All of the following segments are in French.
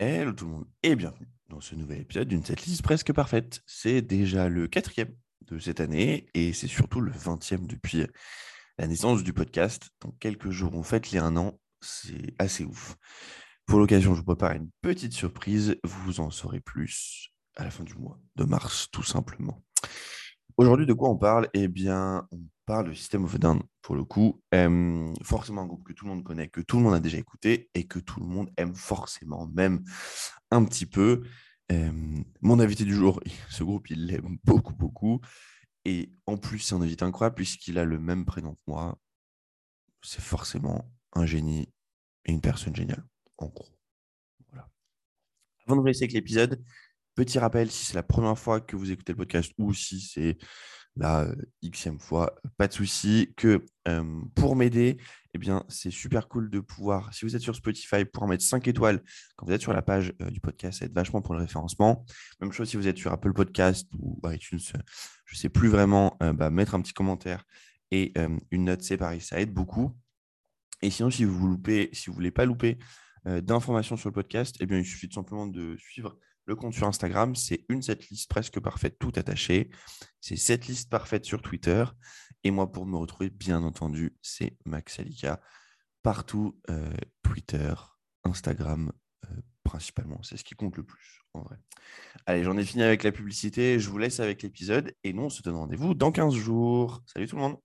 Hello tout le monde et bienvenue dans ce nouvel épisode d'une setlist presque parfaite. C'est déjà le quatrième de cette année et c'est surtout le vingtième depuis la naissance du podcast. Dans quelques jours, on fête les un an. C'est assez ouf. Pour l'occasion, je vous prépare une petite surprise. Vous en saurez plus à la fin du mois de mars, tout simplement. Aujourd'hui, de quoi on parle? Eh bien, on parle de System of a Down, pour le coup. Forcément, un groupe que tout le monde connaît, que tout le monde a déjà écouté et que tout le monde aime forcément, même un petit peu. Mon invité du jour, ce groupe, il l'aime beaucoup, beaucoup. Et en plus, c'est un invité incroyable puisqu'il a le même prénom que moi. C'est forcément un génie et une personne géniale, en gros. Avant de vous avec l'épisode, Petit rappel, si c'est la première fois que vous écoutez le podcast ou si c'est la euh, xème fois, pas de souci, que pour m'aider, eh bien, c'est super cool de pouvoir, si vous êtes sur Spotify, pouvoir mettre 5 étoiles quand vous êtes sur la page euh, du podcast, ça aide vachement pour le référencement. Même chose si vous êtes sur Apple Podcast ou iTunes, je ne sais plus vraiment, euh, bah, mettre un petit commentaire et une note séparée, ça aide beaucoup. Et sinon, si vous loupez, si vous voulez pas louper d'informations sur le podcast, eh bien, il suffit tout simplement de suivre le compte sur Instagram, c'est une setlist presque parfaite, tout attaché. C'est cette liste parfaite sur Twitter. Et moi, pour me retrouver, bien entendu, c'est Max Alika. Partout, euh, Twitter, Instagram, euh, principalement. C'est ce qui compte le plus, en vrai. Allez, j'en ai fini avec la publicité. Je vous laisse avec l'épisode. Et nous, on se donne rendez-vous dans 15 jours. Salut tout le monde.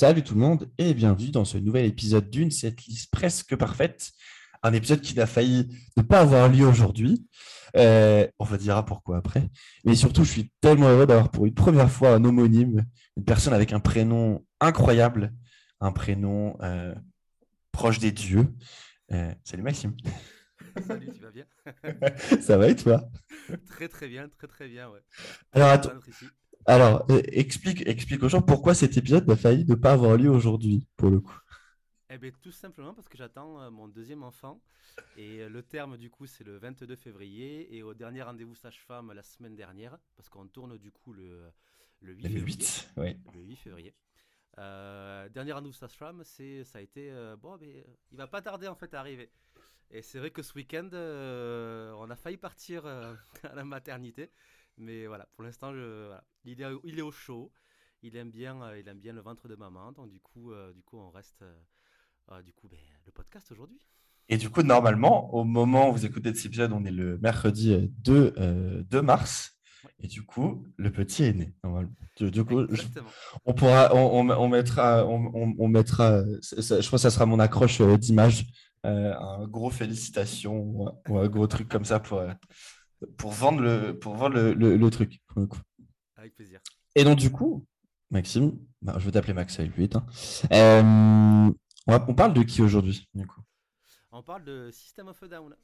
Salut tout le monde et bienvenue dans ce nouvel épisode d'une setlist presque parfaite. Un épisode qui n'a failli ne pas avoir lieu aujourd'hui. Euh, on va dire pourquoi après. Mais surtout, je suis tellement heureux d'avoir pour une première fois un homonyme, une personne avec un prénom incroyable, un prénom euh, proche des dieux. Euh, salut Maxime. Salut, tu vas bien? Ça va et toi? Très très bien, très très bien. Ouais. Alors, attends. Alors, euh, explique, explique aux gens pourquoi cet épisode n'a failli ne pas avoir lieu aujourd'hui, pour le coup. Eh bien, tout simplement parce que j'attends euh, mon deuxième enfant. Et euh, le terme, du coup, c'est le 22 février. Et au dernier rendez-vous sage-femme la semaine dernière, parce qu'on tourne, du coup, le, le 8 février. 8, oui. Le 8 février. dernier rendez-vous sage-femme, c'est, ça a été. bon, mais il va pas tarder, en fait, à arriver. Et c'est vrai que ce week-end, on a failli partir à la maternité. Mais voilà, pour l'instant, il, est, il est au chaud. Il aime bien, euh, il aime bien le ventre de maman. Donc du coup, euh, du coup, on reste, euh, du coup, ben, le podcast aujourd'hui. Et du coup, normalement, au moment où vous écoutez cet épisode, on est le mercredi 2, 2 mars. Et du coup, le petit est né. Normalement. Du, coup, on pourra, on, on, mettra, on, mettra. je crois que ça sera mon accroche d'image, un gros félicitations ou un, gros truc comme ça pour pour vendre le, pour vendre le, le, truc. Avec plaisir. Et donc, du coup, Maxime, bah, je vais t'appeler Max avec lui. Hein. Euh, on, parle de qui aujourd'hui, du coup? On parle de System of a Down.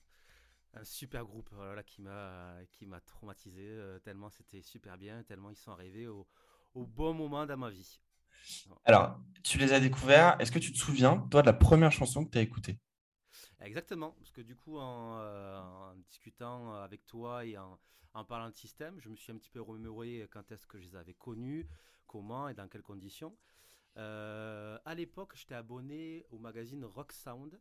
Un super groupe voilà, qui m'a traumatisé euh, tellement c'était super bien, tellement ils sont arrivés au, au bon moment dans ma vie. Alors, tu les as découverts. Est-ce que tu te souviens, toi, de la première chanson que tu as écoutée? Exactement, parce que du coup, en, euh, discutant avec toi et en, parlant de système, je me suis un petit peu remémoré quand est-ce que je les avais connus, comment et dans quelles conditions. Euh, à l'époque, j'étais abonné au magazine Rock Sound.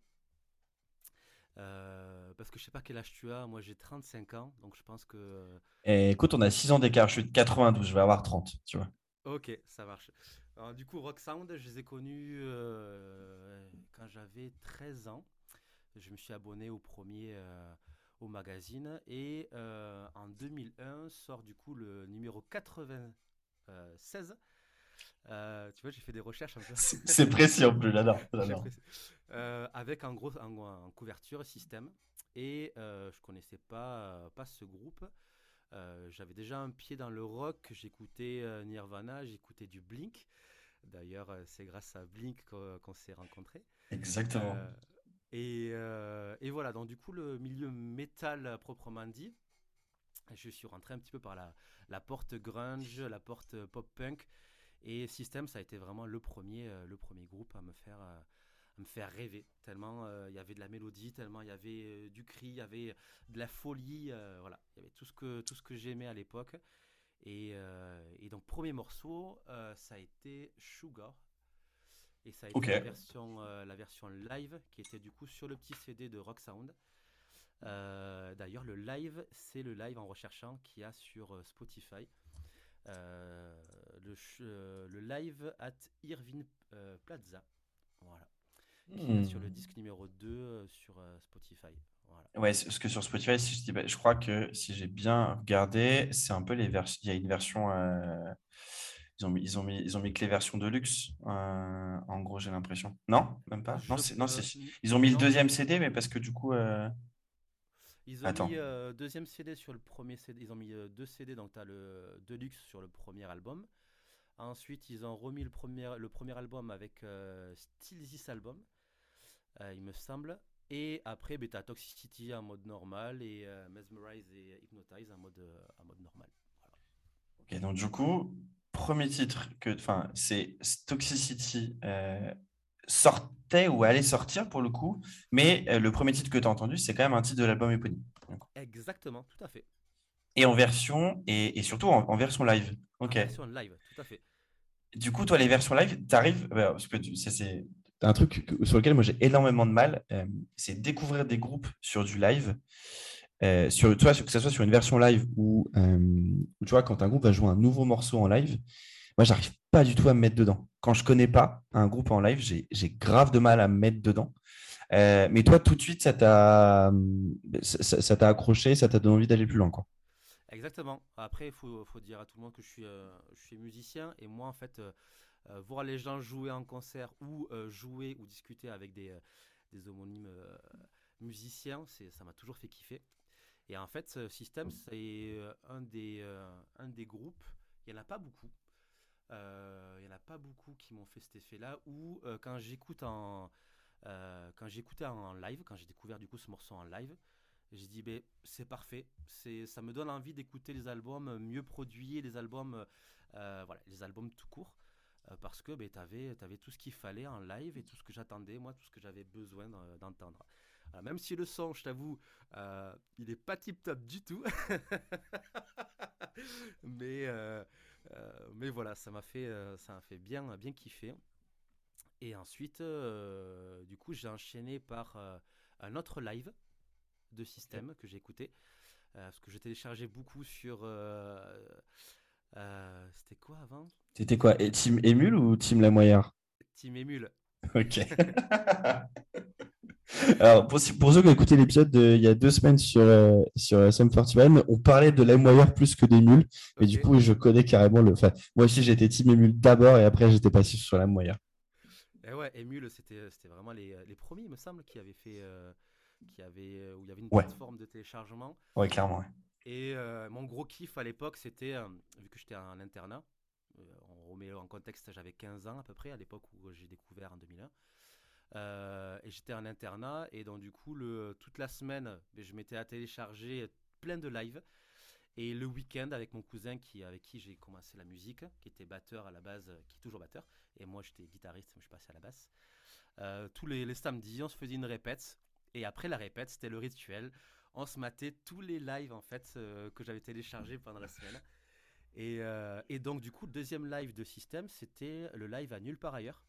Euh, parce que je sais pas quel âge tu as, moi j'ai 35 ans, donc je pense que. Et écoute, on a 6 ans d'écart, je suis de 92, je vais avoir 30, tu vois. Ok, ça marche. du coup, Rock Sound, je les ai connus quand j'avais 13 ans je me suis abonné au premier euh, au magazine et euh, en 2001 sort du coup le numéro 96. Euh, tu vois, j'ai fait des recherches un peu. C'est précis en plus, là avec en gros en, couverture système. Et je connaissais pas, pas ce groupe. J'avais déjà un pied dans le rock. J'écoutais Nirvana, j'écoutais du Blink. D'ailleurs, c'est grâce à Blink qu'on s'est rencontrés. Exactement. Et, euh, et, voilà, donc du coup, le milieu métal proprement dit. Je suis rentré un petit peu par la, la porte grunge, la porte pop-punk. Et System, ça a été vraiment le premier, le premier groupe à me faire, me faire rêver. Tellement il y avait de la mélodie, tellement il y avait du cri, il y avait de la folie. voilà, il y avait tout ce que, tout ce que j'aimais à l'époque. Et, et, donc, premier morceau, ça a été Sugar. Et ça a été la, version, la version live qui était du coup sur le petit CD de Rock Sound. D'ailleurs, le live, c'est le live en recherchant qu'il y a sur Spotify. le, le, live at Irving Plaza. Voilà. Hmm. Sur le disque numéro 2 sur Spotify. Voilà. Ouais, parce que sur Spotify, si je, dis, bah, je crois que si j'ai bien regardé, c'est un peu les versions. Il y a une version. Euh, ils, ont mis, ils, ont mis, ils ont mis que les versions de luxe, euh, en gros, j'ai l'impression. Non, même pas? Non, non ils ont mis le deuxième CD, mais parce que du coup. Euh, ils ont mis deuxième CD sur le premier CD. Ils ont mis deux CD, donc tu as le Deluxe sur le premier album. Ensuite, ils ont remis le premier, le premier album avec Still This Album, il me semble. Et après, ben, tu as Toxicity en mode normal et euh, Mesmerize et Hypnotize en mode, euh, en mode normal. Ok, donc du coup, premier titre, que, c'est Toxicity euh, sortait ou allait sortir pour le coup, mais le premier titre que tu as entendu, c'est quand même un titre de l'album éponyme. Exactement, tout à fait. Et en version, et, et surtout en, version live. Ok. En version live, tout à fait. Du coup, toi, les versions live, tu arrives, parce que c'est un truc sur lequel moi j'ai énormément de mal, euh, c'est découvrir des groupes sur du live. Euh, sur, que ce soit sur une version live ou, euh, tu vois, quand un groupe va jouer un nouveau morceau en live, moi, j'arrive pas du tout à me mettre dedans. Quand je connais pas un groupe en live, j'ai grave de mal à me mettre dedans. mais toi, tout de suite, ça t'a accroché, ça t'a donné envie d'aller plus loin. Quoi. Exactement. Après, il faut, dire à tout le monde que je suis, je suis musicien et moi, en fait, euh, voir les gens jouer en concert ou euh, jouer ou discuter avec des, euh, des homonymes musiciens, ça m'a toujours fait kiffer. Et en fait, ce système, c'est un, des, un des groupes, il n'y en a pas beaucoup. Il n'y en a pas beaucoup qui m'ont fait cet effet-là. Ou quand j'écoute en, quand j'écoutais en live, quand j'ai découvert du coup ce morceau en live, j'ai dit ben, c'est parfait, c'est ça me donne envie d'écouter les albums mieux produits, les albums voilà, les albums tout court. Euh, parce que ben, tu avais, tout ce qu'il fallait en live et tout ce que j'attendais, moi, tout ce que j'avais besoin d'entendre. Même si le son, je t'avoue, euh, il n'est pas tip top du tout. mais, euh, mais voilà, ça m'a fait, ça fait bien, bien kiffer. Et ensuite, du coup, j'ai enchaîné par un autre live de système que j'ai écouté. parce que je téléchargeais beaucoup sur euh, c'était quoi avant? C'était quoi? Team Emule ou Team La Moyère Team Emule. Ok. Alors, pour, pour, ceux qui ont écouté l'épisode il y a deux semaines sur, euh, sur SM41, on parlait de l'Emoire plus que d'Emule. Mais du coup, je connais carrément le. Enfin, moi aussi, j'étais Team Emule d'abord et après, j'étais passif sur moyenne. Et ouais, Emule, c'était vraiment les, les, premiers, il me semble, qui avaient fait. Euh, qui avait, où il y avait une plateforme de téléchargement. Ouais, clairement. Ouais. Et euh, mon gros kiff à l'époque, c'était, euh, vu que j'étais en internat, euh, on remet en contexte, j'avais 15 ans à peu près à l'époque où j'ai découvert en 2001. Et j'étais en internat, et donc du coup, toute la semaine, ben, je m'étais à télécharger plein de lives. Et le week-end, avec mon cousin avec qui j'ai commencé la musique, qui était batteur à la base, qui est toujours batteur, et moi j'étais guitariste, je suis passé à la basse. tous les, les samedis, on se faisait une répète, et après la répète, c'était le rituel on se matait tous les lives en fait euh, que j'avais téléchargés pendant la semaine. Euh, et, donc du coup, le deuxième live de System, c'était le live à Nulle part ailleurs,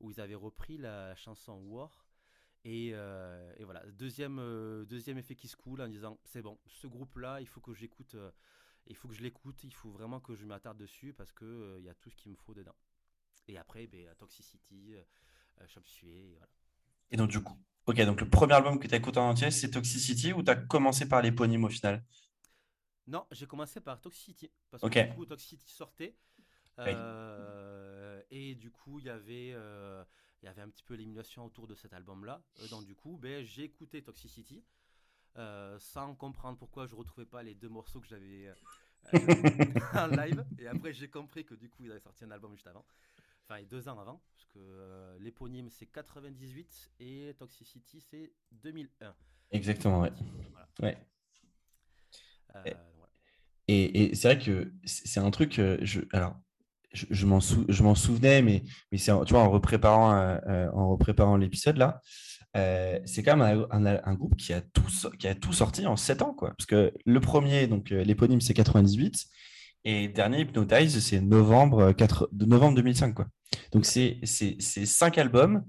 où ils avaient repris la chanson War. Et, euh, voilà, deuxième, deuxième effet qui se coule en disant c'est bon, ce groupe-là, il faut que j'écoute, il faut que je l'écoute, il faut vraiment que je m'attarde dessus parce qu'il il y a tout ce qu'il me faut dedans. Et après, ben, Toxicity, Chop Suey, et voilà. Et donc du coup, Ok, donc le premier album que tu as écouté en entier, c'est Toxicity ou tu as commencé par l'éponyme au final? Non, j'ai commencé par Toxicity. Parce que du coup, Toxicity sortait. Euh, et du coup, il y avait, euh, il y avait un petit peu l'émulation autour de cet album-là. Euh, donc, du coup, ben, j'ai écouté Toxicity sans comprendre pourquoi je ne retrouvais pas les deux morceaux que j'avais en live. Et après, j'ai compris que du coup, il avait sorti un album juste avant enfin deux ans avant, parce que euh, l'éponyme c'est 98 et Toxicity c'est 2001. Exactement, ouais. ouais. et, c'est vrai que c'est un truc, je, alors, je, je m'en souvenais, mais, mais c'est tu vois, en repréparant, en repréparant l'épisode là, c'est quand même un, groupe qui a, tout, qui a tout sorti en 7 ans. Quoi. Parce que le premier, donc l'éponyme, c'est 98. Et dernier, Hypnotize, c'est novembre, 4, de novembre 2005. Quoi. Donc, c'est 5 albums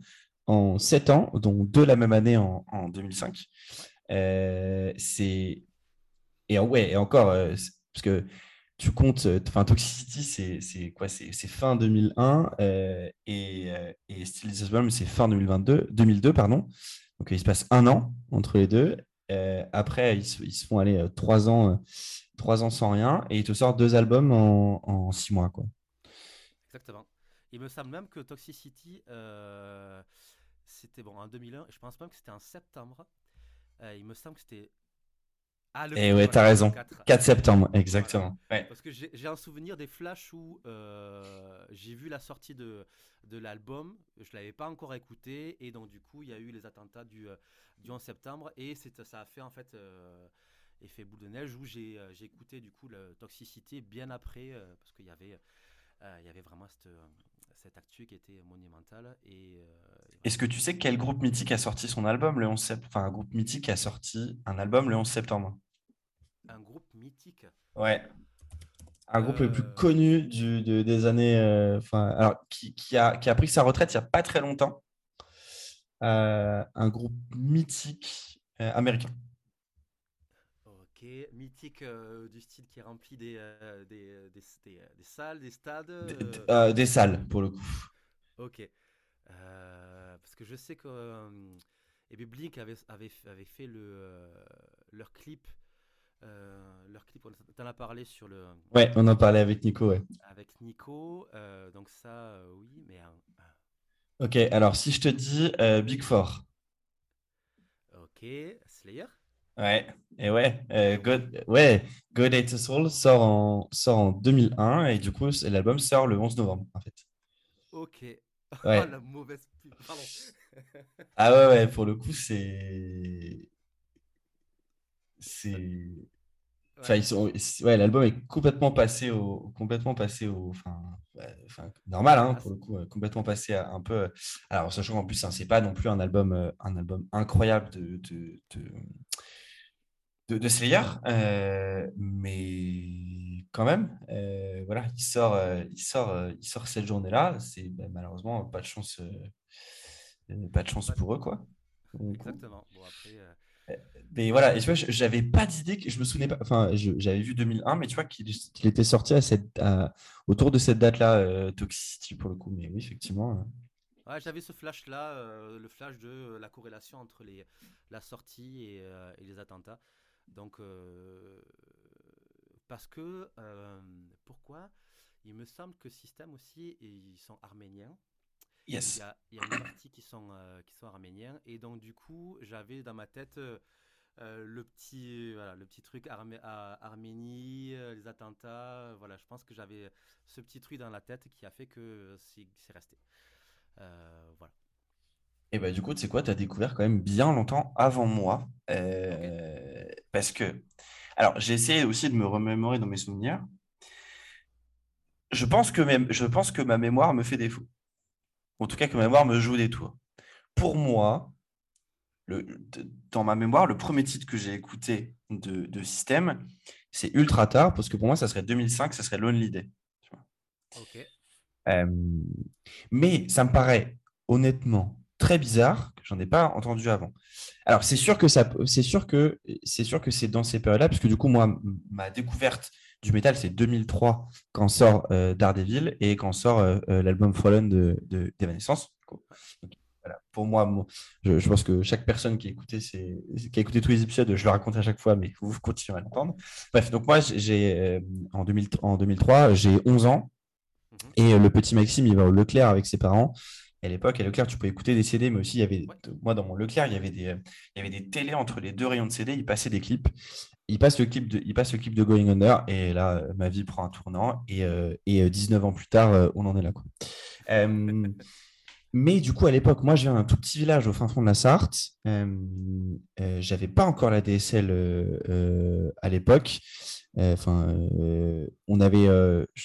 en 7 ans, dont deux la même année en, en 2005. Euh, c'est. Et ouais, et encore, euh, parce que tu comptes, euh, enfin, Toxicity, c'est quoi C'est fin 2001 et, et Still This Album, c'est fin 2022, 2002, pardon. Donc, il se passe un an entre les deux. après, ils se, ils se, font aller trois ans trois ans sans rien, et il te sort deux albums en, six mois. Quoi. Exactement. Il me semble même que Toxicity, euh, c'était bon en 2001, je pense même que c'était en septembre. Euh, il me semble que c'était. Ah, le Et eh ouais, t'as raison. 4, septembre, exactement. Parce que j'ai un souvenir des flashs où euh, j'ai vu la sortie de, de l'album, je l'avais pas encore écouté, et donc du coup, il y a eu les attentats du, du 11 septembre, et ça a fait en fait effet boule de neige où j'ai euh, écouté du coup la Toxicity bien après euh, parce qu'il y avait euh, il y avait vraiment cette, cette actu qui était monumentale et est-ce que tu sais quel groupe mythique a sorti son album le 11 septembre enfin un groupe mythique a sorti un album le 11 septembre? Un groupe mythique. Ouais. Un groupe le plus connu du, des années enfin alors qui, qui, a, qui a pris sa retraite il n'y a pas très longtemps. Un groupe mythique américain mythique euh, du style qui remplit des, euh, des, des, des, salles, des stades euh, Des salles, pour le coup. Ok. parce que je sais que et Blink avait, avait, avait fait le, leur clip. leur clip, on en a parlé sur le. Ouais, on en parlait avec Nico, ouais. Avec Nico, donc ça, oui, mais. Ok, alors si je te dis Big Four. Ok, Slayer. Ouais, et ouais, euh, God, ouais, God Hate Soul sort en, sort en 2001 et du coup, l'album sort le 11 novembre en fait. Ok. Ouais. la mauvaise Pardon. ah ouais, ouais, pour le coup, c'est. C'est. Enfin, ils sont... ouais, l'album est complètement passé au, complètement passé au, enfin, enfin normal, hein, pour le coup, complètement passé à un peu. Alors, sachant qu'en plus, hein, c'est pas non plus un album, euh, un album incroyable de, de, de de, Slayer, euh, mais quand même, euh, voilà, il sort, euh, il sort, il sort cette journée-là. C'est ben, malheureusement pas de chance, pas de chance pour eux, quoi. Exactement. Bon, après, mais voilà, et tu vois, j'avais pas d'idée que je me souvenais pas. Enfin, j'avais vu 2001, mais tu vois qu'il était sorti à cette, autour de cette date-là, Toxicity pour le coup. Mais oui, effectivement. Ouais, j'avais ce flash-là, le flash de la corrélation entre les, la sortie et, et les attentats. Donc, euh, parce que, euh, pourquoi? Il me semble que Système aussi, ils sont arméniens. Yes. Il y a, une partie qui sont, euh, qui sont arméniens. Et donc, du coup, j'avais dans ma tête le, petit, voilà, le petit truc Arménie, les attentats. Voilà, je pense que j'avais ce petit truc dans la tête qui a fait que c'est resté. voilà. Et bah, du coup, tu sais quoi, tu as découvert quand même bien longtemps avant moi. Euh, parce que, alors, j'ai essayé aussi de me remémorer dans mes souvenirs. Je pense, que même, je pense que ma mémoire me fait défaut. En tout cas, que ma mémoire me joue des tours. Pour moi, le, dans ma mémoire, le premier titre que j'ai écouté de, de Système, c'est ultra tard, parce que pour moi, ça serait 2005, ça serait Lonely Day. Euh, mais ça me paraît honnêtement très bizarre que j'en ai pas entendu avant. Alors c'est sûr que ça, c'est sûr que c'est sûr que c'est dans ces périodes-là, parce que du coup moi ma découverte du métal c'est 2003 quand sort euh, Daredevil et quand sort euh, euh, l'album Fallen de d'Evanescence. voilà. Pour moi, je, pense que chaque personne qui a écouté, qui a écouté tous les épisodes, je le raconte à chaque fois, mais vous continuerez à l'entendre. Bref, donc moi, j'ai en, 2000, en 2003, j'ai 11 ans mhm. et le petit Maxime, il va au Leclerc avec ses parents à l'époque, à Leclerc, tu pouvais écouter des CD, mais aussi, il y avait, moi, dans mon Leclerc, il y avait des, il y avait des télés entre les deux rayons de CD, il passait des clips. Il passe le clip de, il passe le clip de Going Under, et là, ma vie prend un tournant. Et, euh, et 19 euh, ans plus tard, euh, on en est là. Quoi. Mais du coup, à l'époque, moi, je viens d'un tout petit village au fin fond de la Sarthe. Euh, euh, j'avais pas encore la DSL euh, à l'époque. Enfin, on avait,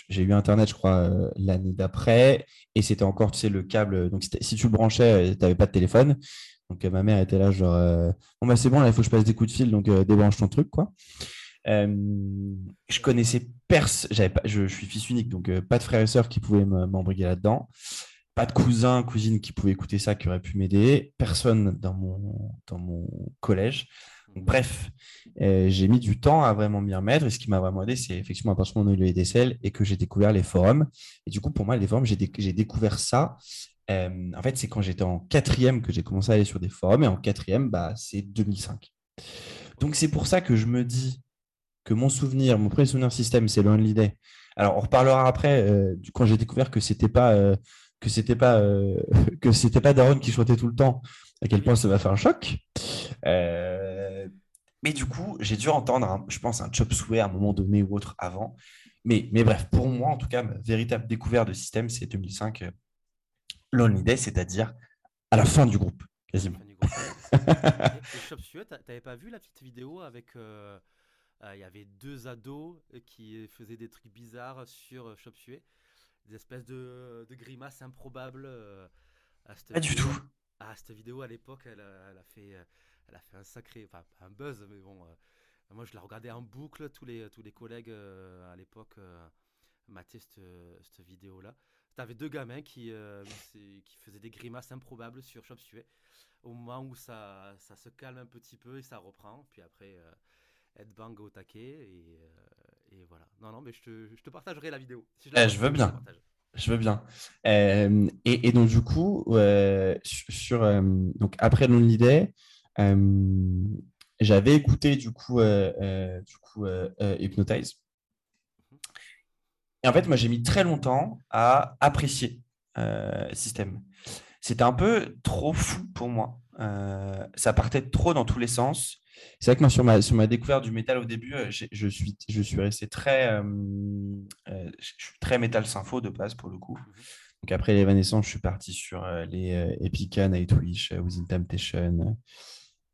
j'ai eu Internet, je crois, l'année d'après, et c'était encore, tu sais, le câble. Donc, si tu le branchais, tu n'avais pas de téléphone. Donc, ma mère était là, genre, bon, bah, c'est bon, il faut que je passe des coups de fil, donc débranche ton truc, quoi. je connaissais personne, pas, je, suis fils unique, donc pas de frères et sœurs qui pouvaient m'embriguer là-dedans pas de cousin, cousine qui pouvait écouter ça, qui aurait pu m'aider, personne dans mon, dans mon collège. Bref, euh, j'ai mis du temps à vraiment m'y remettre. Et ce qui m'a vraiment aidé, c'est effectivement à partir du moment où et que j'ai découvert les forums. Et du coup, pour moi, les forums, j'ai, découvert ça. Euh, en fait, c'est quand j'étais en quatrième que j'ai commencé à aller sur des forums. Et en quatrième, bah, c'est 2005. Donc, c'est pour ça que je me dis que mon souvenir, mon premier souvenir système, c'est Lonely Day. Alors, on reparlera après, euh, quand j'ai découvert que c'était pas que c'était pas euh, que c'était pas Daron qui chantait tout le temps, à quel point ça va faire un choc. Euh, mais du coup, j'ai dû entendre, je pense, un chop suey à un moment donné ou autre avant. Mais, mais bref, pour moi, en tout cas, ma véritable découverte de système, c'est 2005 euh, Lonely Day, c'est-à-dire à la fin du groupe, quasiment. et, Chop Suey, t'avais pas vu la petite vidéo avec. Il y avait deux ados qui faisaient des trucs bizarres sur Chop Suey des espèces de, de grimaces improbables. Euh, à cette Pas du tout. À cette vidéo à l'époque, elle, elle, a fait, elle a fait un sacré, enfin un buzz, mais bon. Euh, moi, je la regardais en boucle. Tous les, tous les collègues euh, à l'époque mataient cette, cette vidéo-là. T'avais deux gamins qui, qui faisaient des grimaces improbables sur Chop Suey. Au moment où ça, ça se calme un petit peu et ça reprend. Puis après, headbang au taquet. Et, et voilà. Non, non, mais je te, je te partagerai la vidéo. je, eh, veux bien. Je, veux bien. Euh, et, et, donc, du coup, euh, sur, euh, donc, après Lonely Day, j'avais écouté du coup, du coup Hypnotize. Et en fait, moi, j'ai mis très longtemps à apprécier Système. C'était un peu trop fou pour moi. ça partait trop dans tous les sens. C'est vrai que moi, sur ma, sur ma découverte du métal au début, euh, je suis, je suis resté très, euh, euh, je suis très métal sympho de base pour le coup. Mhm. Donc après l'évanescence, je suis parti sur les Epica, Nightwish, Within Temptation,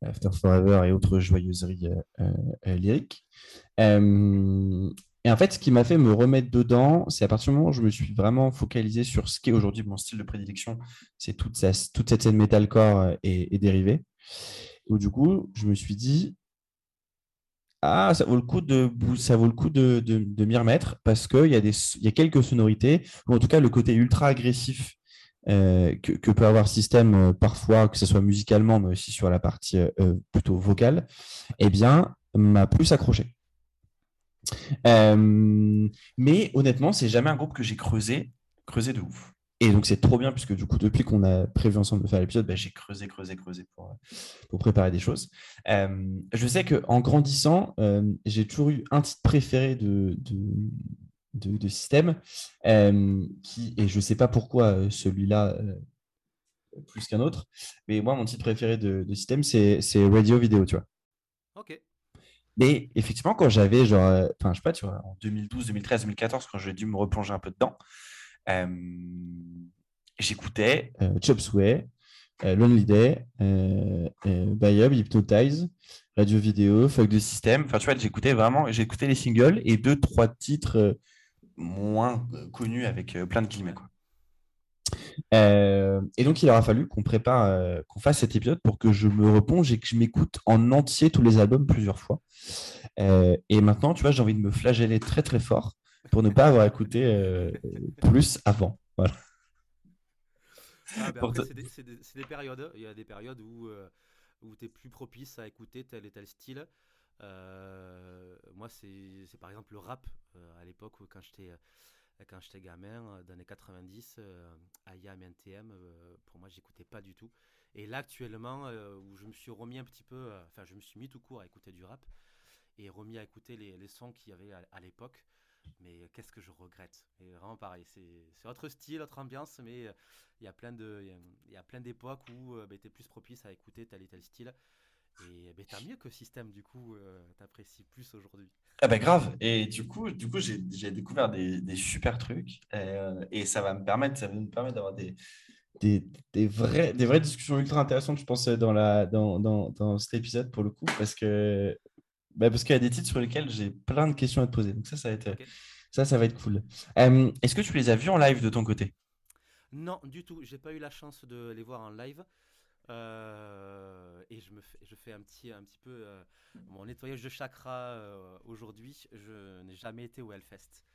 After Forever et autres joyeuseries lyriques. Et en fait, ce qui m'a fait me remettre dedans, c'est à partir du moment où je me suis vraiment focalisé sur ce qui est aujourd'hui mon style de prédilection, c'est toute, cette scène metalcore et, et dérivée. Et du coup, je me suis dit, ah, ça vaut le coup de, m'y remettre parce qu'il y, a quelques sonorités, ou en tout cas le côté ultra agressif euh, que, peut avoir système euh, parfois, que ce soit musicalement, mais aussi sur la partie euh, plutôt vocale, eh bien, m'a plus accroché. Mais honnêtement, c'est jamais un groupe que j'ai creusé, creusé de ouf. Et donc, c'est trop bien, puisque du coup, depuis qu'on a prévu ensemble de faire l'épisode, bah, j'ai creusé, creusé, creusé pour, pour préparer des choses. Euh, je sais qu'en grandissant, euh, j'ai toujours eu un titre préféré de, système, euh, et je ne sais pas pourquoi celui-là plus qu'un autre, mais moi, mon titre préféré de, de système, c'est Radio Vidéo, tu vois. Ok. Mais effectivement, quand j'avais genre, enfin, je sais pas, tu vois, en 2012, 2013, 2014, quand j'ai dû me replonger un peu dedans, j'écoutais euh, Chop Suey, euh, Lonely Day, euh, Bayub, Hypnotize, Radio Vidéo, Fuck de System. Enfin, tu vois, j'écoutais vraiment, j'écoutais les singles et deux, trois titres moins connus avec plein de guillemets. Quoi. Et donc, il aura fallu qu'on prépare, qu'on fasse cet épisode pour que je me replonge et que je m'écoute en entier tous les albums plusieurs fois. et maintenant, tu vois, j'ai envie de me flageller très très fort pour ne pas avoir écouté plus avant. Voilà. Ah, ben c'est des, périodes. Il y a des périodes où, euh, où tu es plus propice à écouter tel et tel style. Euh, moi, c'est par exemple le rap. Euh, à l'époque, quand j'étais quand j'étais gamin, dans les 90, IAM, NTM, pour moi, j'écoutais pas du tout. Et là, actuellement, où je me suis remis un petit peu, enfin, je me suis mis tout court à écouter du rap et remis à écouter les, sons qu'il y avait à l'époque. Mais qu'est-ce que je regrette? Et vraiment pareil, c'est autre style, autre ambiance, mais euh, il y a plein d'époques où euh, bah, tu plus propice à écouter tel et tel style. Et tant mieux que système, du coup, euh, t'apprécies plus aujourd'hui. Ah bah grave. Et du coup, du coup j'ai découvert des, des, super trucs. et ça va me permettre, ça va me permettre d'avoir des, des, des, vrais, des vraies discussions ultra intéressantes, je pense, dans, la, dans, dans, dans cet épisode pour le coup, parce que bah parce qu'il y a des titres sur lesquels j'ai plein de questions à te poser. Donc ça, ça va être, ça, ça va être cool. Est-ce que tu les as vus en live de ton côté? Non, du tout. J'ai pas eu la chance de les voir en live. Euh, et je me fais, je fais un petit, un petit peu euh, mon nettoyage de chakra euh, aujourd'hui. Je n'ai jamais été au Hellfest.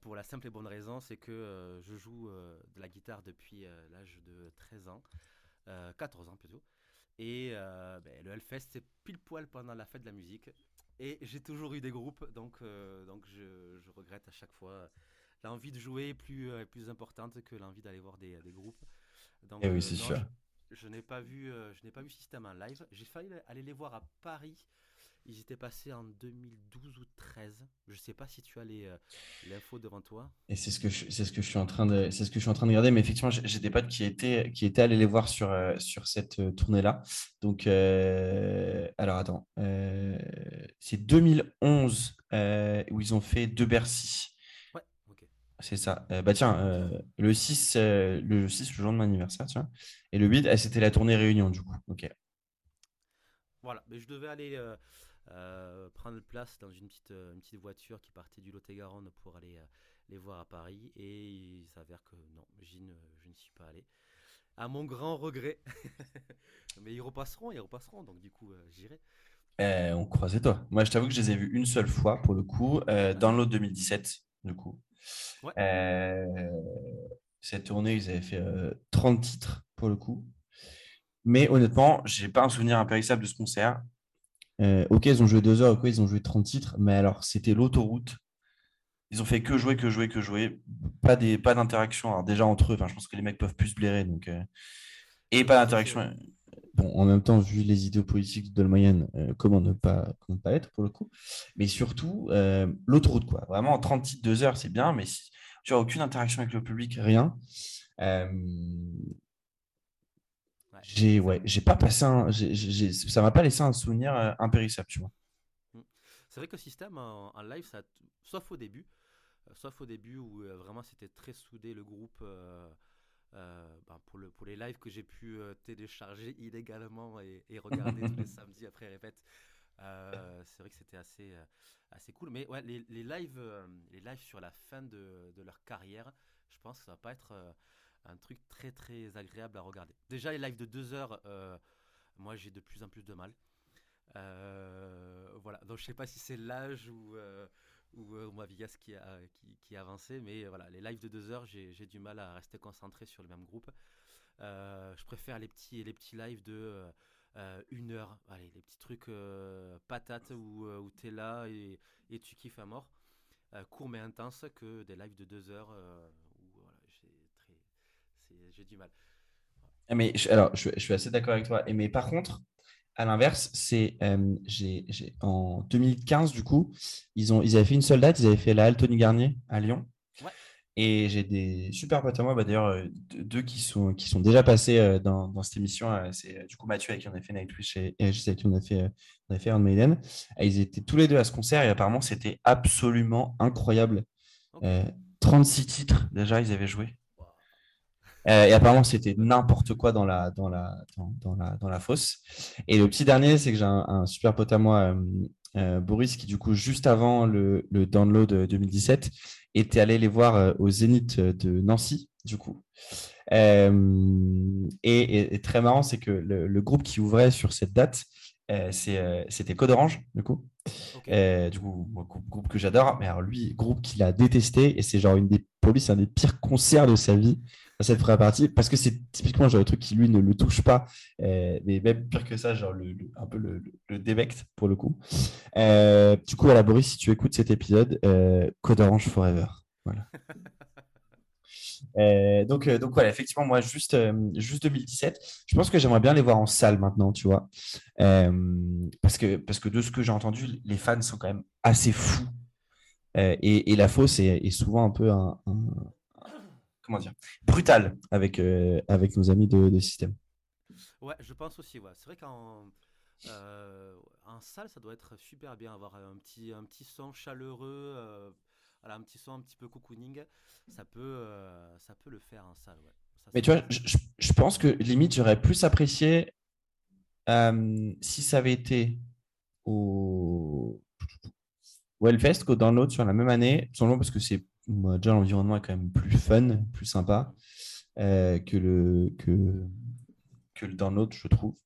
pour la simple et bonne raison, c'est que je joue de la guitare depuis l'âge de 13 ans, 14 ans plutôt. Et ben, le Hellfest, c'est pile poil pendant la fête de la musique. Et j'ai toujours eu des groupes, donc, donc je, je, regrette à chaque fois. L'envie de jouer est plus, plus importante que l'envie d'aller voir des, des groupes. Donc, et eh oui, c'est sûr. Je n'ai pas vu, euh, je n'ai pas vu System en live. J'ai failli aller les voir à Paris. Ils étaient passés en 2012 ou 13. Je sais pas si tu as les euh, l'info devant toi. Et c'est ce que je, c'est ce que je suis en train de, c'est ce que je suis en train de regarder. Mais effectivement, j'ai des potes qui étaient, qui étaient allés les voir sur euh, sur cette tournée là. Donc, alors attends, c'est 2011 où ils ont fait deux Bercy. C'est ça. Euh, bah tiens, euh, le 6, euh, le 6, le jour de mon anniversaire, tiens. Et le 8, c'était la tournée réunion, du coup. Ok. Voilà, mais je devais aller prendre place dans une petite, une petite voiture qui partait du Lot-et-Garonne pour aller les voir à Paris. Et il s'avère que non, je ne suis pas allé. À mon grand regret. mais ils repasseront, ils repasseront, donc du coup, j'irai. Eh, on croisait toi. Moi, je t'avoue que je les ai vus une seule fois, pour le coup, dans l'autre 2017, du coup. Euh, cette tournée, ils avaient fait 30 euh, titres pour le coup. Mais honnêtement, j'ai pas un souvenir impérissable de ce concert. Euh, ok, ils ont joué deux heures, ok, ils ont joué 30 titres, mais alors c'était l'autoroute. Ils ont fait que jouer, que jouer, que jouer. Pas des, pas d'interaction. Alors déjà entre eux, enfin, je pense que les mecs peuvent plus se blairer, donc. Et pas d'interaction. Bon, en même temps, vu les idées politiques de la moyenne, comment, ne pas, comment ne pas être pour le coup. Mais surtout, l'autoroute, quoi. Vraiment, 30 titres, deux heures, c'est bien, mais si, tu n'as aucune interaction avec le public, rien. Euh, j'ai ouais, j'ai pas passé un, ça m'a pas laissé un souvenir euh, impérissable, tu vois. Mm. C'est vrai que le système en, live, ça, sauf au début, euh, sauf au début où vraiment c'était très soudé le groupe. Ben, pour, le, pour les lives que j'ai pu télécharger illégalement et, et regarder tous les samedis après répète, euh, c'est vrai que c'était assez, euh, assez cool. Mais ouais, les, les lives, euh, les lives sur la fin de, de, leur carrière, je pense que ça va pas être un truc très très agréable à regarder. Déjà, les lives de deux heures, moi j'ai de plus en plus de mal. voilà, donc je sais pas si c'est l'âge ou, ou, ma vieillesse qui a, avancé, mais voilà, les lives de deux heures, j'ai du mal à rester concentré sur le même groupe. je préfère les petits, les petits lives de euh, une heure, les petits trucs euh, patates où, euh, où tu es là et, tu kiffes à mort, court mais intense, que des lives de deux heures où j'ai du mal. Ah, mais alors, je, je, suis assez d'accord avec toi. Mais par contre, à l'inverse, c'est j'ai en 2015 du coup, ils ont ils avaient fait une seule date, ils avaient fait la Altony Garnier à Lyon. Et j'ai des super potes à moi, bah, d'ailleurs, euh, deux qui sont, qui sont déjà passés euh, dans, dans cette émission. Euh, c'est du coup Mathieu avec qui on a fait Nightwish et Régis avec qui on a fait, on a fait Iron Maiden. ils étaient tous les deux à ce concert et apparemment, c'était absolument incroyable. 36 titres déjà, ils avaient joué. Et apparemment, c'était n'importe quoi dans la, dans, la, dans, la, dans la fosse. Et le petit dernier, c'est que j'ai un, super pote à moi, Boris, qui du coup, juste avant le, le download 2017, était allé les voir euh, au Zénith euh, de Nancy, du coup. Euh, et, très marrant, c'est que le, groupe qui ouvrait sur cette date, c'était Code Orange, du coup. du coup, groupe que j'adore. Mais alors, lui, groupe qu'il a détesté, et c'est genre une des, c'est un des pires concerts de sa vie cette première partie parce que c'est typiquement genre le truc qui lui ne le touche pas mais même pire que ça genre le, un peu le, le, pour le coup du coup voilà Boris si tu écoutes cet épisode Code Orange Forever voilà donc, donc voilà, effectivement, moi, juste, juste 2017, je pense que j'aimerais bien les voir en salle maintenant, tu vois. parce, que, parce que de ce que j'ai entendu, les fans sont quand même assez fous. et, et, la est, est, souvent un peu un, comment dire, brutal avec, euh, avec nos amis de, de, système. Ouais, je pense aussi. Ouais. C'est vrai qu'en euh, en salle, ça doit être super bien avoir un petit, un petit son chaleureux. Euh, voilà, un petit son un petit peu cocooning, ça peut, ça peut le faire en salle. Ouais. Ça, Mais tu vois, je, je- pense que limite, j'aurais plus apprécié si ça avait été au Hellfest qu'au Download sur la même année, tout simplement parce que c'est moi, déjà l'environnement est quand même plus fun, plus sympa euh, que, le, que, que le Download, je trouve,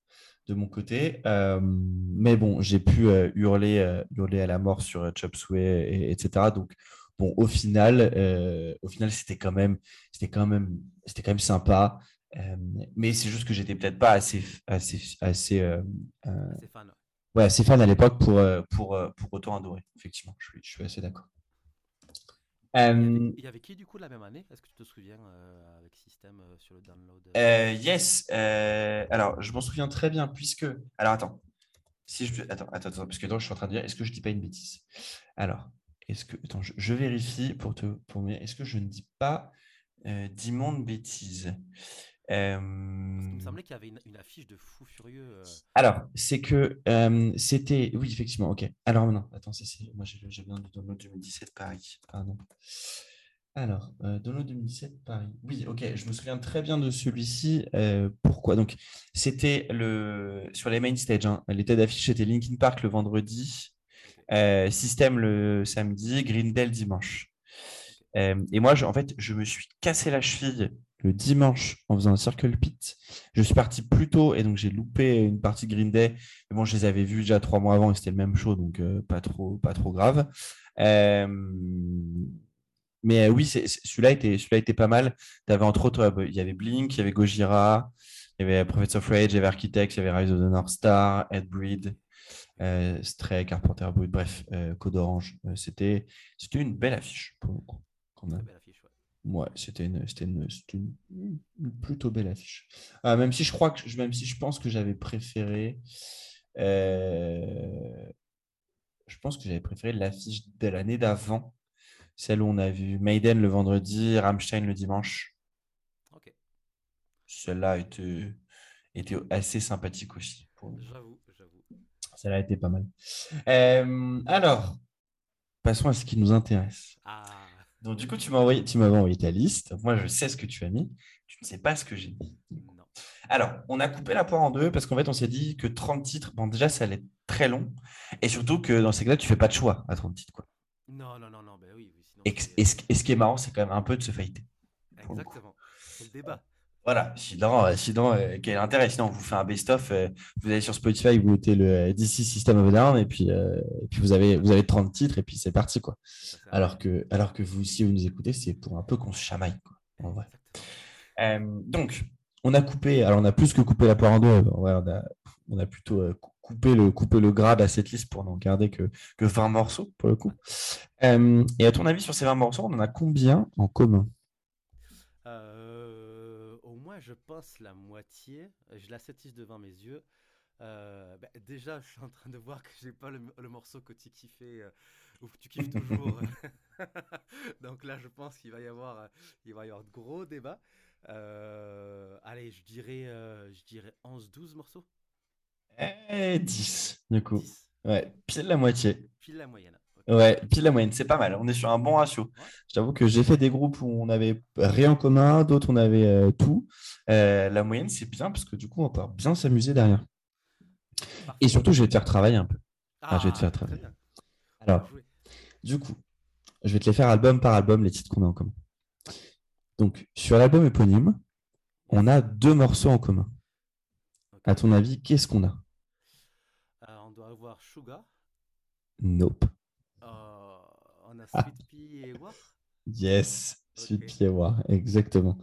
de mon côté. Euh, mais bon, j'ai pu euh, hurler, hurler à la mort sur Chop Suey, et- etc. Donc, bon, au final, au final, c'était quand même, c'était quand même, c'était quand même sympa. Mais c'est juste que j'étais peut-être pas assez, assez, assez, fan. ouais, assez fan à l'époque pour, pour, pour autant adorer. Effectivement, je suis, je suis assez d'accord. Il y, Euh, avait, il y avait qui du coup la même année? Est-ce que tu te souviens euh, avec System euh, sur le download euh, yes. alors, je m'en souviens très bien puisque. Alors, attends. Si je... Attends, attends, attends, parce que donc, je suis en train de dire, est-ce que je dis pas une bêtise? Alors, est-ce que. Attends, je, je vérifie pour te. Pour me... Est-ce que je ne dis pas d'immondes bêtises Euh, qu'il me semblait qu'il y avait une, une affiche de fou furieux. euh, Alors, c'est que euh, c'était. Oui, effectivement, ok. Alors, non, attends, c'est. Moi, j'ai bien du download 2017 Paris. Pardon. Alors, euh, download 2017 Paris. Oui, ok, je me souviens très bien de celui-ci. euh, pourquoi? Donc, c'était le sur les main stage. hein. Les têtes d'affiche, c'était Linkin Park le vendredi, System le samedi, le dimanche. Et moi, je- en fait, je me suis cassé la cheville le dimanche en faisant un circle pit. Je suis parti plus tôt et donc j'ai loupé une partie de Green Day. Mais bon, je les avais vus déjà trois mois avant et c'était le même show, donc euh, pas trop, pas trop grave. Euh, mais euh, oui, celui-là était, celui-là était pas mal. Tu avais entre autres, il y avait Blink, il y avait Gojira, il y avait Prophets of Rage, il y avait Architects, il y avait Rise of the North Star, Headbreed, euh, Stray, Carpenter Brut, bref, Code Orange. C'était, c'était une belle affiche pour le coup. Ouais. C'était une, une, c'était une- une plutôt belle affiche. Ah, même si je crois que, même si je pense que j'avais préféré, euh, je pense que j'avais préféré l'affiche de l'année d'avant, celle où on a vu Maiden le vendredi, Rammstein le dimanche. Ok, Celle-là était, était assez sympathique aussi. j'avoue, j'avoue. Celle-là était pas mal. Euh, alors, passons à ce qui nous intéresse. Ah, Donc, du coup, tu m'as envoyé, tu m'avais envoyé ta liste. Moi, je sais ce que tu as mis. Tu ne sais pas ce que j'ai mis. non. Alors, on a coupé la poire en deux parce qu'en fait, on s'est dit que 30 titres, bon, déjà, ça allait être très long. Et surtout que dans ces cas-là, tu fais pas de choix à 30 titres. Quoi. Non, non, non, non, ben oui, oui, sinon. Et, ce, et ce qui est marrant, c'est quand même un peu de se coup. Exactement. C'est le débat. Voilà, sinon, euh, sinon euh, quel intérêt? Sinon, on vous fait un best-of. euh, vous allez sur Spotify, vous mettez le euh, DC System of Down et puis, et puis vous, avez, vous avez 30 titres et puis c'est parti. quoi. Alors que, alors que vous, si vous nous écoutez, c'est pour un peu qu'on se chamaille. Quoi, en vrai. Donc, on a coupé, alors on a plus que coupé la poire en deux, on, a, on a plutôt cou- coupé le, coupé le grade à cette liste pour n'en garder que, que 20 morceaux pour le coup. Euh, et à ton avis, sur ces 20 morceaux, on en a combien en commun? Je pense la moitié. J'ai la setlist devant mes yeux. Euh, bah, déjà, je suis en train de voir que j'ai pas le, le morceau que tu kiffais euh, ou que tu kiffes toujours. Donc là, je pense qu'il va y avoir, euh, il va y avoir de gros débats. Euh, allez, je dirais, je dirais 11-12 morceaux. Eh, 10, du coup. 10, Ouais, pile la moitié. pile la moyenne. Ouais, pile la moyenne, c'est pas mal. On est sur un bon ratio. Je t'avoue que j'ai fait des groupes où on avait rien en commun, d'autres on avait euh, tout. Euh, la moyenne, c'est bien parce que du coup, on peut bien s'amuser derrière. Et surtout, je vais te faire travailler un peu. Ah, je vais te faire très travailler. Alors. Du coup, je vais te les faire album par album, les titres qu'on a en commun. Donc, sur l'album éponyme, on a deux morceaux en commun. À ton avis, qu'est-ce qu'on a? Euh, on doit avoir Sugar. Nope. Sweet et War. Yes. Sud Ok. pied War, exactement.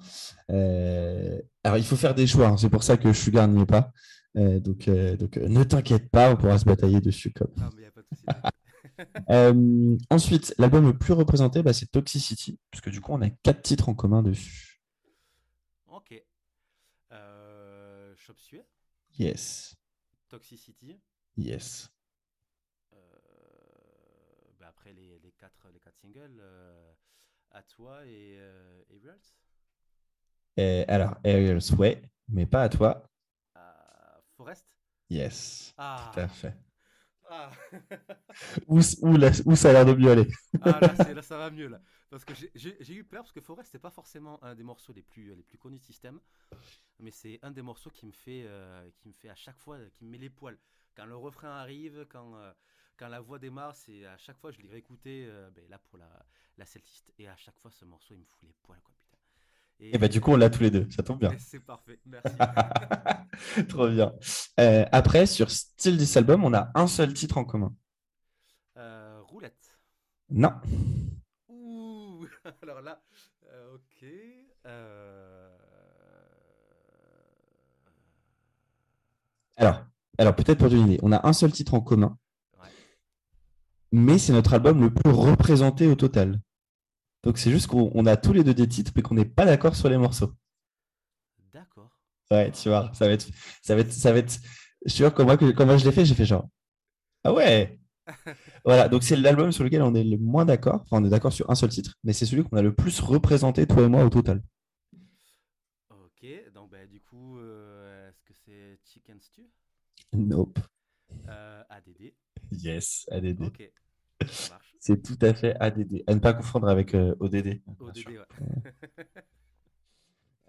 Euh, Alors, il faut faire des choix. hein. C'est pour ça que Sugar n'y est pas. Euh, donc, euh, donc ne t'inquiète pas, on pourra se batailler dessus. Comme. Non, mais il n'y a pas de souci. Ensuite, l'album le plus représenté, bah, c'est Toxicity, puisque du coup, on a quatre titres en commun dessus. ok. Euh, Chop Yes. Toxicity. Yes. euh, bah après les, les, euh, À toi et euh, Aerials. Et alors, Aerial Sway, mais pas à toi. Forest. Yes. Ah, Tout à fait. Ah. où, où, là- où ça a l'air de mieux aller? Ah, là, ça va mieux là. Parce que j'ai- eu peur parce que Forest c'est pas forcément un des morceaux les plus les plus connus de système, mais c'est un des morceaux qui me fait euh, qui me fait à chaque fois qui me met les poils. Quand le refrain arrive, quand euh, quand la voix démarre, c'est à chaque fois je l'ai réécouté euh, ben, là pour la la Celtiste et à chaque fois ce morceau il me fout les poils quoi putain. Et bah, du coup, on l'a tous les deux. Ça tombe bien. c'est parfait. Merci. Trop bien. Euh, après, sur Still This Album, on a un seul titre en commun. Euh, roulette. Non. Ouh, alors là, euh, ok. Alors, alors peut-être pour idée, on a un seul titre en commun. Mais c'est notre album le plus représenté au total. Donc c'est juste qu'on on a tous les deux des titres, mais qu'on n'est pas d'accord sur les morceaux. D'accord. Ouais, tu vois, ça va être, ça va être, ça va être. Je suis sûr que moi, que, quand moi je l'ai fait, j'ai fait genre, ah ouais. Voilà, donc c'est l'album sur lequel on est le moins d'accord. Enfin, on est d'accord sur un seul titre, mais c'est celui qu'on a le plus représenté, toi et moi, au total. Ok, donc bah, du coup, euh, est-ce que c'est Chicken Stew? Nope. Euh, ADD. Yes, ADD. Ok. C'est tout à fait ADD. À ne pas confondre avec euh, ODD. ODD, sûr. ouais.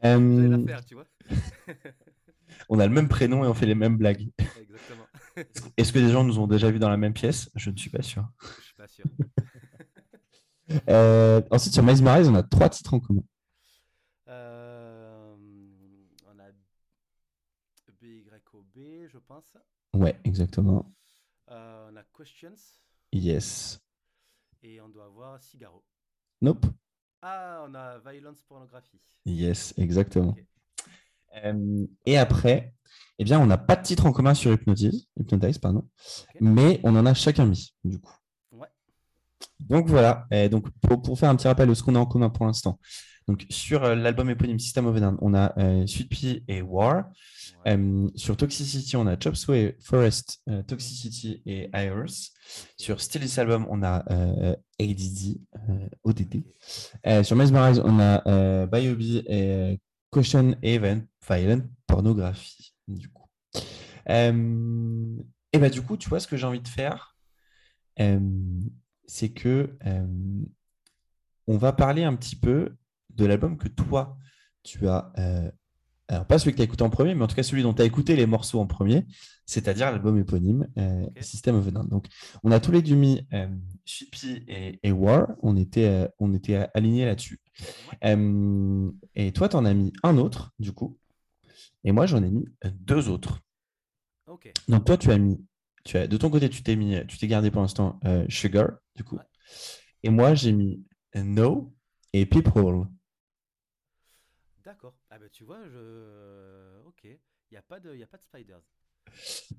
Euh, J'allais la faire, tu vois. on a le même prénom et on fait les mêmes blagues. Exactement. Est-ce que des gens nous ont déjà vus dans la même pièce? Je ne suis pas sûr. Je suis pas sûr. Euh, ensuite, sur Mesmerize, on a trois titres en commun. Euh, on a BYOB, je pense. Ouais, exactement. Euh, on a Questions Yes. et on doit avoir Cigaro. Nope. Ah, on a Violence Pornographie. Yes, exactement. Euh, et après, eh bien, on n'a pas de titre en commun sur Hypnotize, Hypnotize, pardon, mais on en a chacun mis, du coup. Ouais. Donc voilà, Et donc pour, pour faire un petit rappel de ce qu'on a en commun pour l'instant. Donc sur euh, l'album éponyme System of a Down, on a euh, Sweet Pea et War. Ouais. Euh, sur Toxicity, on a Chop Suey, Forest, euh, Toxicity et Iris. Sur Still This Album, on a ADD, ODD. Sur Mesmerize, on a Biobi et Caution et Violent, Pornography, du coup. Et bah, du coup, tu vois, ce que j'ai envie de faire, c'est que euh, on va parler un petit peu de l'album que toi, tu as. euh, alors, pas celui que tu as écouté en premier, mais en tout cas celui dont tu as écouté les morceaux en premier, c'est-à-dire l'album éponyme euh. System of a. Donc, on a tous les deux mis euh, Shippy et, et War, on était, euh, on était alignés là-dessus. Et toi, tu en as mis un autre, du coup, et moi, j'en ai mis deux autres. Ok. Donc, toi, tu as mis, tu as, de ton côté, tu t'es mis, tu t'es gardé pour l'instant Sugar, du coup, Ouais. et moi, j'ai mis No et People. Tu vois, je. Ok. Il n'y a, pas de- y a pas de Spiders.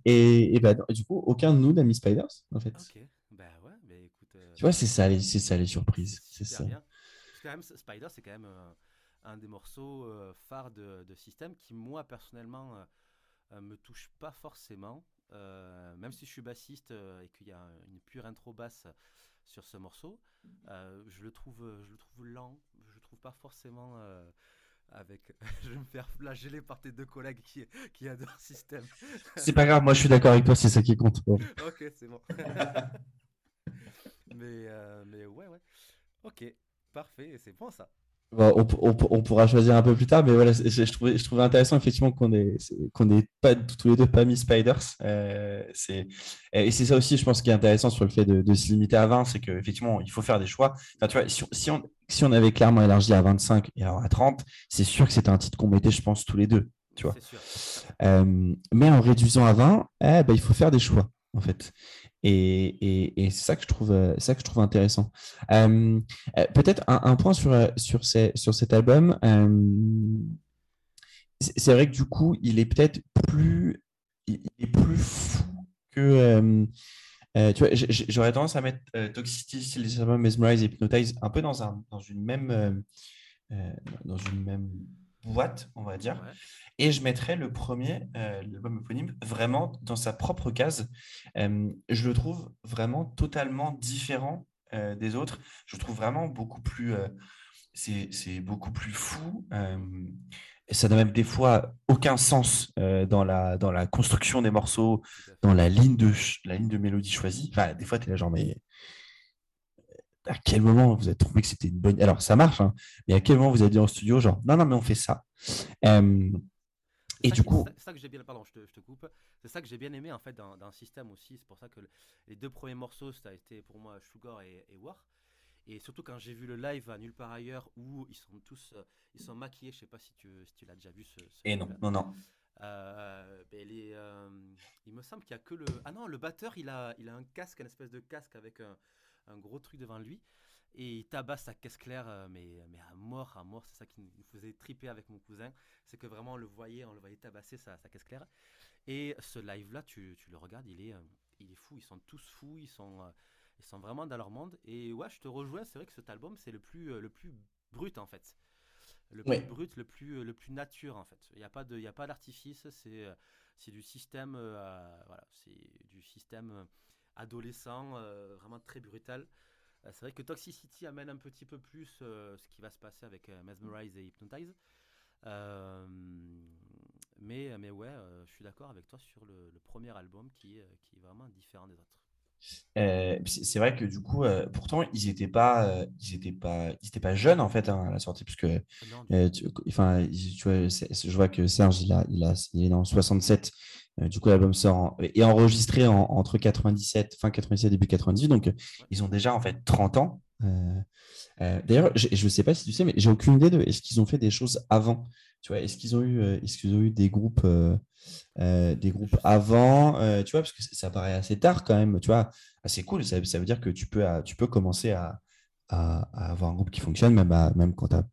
Et, et bah, du coup, aucun de nous n'a mis Spiders, en fait. Ok. Bah ouais, mais écoute. euh, Tu vois, c'est ça, les, c'est ça les surprises. C'est ça. bien. Parce que quand même, Spider, c'est quand même euh, un des morceaux euh, phares de, de système qui, moi, personnellement, euh, euh, me touche pas forcément. Euh, même si je suis bassiste euh, et qu'il y a une pure intro basse sur ce morceau, euh, je le trouve, je le trouve lent. Je le trouve pas forcément euh, avec. je vais me faire flageller par tes deux collègues qui, qui adorent système. C'est pas grave, moi, je suis d'accord avec toi, c'est ça qui compte. Ok, c'est bon. mais, euh, mais ouais, ouais. Ok, parfait, c'est bon ça. Bon, on, on- on pourra choisir un peu plus tard, mais voilà, je trouvais, je trouvais intéressant effectivement qu'on ait, qu'on pas tous les deux pas mis Spiders. Euh, c'est, et c'est ça aussi, je pense, qui est intéressant sur le fait de, de se limiter à 20, c'est qu'effectivement, il faut faire des choix. Enfin, tu vois, si, on- si on, si on avait clairement élargi à 25 et alors à 30, c'est sûr que c'était un titre qu'on mettait, je pense, tous les deux. Tu vois. C'est sûr. Euh, mais en réduisant à 20, eh ben, il faut faire des choix, en fait. Et, c'est ça que je trouve, euh, intéressant. Euh, euh, Peut-être un, point sur, sur, cet album. c'est vrai que du coup, il est peut-être plus, plus fou que. tu vois, j'aurais tendance à mettre euh, Toxicity, Album, Mesmerize et Hypnotize un peu dans, un, dans une même. dans une même boîte, on va dire. Ouais. Et je mettrais le premier, euh, l'album éponyme, vraiment dans sa propre case. Euh, je le trouve vraiment totalement différent euh, des autres. Je le trouve vraiment beaucoup plus, euh, c'est beaucoup plus fou. et ça n'a même des fois aucun sens dans, la, dans la construction des morceaux, dans la ligne de, la ligne de mélodie choisie. Enfin, des fois, tu es là, genre, mais à quel moment vous avez trouvé que c'était une bonne. Alors, ça marche, hein, mais à quel moment vous avez dit en studio, genre, non, non, mais on fait ça. et du coup. C'est ça que j'ai bien. Pardon, je te, coupe. C'est ça que j'ai bien aimé, en fait, dans, dans système aussi. C'est pour ça que les deux premiers morceaux, ça a été pour moi Sugar et, War. Et surtout quand j'ai vu le live à Nulle part ailleurs où ils sont tous euh, ils sont maquillés, je sais pas si tu, si tu l'as déjà vu ce. et non, non, non. Euh, ben les, euh, il me semble qu'il y a que le. Ah non, le batteur, il a, il a un casque, une espèce de casque avec un, un gros truc devant lui. Et il tabasse sa caisse claire, euh, mais, mais à mort, à mort. C'est ça qui nous faisait triper avec mon cousin. C'est que vraiment, on le voyait, on le voyait tabasser sa, sa caisse claire. Et ce live-là, tu, tu, le regardes, il est, euh, il est fou. Ils sont tous fous, ils sont, euh, ils sont vraiment dans leur monde. Et ouais, je te rejoins. C'est vrai que cet album, c'est le plus, le plus brut, en fait. Le plus brut, le plus, le plus nature, en fait. Il n'y a pas d'artifice. C'est c'est du système, voilà, c'est du système adolescent, euh, vraiment très brutal. Euh, c'est vrai que Toxicity amène un petit peu plus euh, ce qui va se passer avec Mesmerize et Hypnotize. mais, mais ouais, je suis d'accord avec toi sur le, premier album qui est, qui est vraiment différent des autres. C'est vrai que du coup, pourtant, ils n'étaient pas, ils étaient pas, ils étaient pas jeunes en fait hein, à la sortie, puisque, enfin, tu vois, je vois que Serge, il a, il a, il est dans 67, euh, du coup, l'album sort est enregistré entre 97, fin 97, début 98. Donc, ils ont déjà en fait 30 ans. Euh, euh, d'ailleurs, je ne sais pas si tu sais, mais j'ai aucune idée de est-ce qu'ils ont fait des choses avant. Tu vois, est-ce qu'ils ont eu, est-ce qu'ils ont eu des groupes, des groupes avant, tu vois, parce que ça paraît assez tard quand même. Tu vois, assez cool. Ça, ça veut dire que tu peux, tu peux commencer à, à, avoir un groupe qui fonctionne, même, quand tu as,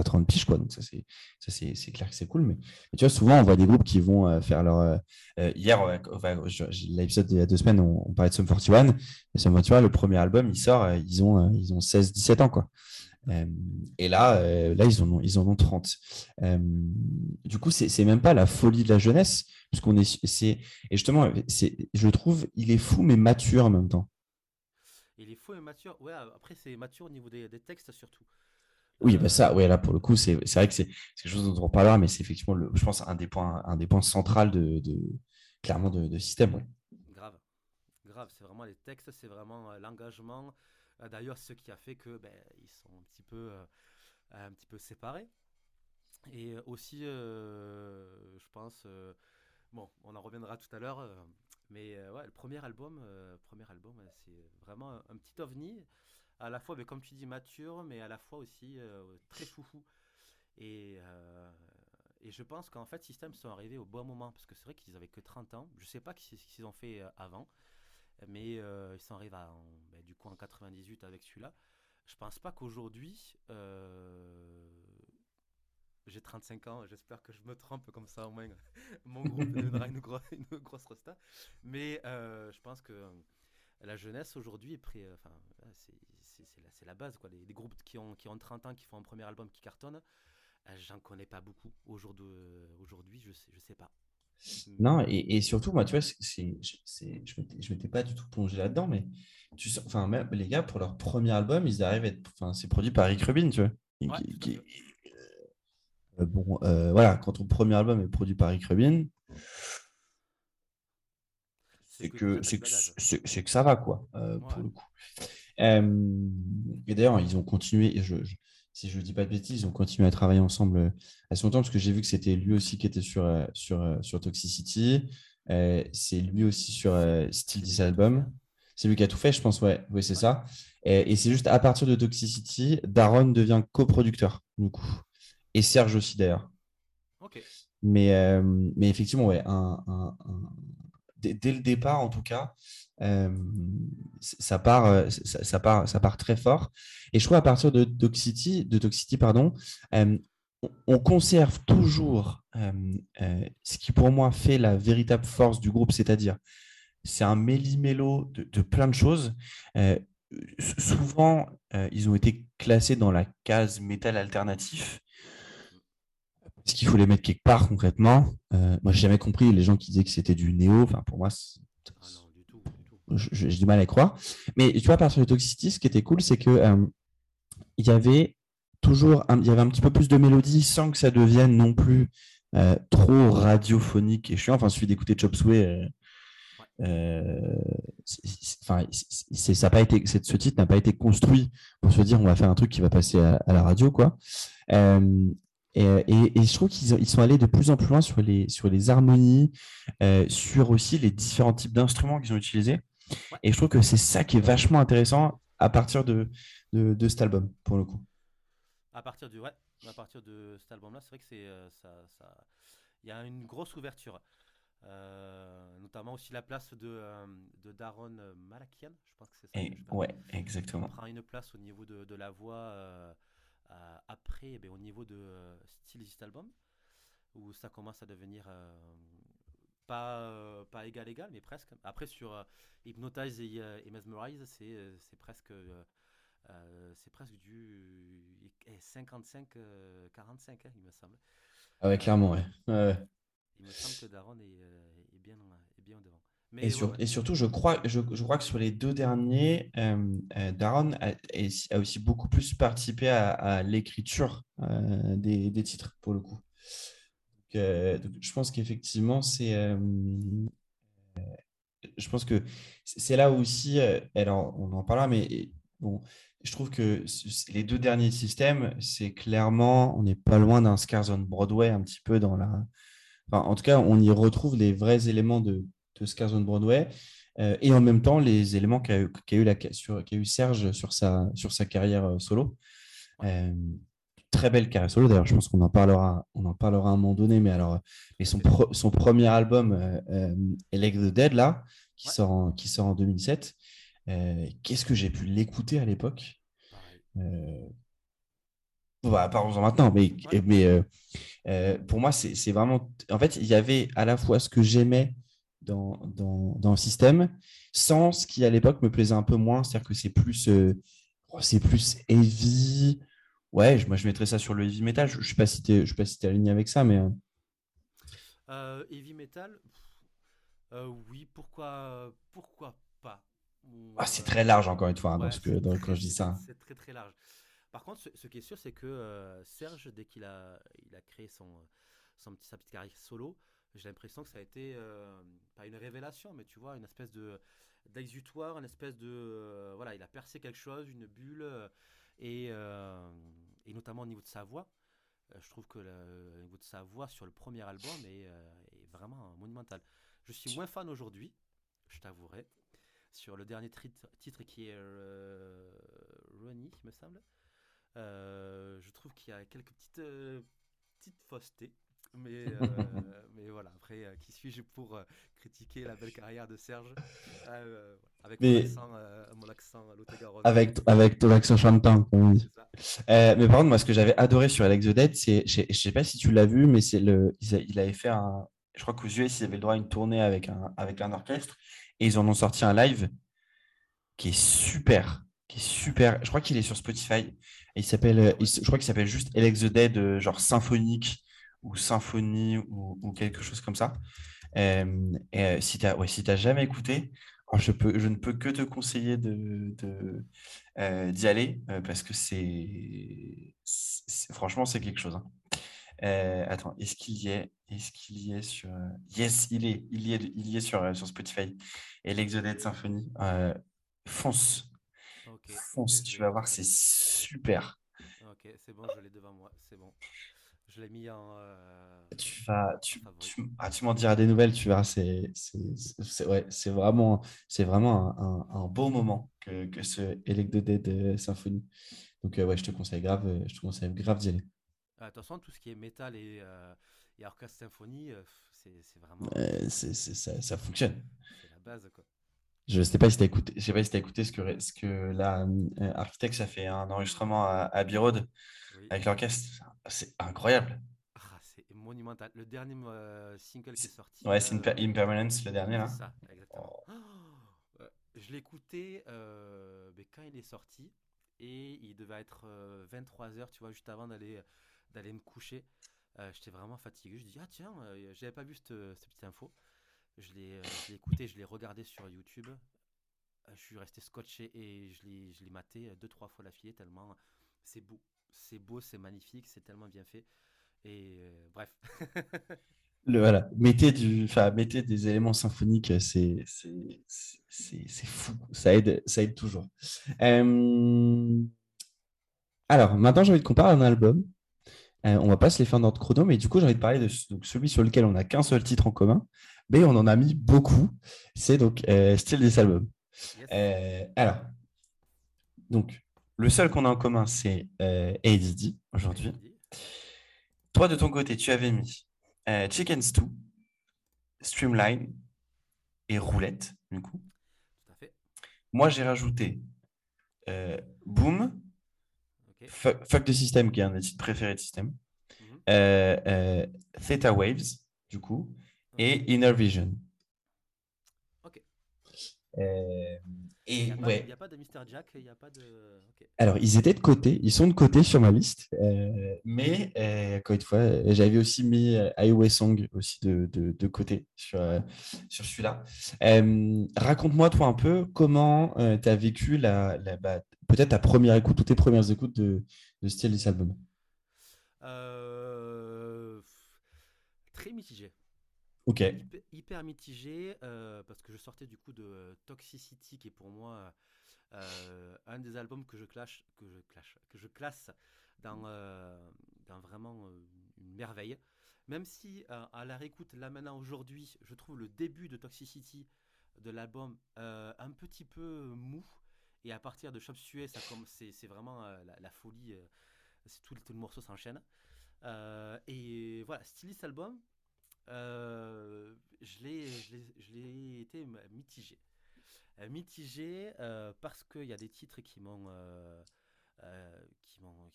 as 30 piges. Quoi. Donc, ça, c'est clair que c'est cool. Mais, souvent, on voit des groupes qui vont euh, faire leur. Euh, euh, hier, l'épisode il y a deux semaines, on, parlait de Sum 41. Et Sum 41, le premier album, il sort, ils ont, ils ont 16-17 ans. Quoi. et là, ils, en ont, ils ont 30. du coup, c'est même pas la folie de la jeunesse, est, est. Et justement, je trouve, il est fou, mais mature en même temps. Il est faux et mature. Ouais, après, c'est mature au niveau des, textes surtout. Oui, bah ça, ouais, là pour le coup, c'est vrai que c'est quelque chose dont on parlera, mais c'est effectivement, le, je pense, un des points, un des points centrales de, clairement de, système. Ouais. Grave, grave. C'est vraiment les textes, c'est vraiment euh, l'engagement. Euh, d'ailleurs, ce qui a fait que ben, ils sont un petit peu, euh, un petit peu séparés. Et aussi, je pense, bon, on en reviendra tout à l'heure. Mais euh, ouais, le premier album, euh, premier album, c'est vraiment un, petit ovni, à la fois, mais comme tu dis, mature, mais à la fois aussi euh, très foufou. Et, et je pense qu'en fait, System sont arrivés au bon moment, parce que c'est vrai qu'ils avaient que 30 ans. Je sais pas ce qu'ils ont fait avant, mais ils sont arrivés à, ben, du coup en 98 avec celui-là. Je pense pas qu'aujourd'hui, j'ai 35 ans, j'espère que je me trompe comme ça au moins mon groupe donnera une, grosse rosta. Mais euh, je pense que la jeunesse aujourd'hui est prêt, euh, enfin, c'est la, base. Quoi. Les, groupes qui ont, qui ont 30 ans, qui font un premier album qui cartonne, euh, j'en connais pas beaucoup. Aujourd'hui, je sais, je sais pas. Non, et, surtout, moi, tu vois, c'est, je ne m'étais pas du tout plongé là-dedans, mais tu enfin, même, les gars, pour leur premier album, ils arrivent à être. Enfin, c'est produit par Rick Rubin, tu vois. qui, euh, bon, euh, voilà, quand ton premier album est produit par Rick Rubin, c'est que, c'est que, que, ça va, quoi, euh, pour le coup. et d'ailleurs, ils ont continué, je, si je ne dis pas de bêtises, ils ont continué à travailler ensemble assez longtemps, parce que j'ai vu que c'était lui aussi qui était sur, sur, sur Toxicity, c'est lui aussi sur Still This Album. C'est lui qui a tout fait, je pense, ouais, oui, c'est ça. Et, et c'est juste à partir de Toxicity, Daron devient coproducteur, du coup et Serge aussi d'ailleurs. Mais, euh, mais effectivement, ouais, dès, le départ, en tout cas, euh, ça, part, euh, ça, part, ça part très fort. Et je trouve à partir de Toxicity, de pardon, on conserve toujours ce qui pour moi fait la véritable force du groupe, c'est-à-dire c'est un méli-mélo de, de, plein de choses. souvent, ils ont été classés dans la case métal alternatif. Est-ce qu'il faut les mettre quelque part concrètement euh, Moi, j'ai jamais compris les gens qui disaient que c'était du néo. Enfin, pour moi, ah j'ai du mal à y croire. Mais tu vois, à partir de Toxicity, ce qui était cool, c'est que euh, il y avait toujours, il y avait un petit peu plus de mélodie sans que ça devienne non plus euh, trop radiophonique et chiant. Enfin, il suffit d'écouter Chop Suey. enfin, ça pas été, ce titre n'a pas été construit pour se dire on va faire un truc qui va passer à, la radio, quoi. Et, je trouve qu'ils ils sont allés de plus en plus loin sur les, sur les harmonies, sur aussi les différents types d'instruments qu'ils ont utilisés. Et je trouve que c'est ça qui est vachement intéressant à partir de, de, de, cet album, pour le coup. À partir, du, ouais, à partir de cet album-là, c'est vrai que c'est euh, ça, ça... Il y a une grosse ouverture. Euh, notamment aussi la place de, euh, de Daron Malakian, je pense que c'est ça. Et, ouais, exactement. Il prend une place au niveau de, de la voix après, eh au niveau de style cet album, où ça commence à devenir pas, pas égal égal, mais presque. Après sur Hypnotize et, et Mesmerize, c'est presque euh, c'est presque du 55-45, euh, hein, il me semble. Ah ouais, clairement, ouais. Il me semble que Daron est, euh, est bien, est bien devant. Mais et, et, surtout, je crois, je, je, crois que sur les deux derniers, Daron a, a, aussi beaucoup plus participé à, l'écriture des, des, titres, pour le coup. Donc, je pense qu'effectivement, c'est. je pense que c'est là aussi, alors on en parlera, mais bon, je trouve que les deux derniers systèmes, c'est clairement, on n'est pas loin d'un Scars on Broadway, un petit peu dans la. en tout cas, on y retrouve les vrais éléments de, de Scars on Broadway. Euh, et en même temps, les éléments qu'a eu, eu, eu, Serge sur sa, sur sa carrière euh, solo. Euh, très belle carrière solo, d'ailleurs, je pense qu'on en parlera, on en parlera à un moment donné, mais alors, mais son, son premier album, Elect the Dead, là, qui, sort qui sort en 2007, euh, qu'est-ce que j'ai pu l'écouter à l'époque? Bah, Parlons-en maintenant, mais, mais euh, euh, pour moi, c'est vraiment. En fait, il y avait à la fois ce que j'aimais dans, dans, dans, le système, sans ce qui à l'époque me plaisait un peu moins, c'est-à-dire que c'est plus, oh, c'est plus heavy. Ouais, moi je mettrais ça sur le heavy metal. Je ne sais pas si tu es, pas si es aligné avec ça, mais. heavy metal, oui, pourquoi, pourquoi ah, c'est très large, encore une fois, hein, dans ce que, quand je dis ça. C'est très très large. Par contre, ce, qui est sûr, c'est que euh, Serge, dès qu'il a, il a créé son, son petit, sa petite carrière solo, j'ai l'impression que ça a été, euh, pas une révélation, mais tu vois, une espèce de d'exutoire, une espèce de. Euh, voilà, il a percé quelque chose, une bulle, et, et notamment au niveau de sa voix. je trouve que le, niveau de sa voix sur le premier album est, vraiment monumental. Je suis moins fan aujourd'hui, je t'avouerai sur le dernier titre qui est euh, Ronnie, me semble. Euh, je trouve qu'il y a quelques petites, euh, petites faussetés. Mais, mais voilà, après, qui suis-je pour critiquer la belle carrière de Serge avec mon accent, mon accent Avec, avec ton accent chantant, comme on dit. mais par contre, moi, ce que j'avais adoré sur Alex the Dead, c'est, je ne sais pas si tu l'as vu, mais c'est le, il, avait fait un, je crois qu'aux US, il avait le droit à une tournée avec un, avec un orchestre. Et ils en ont sorti un live qui est super. Qui est super. Je crois qu'il est sur Spotify. il s'appelle, je crois qu'il s'appelle juste Alex the Dead, euh, genre symphonique ou symphonie ou, quelque chose comme ça. Euh, et, euh, si tu n'as ouais, si jamais écouté, oh, je, peux, je ne peux que te conseiller d'y de, aller parce que c'est franchement, c'est quelque chose. Hein. Euh, attends, est-ce qu'il y est Est-ce qu'il y est sur euh, Yes, il est, il y est, il y est sur, euh, sur Spotify. Et l'Exodate Symphony, fonce, fonce. Tu vas voir, c'est super. Ok, c'est bon, je l'ai devant moi, c'est bon. Je l'ai mis en. Tu vas, tu, ah, tu m'en diras des nouvelles, tu verras. C'est, c'est, ouais, c'est vraiment, c'est vraiment un, un, beau moment que, que ce Electro Symphony. Donc ouais, je te conseille grave, je te conseille grave d'y aller. De toute façon, tout ce qui est métal et, euh, et orchestre symphonie, euh, c'est vraiment. c'est ça, ça, fonctionne. C'est la base, quoi. Je ne sais pas si tu as écouté, je sais pas si as écouté ce que, ce que euh, Architect a fait un enregistrement à, à Birod avec l'orchestre. C'est incroyable. Ah, c'est monumental. Le dernier single qui est sorti. Ouais, c'est Impermanence, le dernier là. ça, exactement. Oh. je l'ai écouté quand il est sorti et il devait être 23h, tu vois, juste avant d'aller d'aller me coucher. Euh, j'étais vraiment fatigué. Je dis ah tiens, euh, j'avais pas vu cette, petite info. Je l'ai euh, écouté, je l'ai regardé sur YouTube. je suis resté scotché et je l'ai maté deux trois fois la filée tellement c'est beau. C'est beau, c'est magnifique, c'est tellement bien fait. Et euh, bref. Le, voilà, mettez, du, mettez des éléments symphoniques, c'est fou, ça aide, ça aide toujours. Euh, alors, maintenant, j'ai envie qu'on parle d'un album. Euh, on va pas se les faire dans notre chrono, mais du coup, j'ai envie de parler de celui sur lequel on n'a qu'un seul titre en commun, mais on en a mis beaucoup. C'est donc euh, Style des albums. alors, donc, le seul qu'on a en commun, c'est ADD aujourd'hui. Toi, de ton côté, tu avais mis euh, chicken Stew, Streamline et Roulette, du coup. Tout à fait. Moi, j'ai rajouté euh, Boom, Fuck the System, qui est un des titres préférés de System, mhm. euh, Theta Waves, du coup, et Inner Vision. Ok. Il n'y a, pas de Mr. Jack, il a pas de. Alors, ils étaient de côté, ils sont de côté sur ma liste, euh, mais euh, encore une fois, j'avais aussi mis euh, Song aussi de, de, côté sur, euh, sur celui-là. Raconte-moi, toi, un peu comment tu as vécu la, bah, peut-être ta première écoute ou tes premières écoutes de, de Style des albums. Très mitigé. Hyper, mitigé euh, parce que je sortais du coup de Toxicity qui est pour moi euh, un des albums que je clash, que je clash, que je classe dans, euh, dans vraiment une merveille. Même si à la réécoute là maintenant aujourd'hui, je trouve le début de Toxicity de l'album un petit peu mou et à partir de Shop Suey, ça c'est vraiment la, folie, tout, tout, le morceau s'enchaîne. et voilà, styliste album, euh, je l'ai été mitigé. Euh, mitigé euh, parce qu'il y a des titres qui m'ont qui m'ont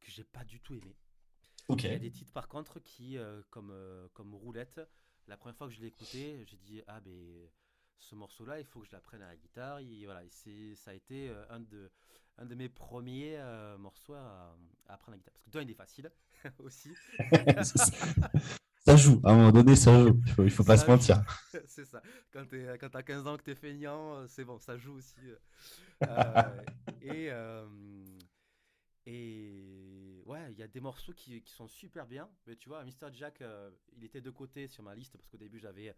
que j'ai pas du tout aimé. Il y a des titres par contre qui comme comme roulette. La première fois que je l'ai écouté, j'ai dit ah ben ce morceau-là, il faut que je l'apprenne à la guitare. Et voilà, c'est ça a été un de un de mes premiers morceaux à, à, apprendre la guitare. Parce que toi, il est facile aussi. joue. À un moment donné, ça joue. Il faut, faut pas se mentir. c'est ça. Quand tu as 15 ans, que tu es feignant, euh, c'est bon, ça joue aussi. Euh. Euh, et, et ouais, il y a des morceaux qui, qui, sont super bien. Mais tu vois, Mr. Jack, il était de côté sur ma liste parce qu'au début, j'avais.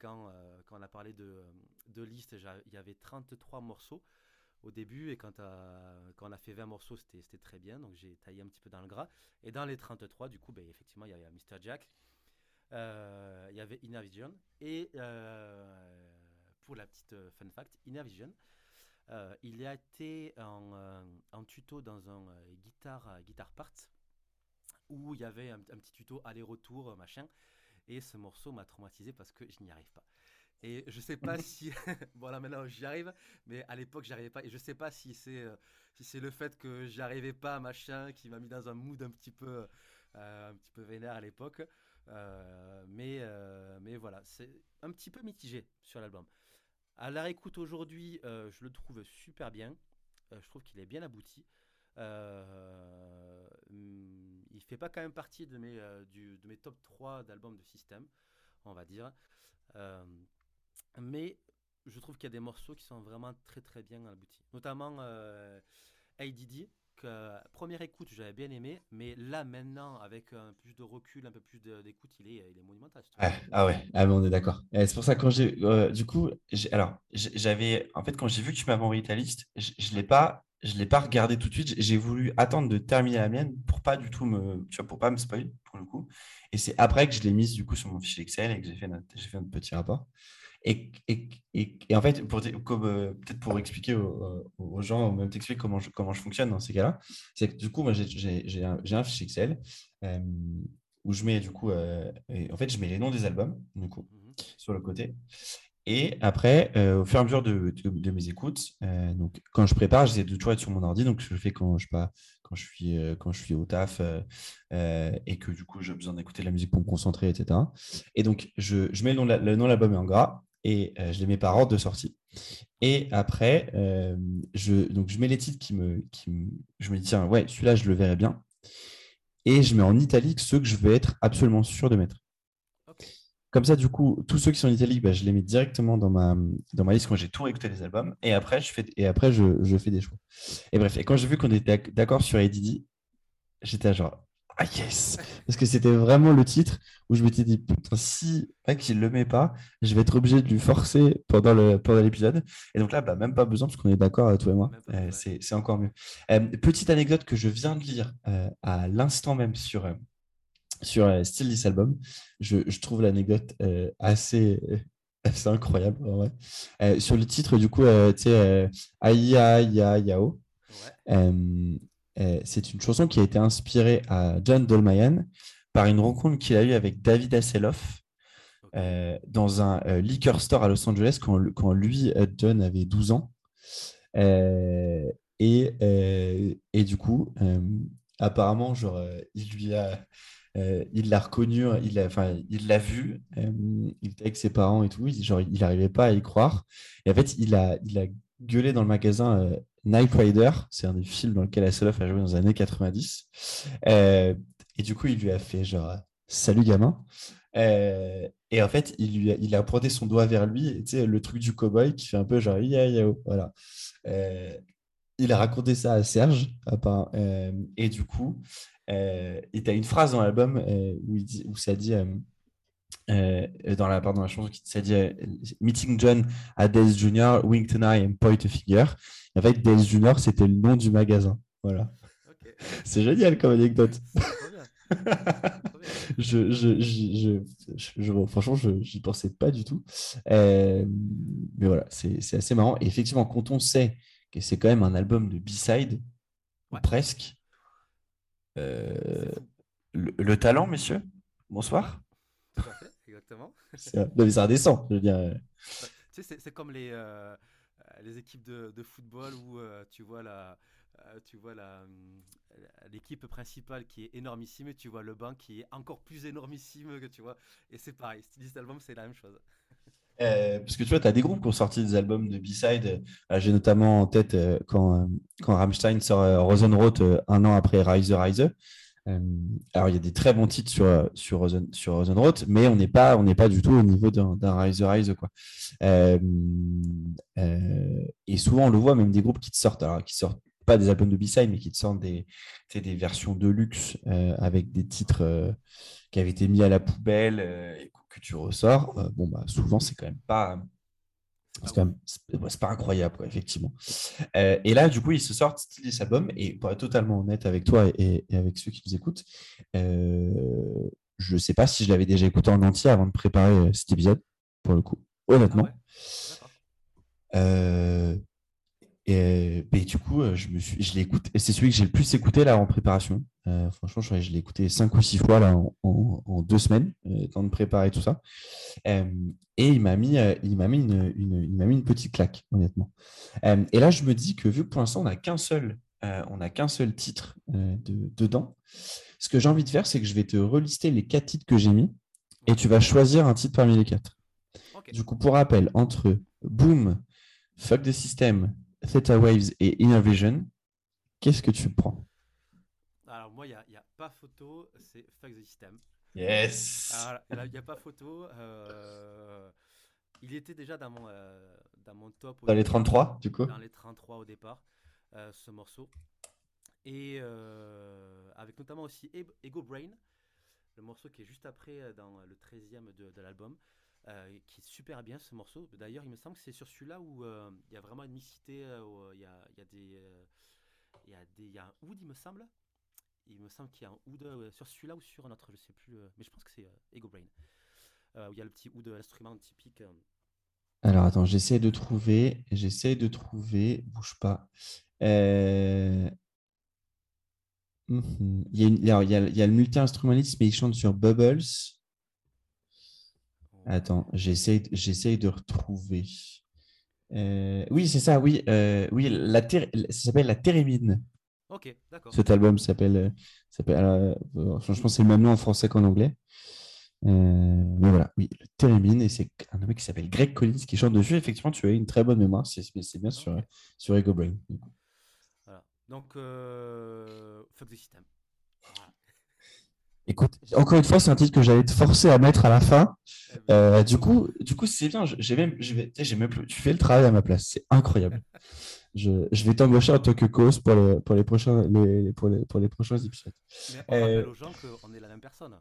quand, quand on a parlé de, de liste, il y avait 33 morceaux au début et quand, quand, on a fait 20 morceaux c'était très bien donc j'ai taillé un petit peu dans le gras et dans les 33 du coup ben, effectivement il y avait Mr Jack euh, il y avait Inavision et euh, pour la petite euh, fun fact Inavision il a été en, en tuto dans un guitare guitar part où il y avait un, un petit tuto aller-retour machin et ce morceau m'a traumatisé parce que je n'y arrive pas et je sais pas si, bon là maintenant j'y arrive, mais à l'époque j'y arrivais pas. Et je sais pas si c'est si c'est le fait que j'y arrivais pas, machin, qui m'a mis dans un mood un petit peu un petit peu vénère à l'époque. Euh, mais, euh, mais voilà, c'est un petit peu mitigé sur l'album. À la réécoute aujourd'hui, euh, je le trouve super bien. je trouve qu'il est bien abouti. Hmm, il fait pas quand même partie de mes, du, de mes top 3 d'albums de système, on va dire. mais je trouve qu'il y a des morceaux qui sont vraiment très très bien aboutis. Notamment ADD, première écoute, j'avais bien aimé, mais là maintenant, avec un peu plus de recul, un peu plus d'écoute, il est, monumental. ah ouais, ah, on est d'accord. C'est pour ça que quand j'ai, euh, du coup, alors j'avais, en fait, quand j'ai vu que tu m'avais envoyé ta liste, je, je l'ai pas, je l'ai pas regardé tout de suite. J'ai voulu attendre de terminer la mienne pour pas du tout me, tu vois, pour pas me spoiler pour le coup. Et c'est après que je l'ai mise du coup sur mon fichier Excel et que j'ai fait, j'ai fait un petit rapport. Et, et, et, en fait, pour, comme, euh, peut-être pour expliquer aux, gens, ou même t'expliquer comment je, comment je fonctionne dans ces cas-là, c'est que du coup, moi, j'ai un, un, fichier Excel euh, où je mets du coup, euh, en fait, je mets les noms des albums, du coup, mmh sur le côté. Et après, au fur et à mesure de, de, mes écoutes, donc quand je prépare, j'essaie de toujours être sur mon ordi, donc je le fais quand je, pas, quand je, suis, quand je suis au taf et que du coup j'ai besoin d'écouter de la musique pour me concentrer, etc. Et donc je, je mets le nom de l'album en gras et euh, je les mets par ordre de sortie. Et après, euh, je, donc je mets les titres qui me, qui Je me dis, tiens, ouais, celui-là, je le verrai bien. Et je mets en italique ceux que je vais être absolument sûr de mettre. Comme ça, du coup, tous ceux qui sont en Italie, bah, je les mets directement dans ma, dans ma liste quand j'ai tout réécouté les albums. Et après, je fais, et après je, je fais des choix. Et bref, et quand j'ai vu qu'on était d'accord sur Eddie, j'étais genre, ah yes Parce que c'était vraiment le titre où je m'étais dit, putain, si mec, il le met pas, je vais être obligé de lui forcer pendant l'épisode. Pendant et donc là, bah, même pas besoin parce qu'on est d'accord, euh, toi et moi. Euh, c'est encore mieux. Euh, petite anecdote que je viens de lire à l'instant même sur, sur Still This Album. Je, je trouve l'anecdote assez, assez incroyable. sur le titre, du coup, tu sais, Aïe, Yao. Euh, c'est une chanson qui a été inspirée à John Dolmayan par une rencontre qu'il a eue avec David Hasselhoff euh, dans un euh, liquor store à Los Angeles quand, quand, lui, John, avait 12 ans. et, et du coup, apparemment, genre, il lui a. il l'a reconnu, il l'a enfin, il l'a vu, il était avec ses parents et tout, il, genre, il n'arrivait pas à y croire. Et en fait, il a, il a gueulé dans le magasin Night Rider, c'est un des films dans lequel Hasselhoff a joué dans les années 90. Euh, et du coup, il lui a fait genre Salut gamin. Euh, et en fait, il, lui a, il a pointé son doigt vers lui, tu sais, le truc du cowboy qui fait un peu genre ya ya voilà. Euh, il a raconté ça à Serge, et du coup, il a une phrase dans l'album où, il où ça dit dans la pardon, la chanson qui dit Meeting John Days Junior, Wink an eye and point a finger. En fait, Dale Junior, c'était le nom du magasin. Voilà. C'est génial comme anecdote. je, je, je, je, franchement, je n'y pensais pas du tout. Euh, mais voilà, c'est assez marrant. Et effectivement, quand on sait que c'est quand même un album de B-side, presque, euh, le, talent, messieurs, bonsoir. Tout à fait, exactement. C'est indécent, je veux dire. Tu sais, c'est comme les. Euh, les équipes de, football où euh, tu vois la, euh, tu vois la, l'équipe principale qui est énormissime et tu vois le banc qui est encore plus énormissime que tu vois. Et c'est pareil, Stylist Album, c'est la même chose. Euh, parce que tu vois, tu as des groupes qui ont sorti des albums de B-side. J'ai notamment en tête quand, quand Rammstein sort Rosenroth un an après Rise Rise. Euh, alors, il y a des très bons titres sur, sur, sur Rosenroth, mais on n'est pas, pas du tout au niveau d'un Rise Rise. Quoi. Euh, euh, et souvent, on le voit, même des groupes qui te sortent, alors, qui sortent pas des albums de B-side, mais qui te sortent des, des versions de luxe avec des titres qui avaient été mis à la poubelle et que tu ressors. bon, bah, souvent, c'est quand même pas c'est pas incroyable, effectivement. Euh, et là, du coup, ils se sortent cet album. Et pour être totalement honnête avec toi et, avec ceux qui nous écoutent, euh, je ne sais pas si je l'avais déjà écouté en entier avant de préparer euh, cet épisode, pour le coup. Honnêtement. Ah et, du coup, je me suis, je l'écoute. Et c'est celui que j'ai le plus écouté là en préparation. franchement, je, l'ai écouté cinq ou six fois là en, deux semaines, temps de préparer tout ça. Et il m'a mis, euh, il m'a mis une, il m'a mis une petite claque, honnêtement. Euh, et là, je me dis que vu que pour l'instant, on n'a qu'un seul, euh, on a qu'un seul titre de, dedans, ce que j'ai envie de faire, c'est que je vais te relister les quatre titres que j'ai mis et tu vas choisir un titre parmi les quatre. Du coup, pour rappel, entre Boom, Fuck the System, Theta Waves et Inner Vision, qu'est-ce que tu prends? Alors, moi, il n'y a, a, pas photo, c'est Fuck the System. Yes. Il n'y a pas photo. Euh, il était déjà dans mon, euh, dans mon top. Dans les 33, du coup? Dans les 33 au départ, euh, ce morceau. Et avec notamment aussi Ego Brain, le morceau qui est juste après dans le 13e de, de l'album. Qui est super bien ce morceau. D'ailleurs, il me semble que c'est sur celui-là où il y a vraiment une mixité. Il y, a, des. Il y, a un oud, il me semble, il me semble qu'il y a un oud euh, sur celui-là ou sur un autre, je sais plus, euh, mais je pense que c'est euh, Ego Brain. où il y a le petit oud instrument typique. Alors attends, j'essaie de trouver, j'essaie de trouver, bouge pas. Il, y a il, y a, il, y a, le multi-instrumentiste, mais il chante sur Bubbles. Attends, j'essaie de retrouver. oui, c'est ça, oui. oui la ça s'appelle la Térémine. Ok, d'accord. Cet album s'appelle. Euh, s'appelle euh, franchement, c'est le même nom en français qu'en anglais. Euh, mais voilà, oui, le Télémine, et c'est un mec qui s'appelle Greg Collins qui chante dessus. Effectivement, tu as une très bonne mémoire, c'est bien sur, sur Ego Brain. Voilà. Donc, euh, fuck the system. Écoute, encore une fois, c'est un titre que j'allais te forcer à mettre à la fin. Eh ben, Euh, du coup, du coup, c'est bien. J'ai même, j'ai même plus- tu fais le travail à ma place. C'est incroyable. Je, je vais t'embaucher en tant que co pour, le- pour les prochains, les, pour les, pour les prochains épisodes. mais on euh, rappelle aux gens qu'on est la même personne.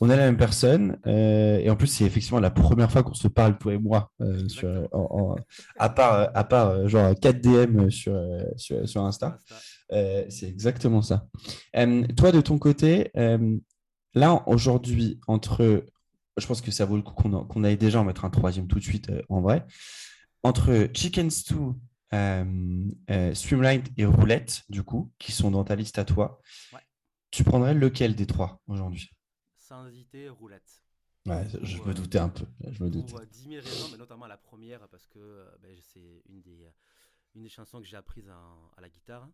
On est la même personne. euh, et en plus, c'est effectivement la première fois qu'on se parle, toi et moi, euh, sur, Exactement. en- en- à part, euh, à part euh, genre 4 DM sur, euh, sur, sur Insta. Insta. Euh, c'est exactement ça. Euh, toi, de ton côté, euh, là, aujourd'hui, entre. Je pense que ça vaut le coup qu'on qu'on aille déjà en mettre un troisième tout de suite, euh, en vrai. Entre Chicken Stew, euh, euh, Streamline et Roulette, du coup, qui sont dans ta liste à toi, Ouais. tu prendrais lequel des trois aujourd'hui? Sans hésiter, roulette. Ouais, je Pour, me euh, doutais un peu. Je me doutais. Pour euh, 10 000 raisons, mais notamment la première, parce que ben, c'est une des, une des chansons que j'ai apprises en- à la guitare.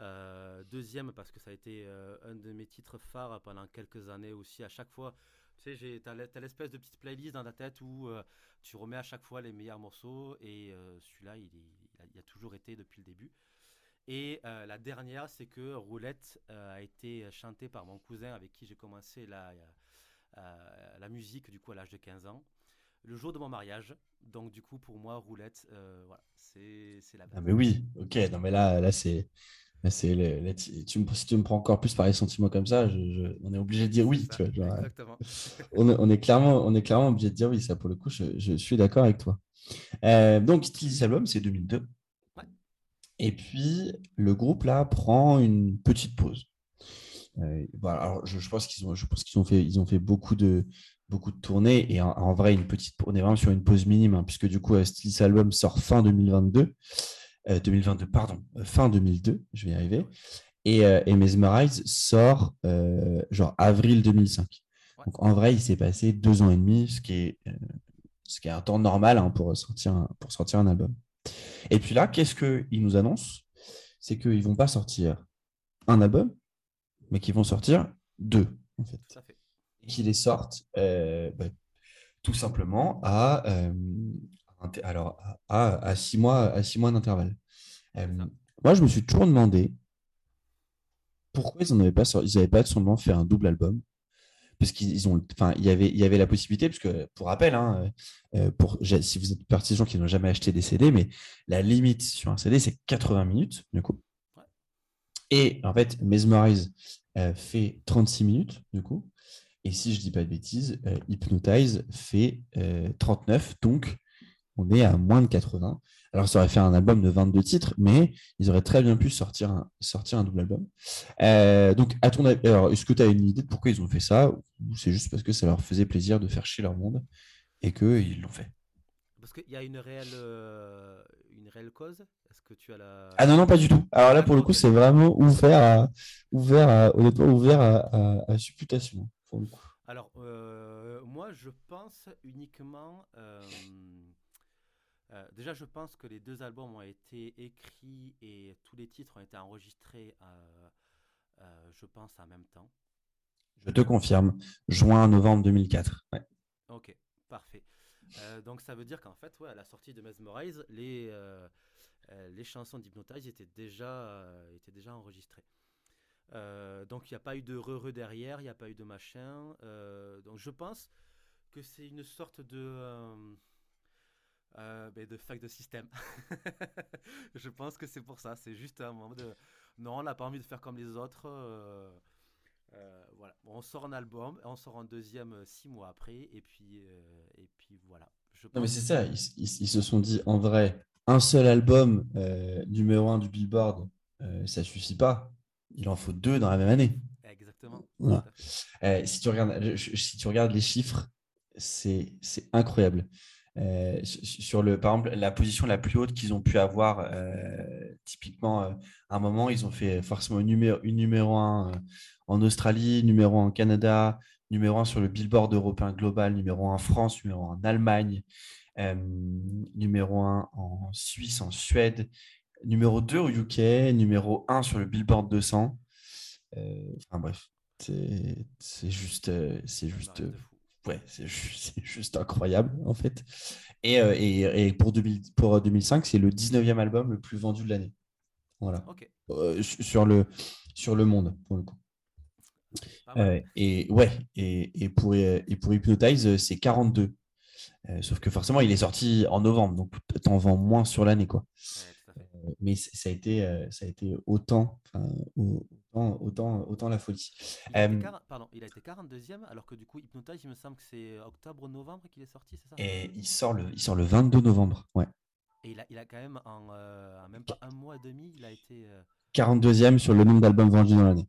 Euh, deuxième, parce que ça a été euh, un de mes titres phares pendant quelques années aussi. À chaque fois, tu sais, tu as l'espèce de petite playlist dans ta tête où euh, tu remets à chaque fois les meilleurs morceaux, et celui-là, il, il a, il a toujours été depuis le début. Et la dernière, c'est que Roulette a été chantée par mon cousin avec qui j'ai commencé la, la musique du coup à l'âge de 15 ans. Le jour de mon mariage. Donc du coup pour moi Roulette, euh, voilà, c'est la Ah, base. mais oui, ok. Non, mais là, là c'est. C'est tu, me, si tu me prends encore plus par les sentiments comme ça, je- je- on est obligé de dire oui. C'est Tu ça, vois, genre, Exactement. on, est, on est clairement, on est clairement obligé de dire oui. Ça, pour le coup, je, je suis d'accord avec toi. Euh, donc, Steel Album, c'est 2002. Ouais. Et puis, le groupe, là, prend une petite pause. Euh, voilà, alors, je, pense qu'ils ont, je pense qu'ils ont fait, ils ont fait beaucoup de, beaucoup de tournées. Et en, en vrai, une petite, on est vraiment sur une pause minime, hein, puisque du coup, euh, Steel Album sort fin 2022. Euh, 2022, pardon, euh, fin 2002, je vais y arriver. Et, euh, et Mesmerize sort euh, genre avril 2005. Ouais. Donc en vrai, il s'est passé deux ans et demi, ce qui est, euh, ce qui est un temps normal hein, pour, sortir un, pour sortir un album. Et puis là, qu'est-ce qu'ils nous annoncent? C'est qu'ils ne vont pas sortir un album, mais qu'ils vont sortir deux, en fait. Et qu'ils les sortent euh, bah, tout simplement à, euh, alors, à, six mois, à six mois d'intervalle. Euh, moi, je me suis toujours demandé pourquoi ils n'avaient pas, ils avaient pas fait un double album. Parce qu'ils ils ont, enfin, il y avait, il y avait la possibilité, parce que pour rappel, hein, euh, pour, j'ai- si vous êtes partie des gens qui n'ont jamais acheté des CD, mais la limite sur un CD, c'est 80 minutes, du coup. Et en fait, Mesmerize euh, fait 36 minutes, du coup. Et si je dis pas de bêtises, euh, Hypnotize fait euh, 39, donc on est à moins de 80. Alors, ça aurait fait un album de 22 titres, mais ils auraient très bien pu sortir un, sortir un double album. Euh, donc, à ton avis, alors, est-ce que tu as une idée de pourquoi ils ont fait ça Ou c'est juste parce que ça leur faisait plaisir de faire chier leur monde et qu'ils l'ont fait? Parce qu'il y a une réelle, euh, une réelle cause. Est-ce que tu as la. Ah non, non, pas du tout. Alors là, pour le coup, c'est vraiment ouvert à, ouvert à, honnêtement, ouvert à, à- à supputation. Pour le coup. Alors, euh, moi, je pense uniquement. Euh, déjà, je pense que les deux albums ont été écrits et tous les titres ont été enregistrés, euh, euh, je pense, en même temps. Je te confirme, juin-novembre 2004. Ouais. Ok, parfait. Donc, ça veut dire qu'en fait, ouais, à la sortie de Mesmerize, les, les chansons d'Hypnotize étaient, déjà, étaient déjà enregistrées. Donc, il n'y a pas eu de re-re derrière, il n'y a pas eu de machin. donc, je pense que c'est une sorte de. Euh, ben, de fac de système. je pense que c'est pour ça. C'est juste un moment de. Non, on n'a pas envie de faire comme les autres. euh, euh, voilà. Bon, on sort un album, on sort un deuxième six mois après, et puis, et puis voilà. Je Non, mais c'est ça. Ils, ils- ils se sont dit, en vrai, un seul album numéro un du Billboard, ça suffit pas. Il en faut deux dans la même année. Exactement. Voilà. Euh, si, tu regardes, je- si tu regardes les chiffres, c'est c'est incroyable. Euh, su- sur le, par exemple, la position la plus haute qu'ils ont pu avoir, euh, typiquement, euh, à un moment, ils ont fait forcément une numéro, une numéro 1 en Australie, numéro 1 en Canada, numéro 1 sur le Billboard européen global, numéro 1 en France, numéro 1 en Allemagne, euh, numéro 1 en Suisse, en Suède, numéro 2 au UK, numéro 1 sur le Billboard 200. Euh, enfin bref, c'est juste, c'est juste, euh, ouais, c'est ju- c'est juste incroyable en fait. Et, euh, et, et pour, 2000 pour 2005, c'est le 19e album le plus vendu de l'année. Voilà. Euh, su- sur, le, sur le monde pour le coup. Et ouais, et, et, pour, et pour Hypnotize, c'est 42. sauf que forcément, il est sorti en novembre, donc en vends moins sur l'année. quoi. Mais ça a, été, ça a été autant, autant, autant, autant la folie. Il a, été, pardon, il a été 42e, alors que du coup, Hypnotize, il me semble que c'est octobre-novembre qu'il est sorti, c'est ça? Et il sort, le, il sort le 22 novembre, ouais. Et il a, il a quand même, en, même pas un mois et demi, il a été. 42e sur le nombre d'albums vendus dans l'année.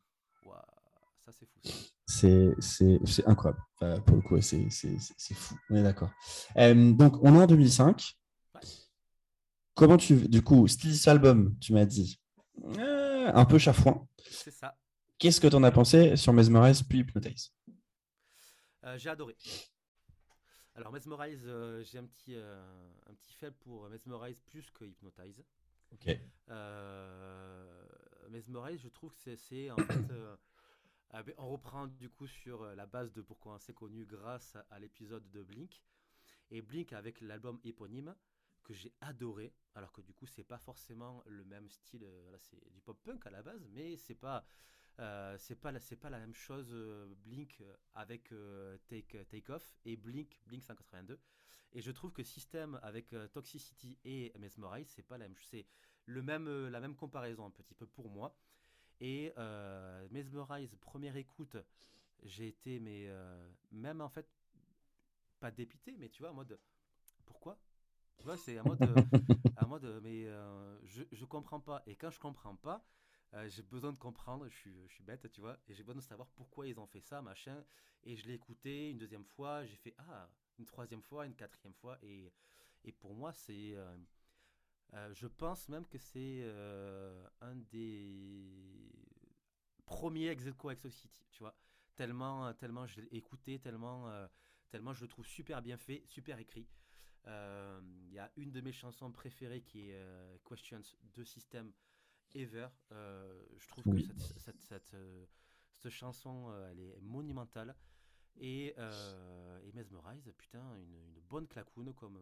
ça c'est fou. C'est incroyable. pour le coup, c'est fou. On est d'accord. Euh, donc, on est en 2005. Comment tu. Du coup, style album, tu m'as dit. Euh, un peu chafouin. C'est ça. Qu'est-ce que tu en as pensé sur Mesmerize puis Hypnotize? Euh, J'ai adoré. Alors, Mesmerize, j'ai un petit, un petit faible pour Mesmerize plus que Hypnotize. Ok. Mesmerize, je trouve que c'est en fait. On reprend du coup sur euh, la base de pourquoi on s'est connu grâce à, l'épisode de Blink. Et Blink avec l'album éponyme que j'ai adoré, alors que du coup c'est pas forcément le même style, euh, c'est du pop punk à la base, mais c'est pas euh, c'est pas c'est pas la même chose Blink avec Take Take Off et Blink Blink 182. Et je trouve que System avec Toxicity et Mesmerize c'est pas la même c'est le même la même comparaison un petit peu pour moi. Et euh, Mesmerize, première écoute, j'ai été, mais euh, même en fait, pas dépité, mais tu vois, en mode, pourquoi? Tu vois, c'est en mode, en mode mais euh, je, je comprends pas. Et quand je comprends pas, j'ai besoin de comprendre, je suis, je suis bête, tu vois, et j'ai besoin de savoir pourquoi ils ont fait ça, machin. Et je l'ai écouté une deuxième fois, j'ai fait, ah, une troisième fois, une quatrième fois, et, et pour moi, c'est euh, je pense même que c'est euh, un des premiers ex avec City, tu vois. Tellement, tellement je l'ai écouté, tellement, euh, tellement je le trouve super bien fait, super écrit. Il y a une de mes chansons préférées qui est Questions de System Ever. je trouve que cette, cette, cette, chanson, elle est monumentale. Et, et Mesmerize, putain, une, une bonne clacoune comme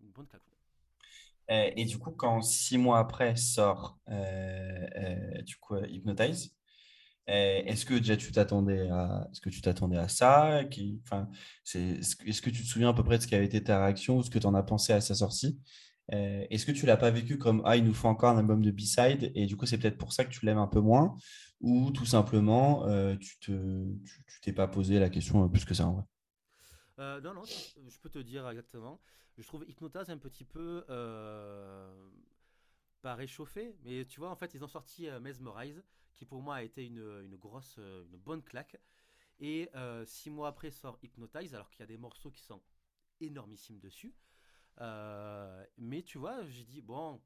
une bonne clacoune. Euh, et du coup, quand six mois après sort euh, euh, du coup, Hypnotize, est-ce que déjà tu t'attendais à, est-ce que tu t'attendais à ça? Enfin, c'est, Est-ce que tu te souviens à peu près de ce qui avait été ta réaction ou ce que tu en as pensé à sa sortie? Est-ce que tu l'as pas vécu comme ah il nous faut encore un album de B-side et du coup c'est peut-être pour ça que tu l'aimes un peu moins? Ou tout simplement tu te tu, t'es pas posé la question plus que ça en vrai? Non, non, je peux te dire exactement. Je trouve Hypnotize un petit peu euh, pas réchauffé, mais tu vois, en fait, ils ont sorti euh, Mesmerize, qui pour moi a été une, grosse, euh, une bonne claque. Et six mois après sort Hypnotize, alors qu'il y a des morceaux qui sont énormissimes dessus. mais tu vois, j'ai dit, bon,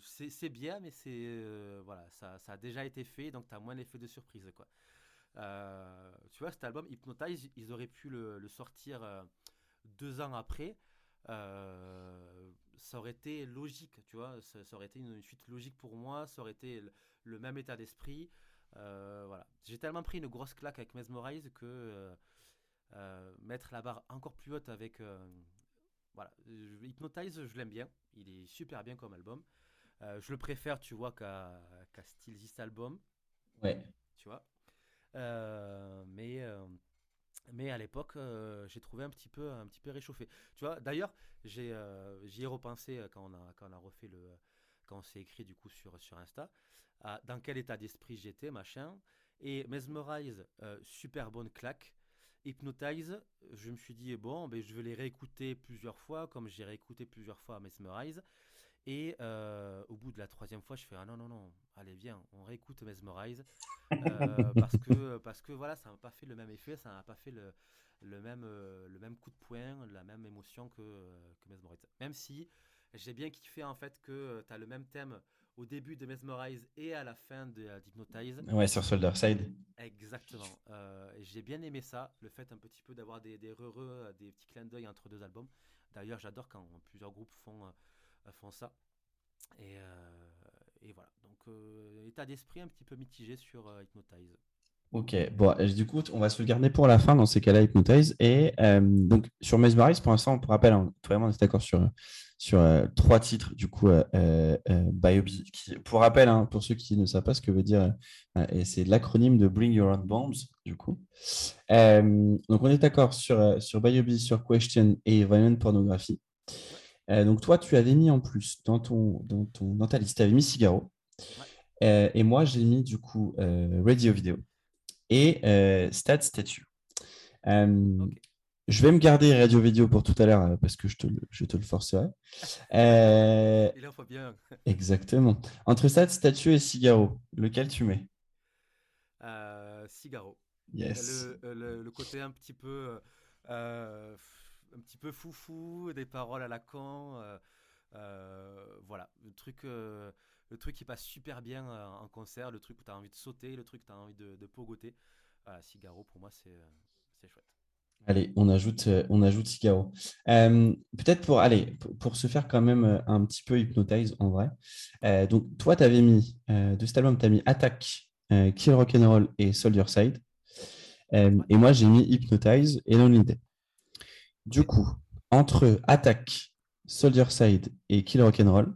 c'est bien, mais c'est voilà, ça, a déjà été fait, donc tu as moins l'effet de surprise. quoi. tu vois, cet album Hypnotize, ils auraient pu le, sortir deux ans après, euh, ça aurait été logique, tu vois, ça, aurait été une, suite logique pour moi, ça aurait été le, même état d'esprit. Euh, voilà. J'ai tellement pris une grosse claque avec Mesmerize que euh, mettre la barre encore plus haute avec. voilà. Hypnotize, je l'aime bien, il est super bien comme album. je le préfère, tu vois, qu'à qu Album. Ouais. Tu vois. mais mais à l'époque, euh, j'ai trouvé un petit peu, un petit peu réchauffé. Tu vois, d'ailleurs, j'ai, euh, j'y ai repensé euh, quand on a, refait le, quand on s'est écrit du coup sur, sur Insta, dans quel état d'esprit j'étais, machin. Et Mesmerize, super bonne claque. Hypnotize, je me suis dit, bon, ben, je vais les réécouter plusieurs fois, comme j'ai réécouté plusieurs fois Mesmerize. Et euh, au bout de la troisième fois, je fais ah non non non, allez viens, on réécoute Mesmerize euh, parce que parce que voilà, ça n'a pas fait le même effet, ça n'a pas fait le, le même euh, le même coup de poing, la même émotion que, que Mesmerize. Même si j'ai bien kiffé en fait que tu as le même thème au début de Mesmerize et à la fin de d'Hypnotize. Ouais, sur Soldier Side. Exactement. j'ai bien aimé ça, le fait un petit peu d'avoir des des, des petits clins d'œil entre deux albums. D'ailleurs, j'adore quand plusieurs groupes font font ça. Et, euh, et voilà. Donc, euh, état d'esprit un petit peu mitigé sur euh, Hypnotize. Ok, bon, du coup, on va se garder pour la fin dans ces cas-là, Hypnotize. Et donc, sur Mesmerize, pour l'instant, pour rappel, hein, vraiment, on est d'accord sur, sur trois titres, du coup, euh, pour rappel, hein, pour ceux qui ne savent pas ce que veut dire, c'est l'acronyme de Bring Your Own Bombs, du coup. donc, on est d'accord sur, sur Biobi, sur Question et Violent Pornography. Donc, toi, tu avais mis en plus dans, ton, dans, ton, dans ta liste, tu avais mis Cigaro. et moi, j'ai mis, du coup, Radio Video et euh, Stat Statue. Euh, je vais me garder radio vidéo pour tout à l'heure euh, parce que je te, je te le forcerai. Il en faut bien. exactement. Entre Stat Statue et Cigaro, lequel tu mets? Cigaro. Yes. Le, le, côté un petit peu, un petit peu foufou, des paroles à la con. voilà, le truc le truc qui passe super bien euh, en concert, le truc où tu as envie de sauter, le truc où tu as envie de, de pogoter. Voilà, Cigaro, pour moi, c'est euh, chouette. Allez, on ajoute, euh, on ajoute Cigaro. Peut-être pour, allez, pour, se faire quand même un petit peu hypnotize en vrai. donc, toi, tu avais mis, de cet album, tu as mis Attack, Kill Rock'n'Roll et Soldier Side. Et moi, j'ai mis Hypnotize et Lonely Day. Du coup, entre Attack, Soldier Side et Kill Rock'n'Roll,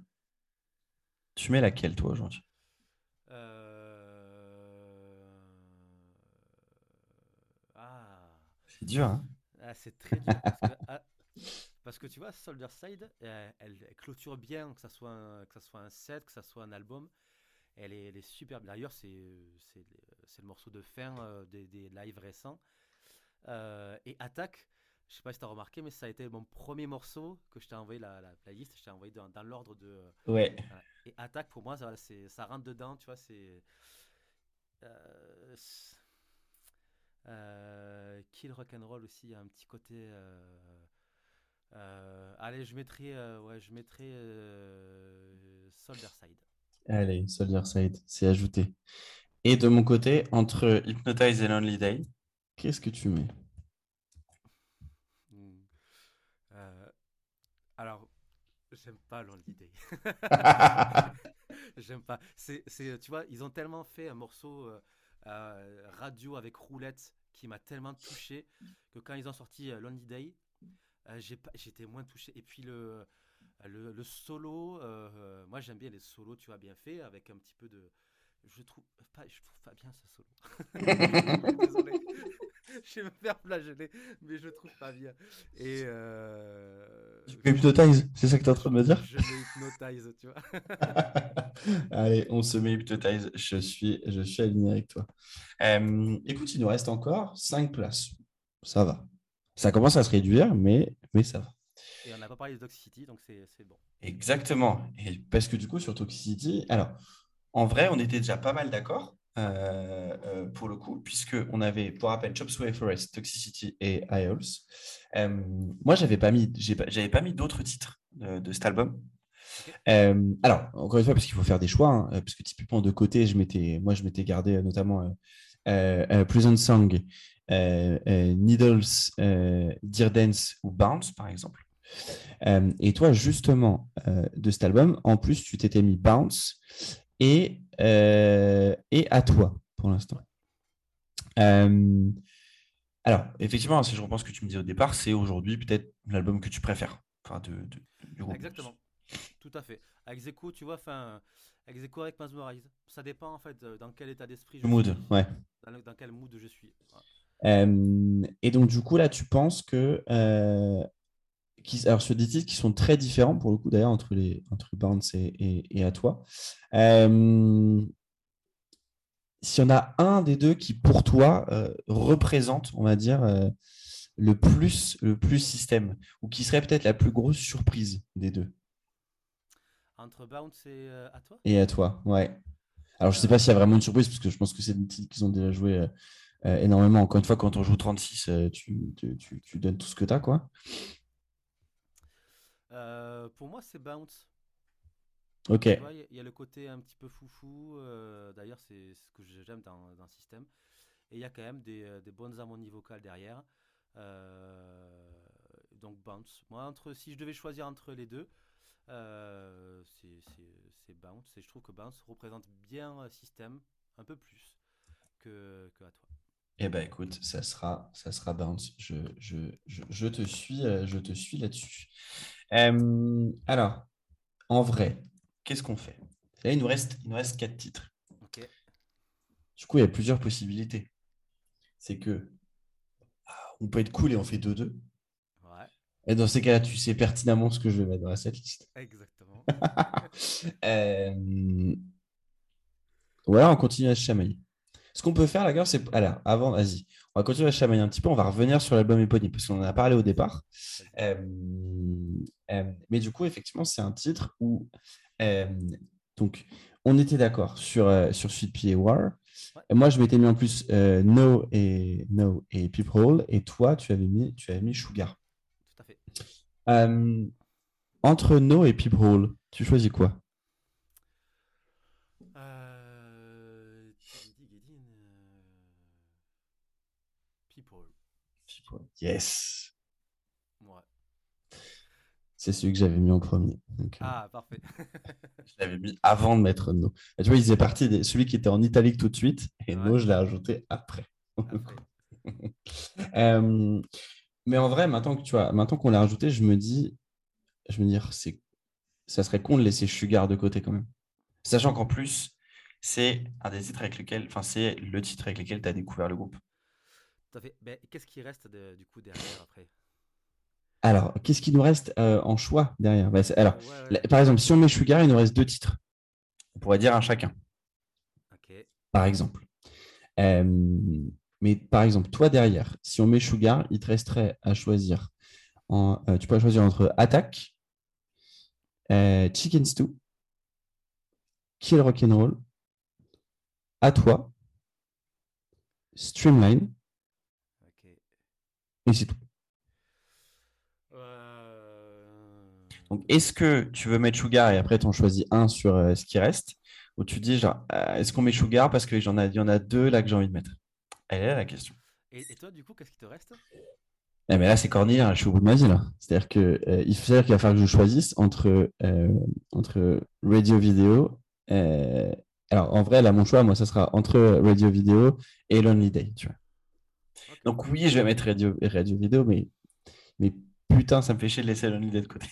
tu mets laquelle, toi, aujourd'hui? Euh... ah. C'est dur, hein ah, C'est très dur. Ah, parce que, tu vois, Soldier Side, elle, clôture bien, que ça, soit un, que ça soit un set, que ça soit un album. Elle est, elle est super bien. D'ailleurs, c'est le morceau de fin euh, des, des, lives récents. Euh, et Attack, je sais pas si tu as remarqué, mais ça a été mon premier morceau que je t'ai envoyé la, la playlist. Je t'ai envoyé dans, dans l'ordre de. Ouais. Et attaque pour moi, ça, ça rentre dedans, tu vois. C'est. Euh, euh, Kill Rock'n'Roll aussi, il y a un petit côté. Euh, euh, allez, je mettrai, ouais, je mettrai Soldier Side. Allez, Soldier Side, c'est ajouté. Et de mon côté, entre Hypnotize et Lonely Day, qu'est-ce que tu mets? Alors, j'aime pas Lonely Day. j'aime pas. C'est, tu vois, ils ont tellement fait un morceau euh, euh, radio avec roulette qui m'a tellement touché que quand ils ont sorti euh, Lonely Day, j'ai j'étais moins touché. Et puis le, le, le solo, moi j'aime bien les solos, tu vois, bien fait, avec un petit peu de. Je trouve pas, je trouve pas bien ce solo. Désolé. je vais me faire flageller, mais je trouve pas bien. Et euh... Tu hypnotize, c'est ça que tu es en train de me dire? Je me hypnotise, tu vois. Allez, on se met hypnotize. Je suis, je suis aligné avec toi. Euh, écoute, il nous reste encore 5 places. Ça va. Ça commence à se réduire, mais, mais ça va. Et on n'a pas parlé de Toxicity, donc c'est bon. Exactement. Et parce que du coup, sur Toxicity, alors, en vrai, on était déjà pas mal d'accord. Euh, euh, pour le coup, puisqu'on avait, pour rappel, Chop Suey Forest, Toxicity et IOLS. Euh, moi, j'avais pas mis, j'avais pas mis d'autres titres de, cet album. alors, encore une fois, parce qu'il faut faire des choix, hein, parce que typiquement de côté, je m'étais, moi, je m'étais gardé notamment Pleasant Song, Needles, Dear Dance ou Bounce, par exemple. et toi, justement, de cet album, en plus, tu t'étais mis Bounce et, euh, et à toi pour l'instant. Euh, alors, effectivement, si je repense ce que tu me disais au départ, c'est aujourd'hui peut-être l'album que tu préfères. Enfin, de, du groupe. Exactement. Tout à fait. Avec Zeko, tu vois, enfin, avec Zeko, avec Mesmerize. Ça dépend en fait dans quel état d'esprit je mood, ouais. Dans, quel mood je suis. Euh, et donc, du coup, là, tu penses que alors sur des titres qui sont très différents pour le coup d'ailleurs entre les entre Bounce et, et, à toi. Euh, S'il y en a un des deux qui pour toi euh, représente, on va dire, euh, le plus le plus système ou qui serait peut-être la plus grosse surprise des deux? Entre Bounce et à toi? Et à toi, ouais. Alors je sais pas s'il y a vraiment une surprise parce que je pense que c'est des titres qu'ils ont déjà joué énormément. Encore une fois, quand on joue 36, tu, tu, tu, tu donnes tout ce que tu as, quoi. Euh, pour moi, c'est Bounce. Ok. Il y, a le côté un petit peu foufou. Euh, d'ailleurs, c'est ce que j'aime dans, dans, le système. Et il y a quand même des, euh, des bonnes harmonies vocales derrière. donc Bounce. Moi, entre, si je devais choisir entre les deux, c'est Bounce. Et je trouve que Bounce représente bien un système, un peu plus que, que à toi. Eh ben écoute, ça sera, ça sera Bounce. Je, je, je, je te suis, euh, je te suis là-dessus. Euh, alors, en vrai, qu'est-ce qu'on fait? Là, il nous reste, il nous reste quatre titres. Du coup, il y a plusieurs possibilités. C'est que ah, on peut être cool et on fait 2-2. Ouais, Et dans ces cas-là, tu sais pertinemment ce que je vais mettre dans cette liste. exactement. Euh, Ou alors on continue à se chamailler. Ce qu'on peut faire, d'accord, c'est. Alors, avant, vas-y, on va continuer à chamailler un petit peu. On va revenir sur l'album éponyme parce qu'on en a parlé au départ. Euh, euh, mais du coup, effectivement, c'est un titre où. euh, donc, on était d'accord sur, sur Sweet Pea et War. Et moi, je m'étais mis en plus No et No et People. Et toi, tu avais mis, tu avais mis Sugar. Tout à fait. Entre No et People, tu choisis quoi Euh, Tigidi Guédine, euh, People. Yes. Ouais. C'est celui que j'avais mis en premier. Donc, euh, Ah, parfait. Je l'avais mis avant de mettre No. Et tu vois, il faisait partie de celui qui était en italique tout de suite. Et Ouais. No, je l'ai rajouté après. Après. Euh, mais en vrai, maintenant que tu vois, maintenant qu'on l'a rajouté, je me dis, je me dis, c'est, ça serait con de laisser Sugar de côté quand même. Sachant qu'en plus, c'est un des titres avec lequel, enfin, c'est le titre avec lequel tu as découvert le groupe. Tout à fait. Ben, Qu'est-ce qui reste de- du coup derrière après? Alors, qu'est-ce qui nous reste euh, en choix derrière? Bah, c'est- Alors, Ouais, ouais, là, par exemple, si on met Sugar, il nous reste deux titres, On pourrait dire un chacun. Par exemple. Euh, mais par exemple, toi derrière, si on met Sugar, il te resterait à choisir. En, euh, tu peux choisir entre Attack, Chicken Stew, Kill Rock'n'Roll, À toi, Streamline. Et c'est tout. Euh, Donc, est-ce que tu veux mettre Sugar et après tu en choisis un sur euh, ce qui reste? Ou tu dis, genre, euh, est-ce qu'on met Sugar parce qu'il y en a, il y en a deux là que j'ai envie de mettre? Elle est là la question. Et, et toi, du coup, qu'est-ce qui te reste? Eh, mais là, c'est corny, hein, je suis au bout de ma vie. là. C'est-à-dire euh, il faut- qu'il va falloir que je choisisse entre, entre radio vidéo. alors, en vrai, là, mon choix, moi, ça sera entre radio vidéo et Lonely Day. Tu vois. Donc, oui, je vais mettre radio, Radio vidéo, mais, mais putain, ça me fait chier de laisser Lonely Day de côté.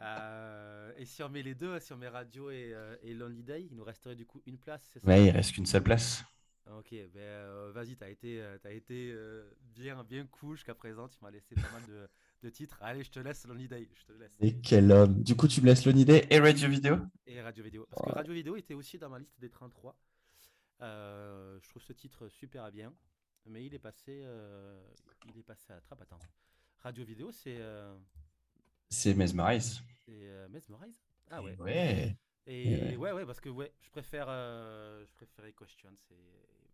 Euh, Et si on met les deux, si on met Radio et, euh, et Lonely Day, il nous resterait du coup une place, c'est ça? Ouais, il reste qu'une seule place. Ok, ben euh, vas-y, t'as été, t'as été bien, bien cool jusqu'à présent. Tu m'as laissé pas mal de, de titres. Allez, je te laisse Lonely Day. Je te laisse. et quel homme. Du coup, tu me laisses Lonely Day Et radio vidéo? Et Radio Vidéo. Parce que Radio Vidéo était aussi dans ma liste des 33. Euh, je trouve ce titre super bien. Mais il est passé, euh, il est passé à la trappe. Attends. Radio Vidéo, c'est euh, C'est Mesmerize. c'est, euh, Mesmerize Ah ouais. Ouais. Et Et ouais. ouais, ouais, parce que ouais, je préfère, euh, je préfère Question, c'est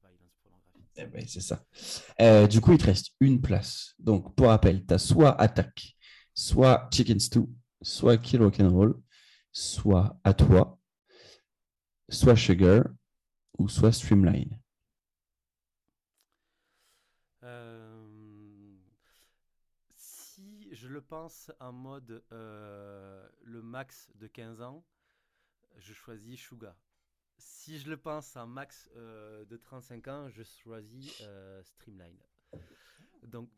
Violence Pornography. Eh ben, c'est ça. Du coup, il te reste une place. Donc, pour rappel, tu as soit Attack, soit Chicken Stew, soit Kill Rock'n'Roll, soit À toi, soit Sugar, ou soit Streamline. Euh, si je le pense en mode euh, le max de 15 ans, je choisis Sugar. Si je le pense en max euh, de 35 ans, je choisis euh, Streamline. Donc,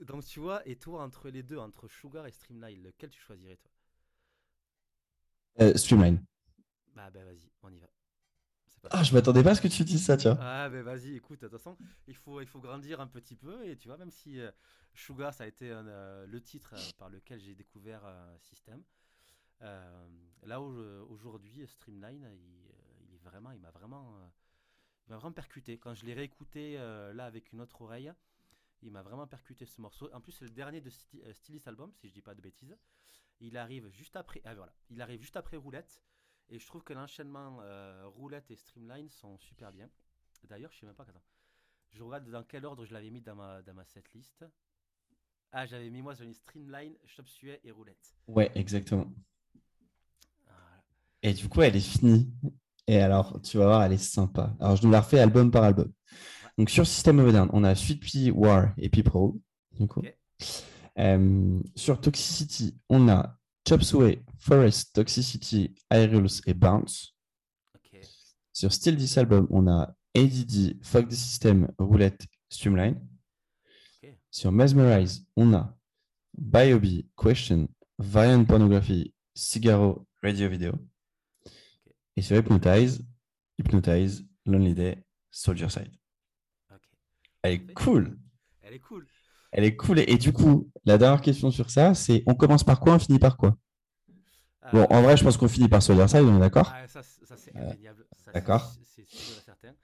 donc tu vois, et toi entre les deux, entre Sugar et Streamline, lequel tu choisirais toi? Streamline. Bah ben vas-y, on y va. Ah, je m'attendais pas à ce que tu dises ça, tiens. Ah ben vas-y, écoute, de toute façon, il faut, il faut grandir un petit peu et tu vois, même si euh, Sugar, ça a été euh, le titre euh, par lequel j'ai découvert euh, là au- aujourd'hui, Streamline, il, il est vraiment, il m'a vraiment, il m'a vraiment percuté. Quand je l'ai réécouté là avec une autre oreille, il m'a vraiment percuté ce morceau. En plus, c'est le dernier de Stylist Album, si je dis pas de bêtises. Il arrive juste après, ah, voilà, il arrive juste après Roulette. Et je trouve que l'enchaînement euh, Roulette et Streamline sont super bien. D'ailleurs, je sais même pas. Attends. Je regarde dans quel ordre je l'avais mis dans ma, dans ma setlist. Ah, j'avais mis moi, j'avais mis Streamline, Chop Suey et Roulette. Ouais, exactement. Voilà. Et du coup, elle est finie. Et alors, tu vas voir, elle est sympa. Alors, je nous la refais album par album. Donc, sur System Down, on a Sweet Pea, War et People. Du coup. Euh, sur Toxicity, on a Chop Suey, Forest, Toxicity, Aerials et Bounce. Sur Still This Album, on a ADD, Fuck the System, Roulette, Streamline. Sur Mesmerize, on a Biobi, Question, Violent Pornography, Cigaro, Radio Video. Et sur Hypnotize, Hypnotize, Lonely Day, Soldier Side. Elle est cool. Elle est cool. Elle est cool. Et, du coup, la dernière question sur ça, c'est on commence par quoi, on finit par quoi? Bon, Euh, en vrai, je pense qu'on finit par Soldier Side, on est d'accord? Ah, ça, c'est Euh, indéniable. D'accord. C'est sûr et certain.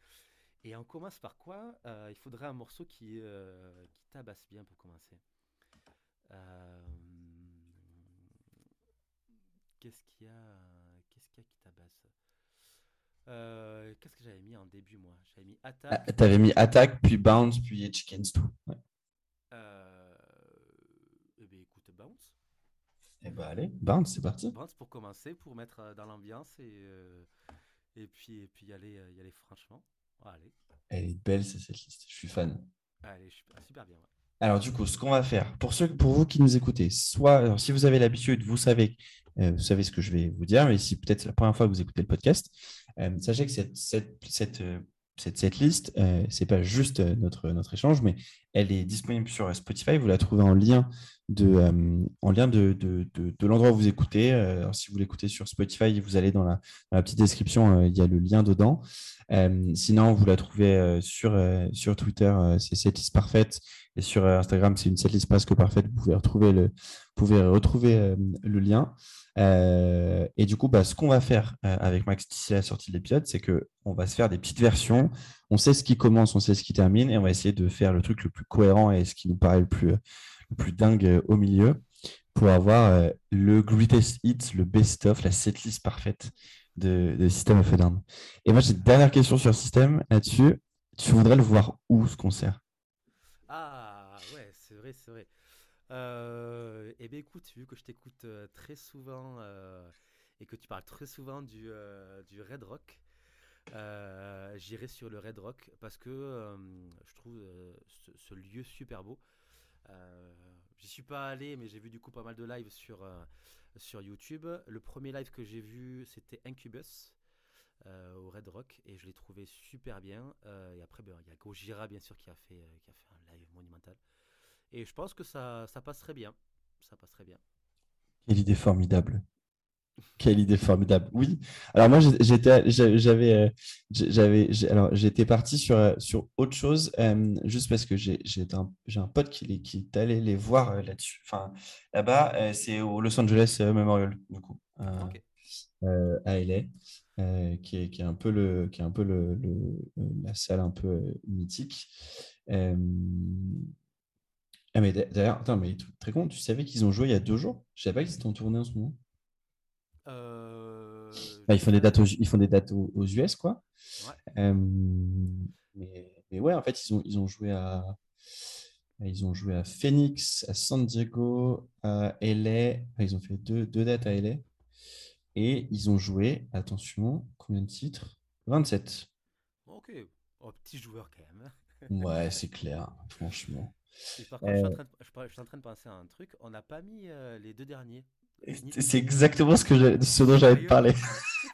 Et on commence par quoi? Euh, Il faudrait un morceau qui, euh, qui tabasse bien pour commencer. Qu'est-ce qu'il y a? Qu'est-ce qu'il y a qui tabasse? Qu'est-ce que j'avais mis en début, moi? J'avais mis Ah, Attack. T'avais mis Attack, puis Bounce, puis Chickens tout. Ouais. Euh, eh bien, écoute, Bounce. Eh ben allez, Bounce, c'est parti. Bounce pour commencer, pour mettre euh, dans l'ambiance et, euh, et puis, et puis y, aller, euh, y aller franchement. Allez, Elle est belle, c'est cette liste. Je suis fan. allez super, super bien. ouais. Alors du coup, ce qu'on va faire, pour ceux, pour vous qui nous écoutez, soit alors, si vous avez l'habitude, vous savez, euh, vous savez ce que je vais vous dire, mais si peut-être c'est la première fois que vous écoutez le podcast, euh, sachez que cette, cette, cette, euh, cette, cette liste, c'est pas juste notre, notre échange, mais elle est disponible sur Spotify. Vous la trouvez en lien de, euh, l'endroit où vous écoutez. Euh, si vous l'écoutez sur Spotify, vous allez dans la, petite description, euh, il y a le lien dedans. Sinon, vous la trouvez sur, sur Twitter, c'est cette liste parfaite. Et sur Instagram, c'est une setlist presque parfaite. Vous pouvez retrouver le, vous pouvez retrouver le lien. Et du coup, bah, ce qu'on va faire avec Max d'ici la sortie de l'épisode, c'est que on va se faire des petites versions. On sait ce qui commence, on sait ce qui termine, et on va essayer de faire le truc le plus cohérent et ce qui nous paraît le plus, le plus dingue euh, au milieu pour avoir euh, le greatest hits, le best-of, la setlist parfaite de, System of a Down. Et moi, j'ai une dernière question sur System là-dessus. Tu voudrais le voir où ce concert? Ah ouais, c'est vrai, c'est vrai. Euh, eh bien écoute, vu que je t'écoute euh, très souvent euh, et que tu parles très souvent du, euh, Red Rock, euh, j'irai sur le Red Rock parce que euh, je trouve euh, ce, lieu super beau. Euh, J'y suis pas allé, mais j'ai vu du coup pas mal de lives sur, euh, sur YouTube. Le premier live que j'ai vu, c'était Incubus euh, au Red Rock et je l'ai trouvé super bien. Euh, et après, ben, il y a Gojira bien sûr qui a fait, euh, qui a fait un live monumental. Et je pense que ça, ça passerait bien. Ça passerait bien. Quelle idée formidable. Quelle idée formidable. Oui. Alors moi, j'étais, j'a- j'avais, euh, j'avais, alors j'étais parti sur, euh, sur autre chose, euh, juste parce que j'ai, j'ai un, un pote qui, les- qui est allé les voir là-dessus. Enfin, là-bas, c'est au Los Angeles Memorial, du coup, euh, euh, à LA, qui est, qui est un peu le, qui est un peu le, le- la salle un peu mythique. Ah mais d'a- d'ailleurs, attends, mais très con, tu savais qu'ils ont joué il y a deux jours? Je savais pas qu'ils étaient en tournée en ce moment. Euh, Bah, ils font des dates aux, ils font des dates aux, aux US, quoi. Ouais. Euh, mais, mais ouais, en fait, ils ont, ils ont joué à, ils ont joué à Phoenix, à San Diego, à LA. Ils ont fait deux, deux dates à LA. Et ils ont joué, attention, combien de titres? 27. Ok. Oh, petit joueur quand même. Ouais, c'est clair, franchement. Et par contre, je, suis en Euh. train de, je, suis en train de penser à un truc. On n'a pas mis euh, les deux derniers. C'est exactement ce, que je- ce dont j'allais te parler.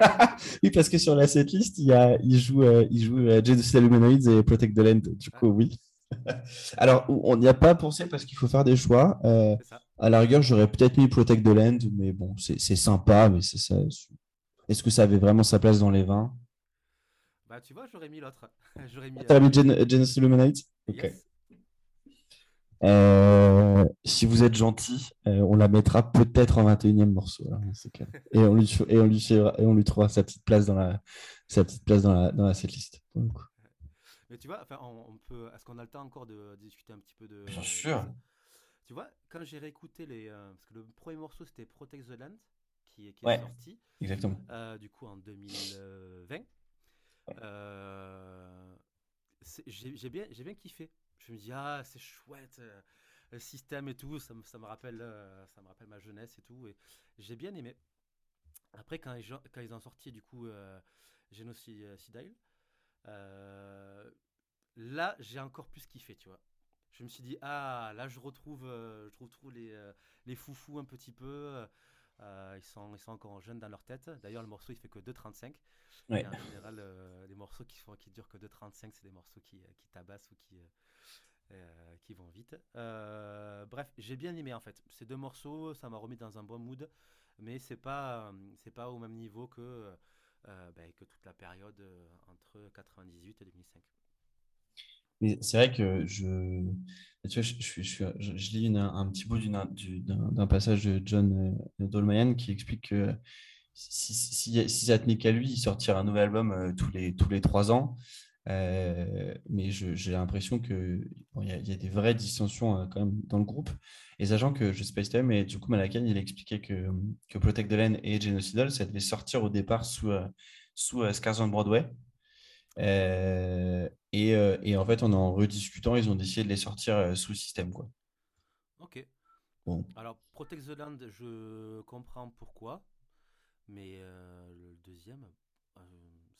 oui, parce que sur la setlist, il, y a, il joue, euh, il joue euh, Luminoids et Protect the Land. Du coup, oui. Alors, on n'y a pas pensé parce qu'il faut faire des choix. Euh, à la rigueur, j'aurais peut-être mis Protect the Land, mais bon, c'est sympa, mais c'est ça. Est-ce que ça avait vraiment sa place dans les 20 Bah, tu vois, j'aurais mis l'autre. J'aurais mis. T'as euh, mis Gen- Genocide Luminoids Ok. yes. Euh, si vous êtes gentil, euh, on la mettra peut-être en 21e morceau. cas. Et on lui, et on lui, fera- et on lui trouvera sa petite place dans la, sa petite place dans la, dans la setlist. pour le coup. Mais tu vois, enfin, on, on peut. Est-ce qu'on a le temps encore de discuter un petit peu de. Bien sûr. Tu vois, quand j'ai réécouté les. euh, parce que le premier morceau c'était Protect the Land qui, est- Ouais. sorti. Exactement. euh, du coup en 2020. Euh, c'est- j'ai j'ai bien, j'ai bien kiffé. Je me dis ah c'est chouette euh, le système et tout, ça me, ça me rappelle, euh, ça me rappelle ma jeunesse et tout et j'ai bien aimé. Après quand ils, quand ils ont sorti du coup euh, Genocidal, euh, là j'ai encore plus kiffé, tu vois. Je me suis dit ah là je retrouve, je les, les foufous un petit peu. Euh, ils, sont, ils sont encore jeunes dans leur tête. D'ailleurs, le morceau, il fait que 2,35. Ouais. Et en général, euh, les morceaux qui, font, qui durent que 2,35, c'est des morceaux qui, qui tabassent ou qui, euh, qui vont vite. Euh, bref, j'ai bien aimé en fait. Ces deux morceaux, ça m'a remis dans un bon mood, mais c'est pas, c'est pas au même niveau que, euh, ben, que toute la période entre 98 et 2005. Mais c'est vrai que je, tu vois, je, lis un petit bout d'un passage de John Dolmayan qui explique que si, si, ça tenait qu'à lui, il sortirait un nouvel album tous, les, tous les trois ans. Euh, mais j'ai l'impression qu'il bon, y, y, a des vraies dissensions euh, quand même dans le groupe. Et sachant que je sais pas si tu mais du coup, Malakan, il expliquait que, que Protect the Land et Genocidal, ça devait sortir au départ sous, euh, sous Scars on Broadway. Et, et, en fait, en en rediscutant, ils ont décidé de les sortir sous système. Quoi. Ok. Bon. Alors, Protect the Land, je comprends pourquoi. Mais le deuxième,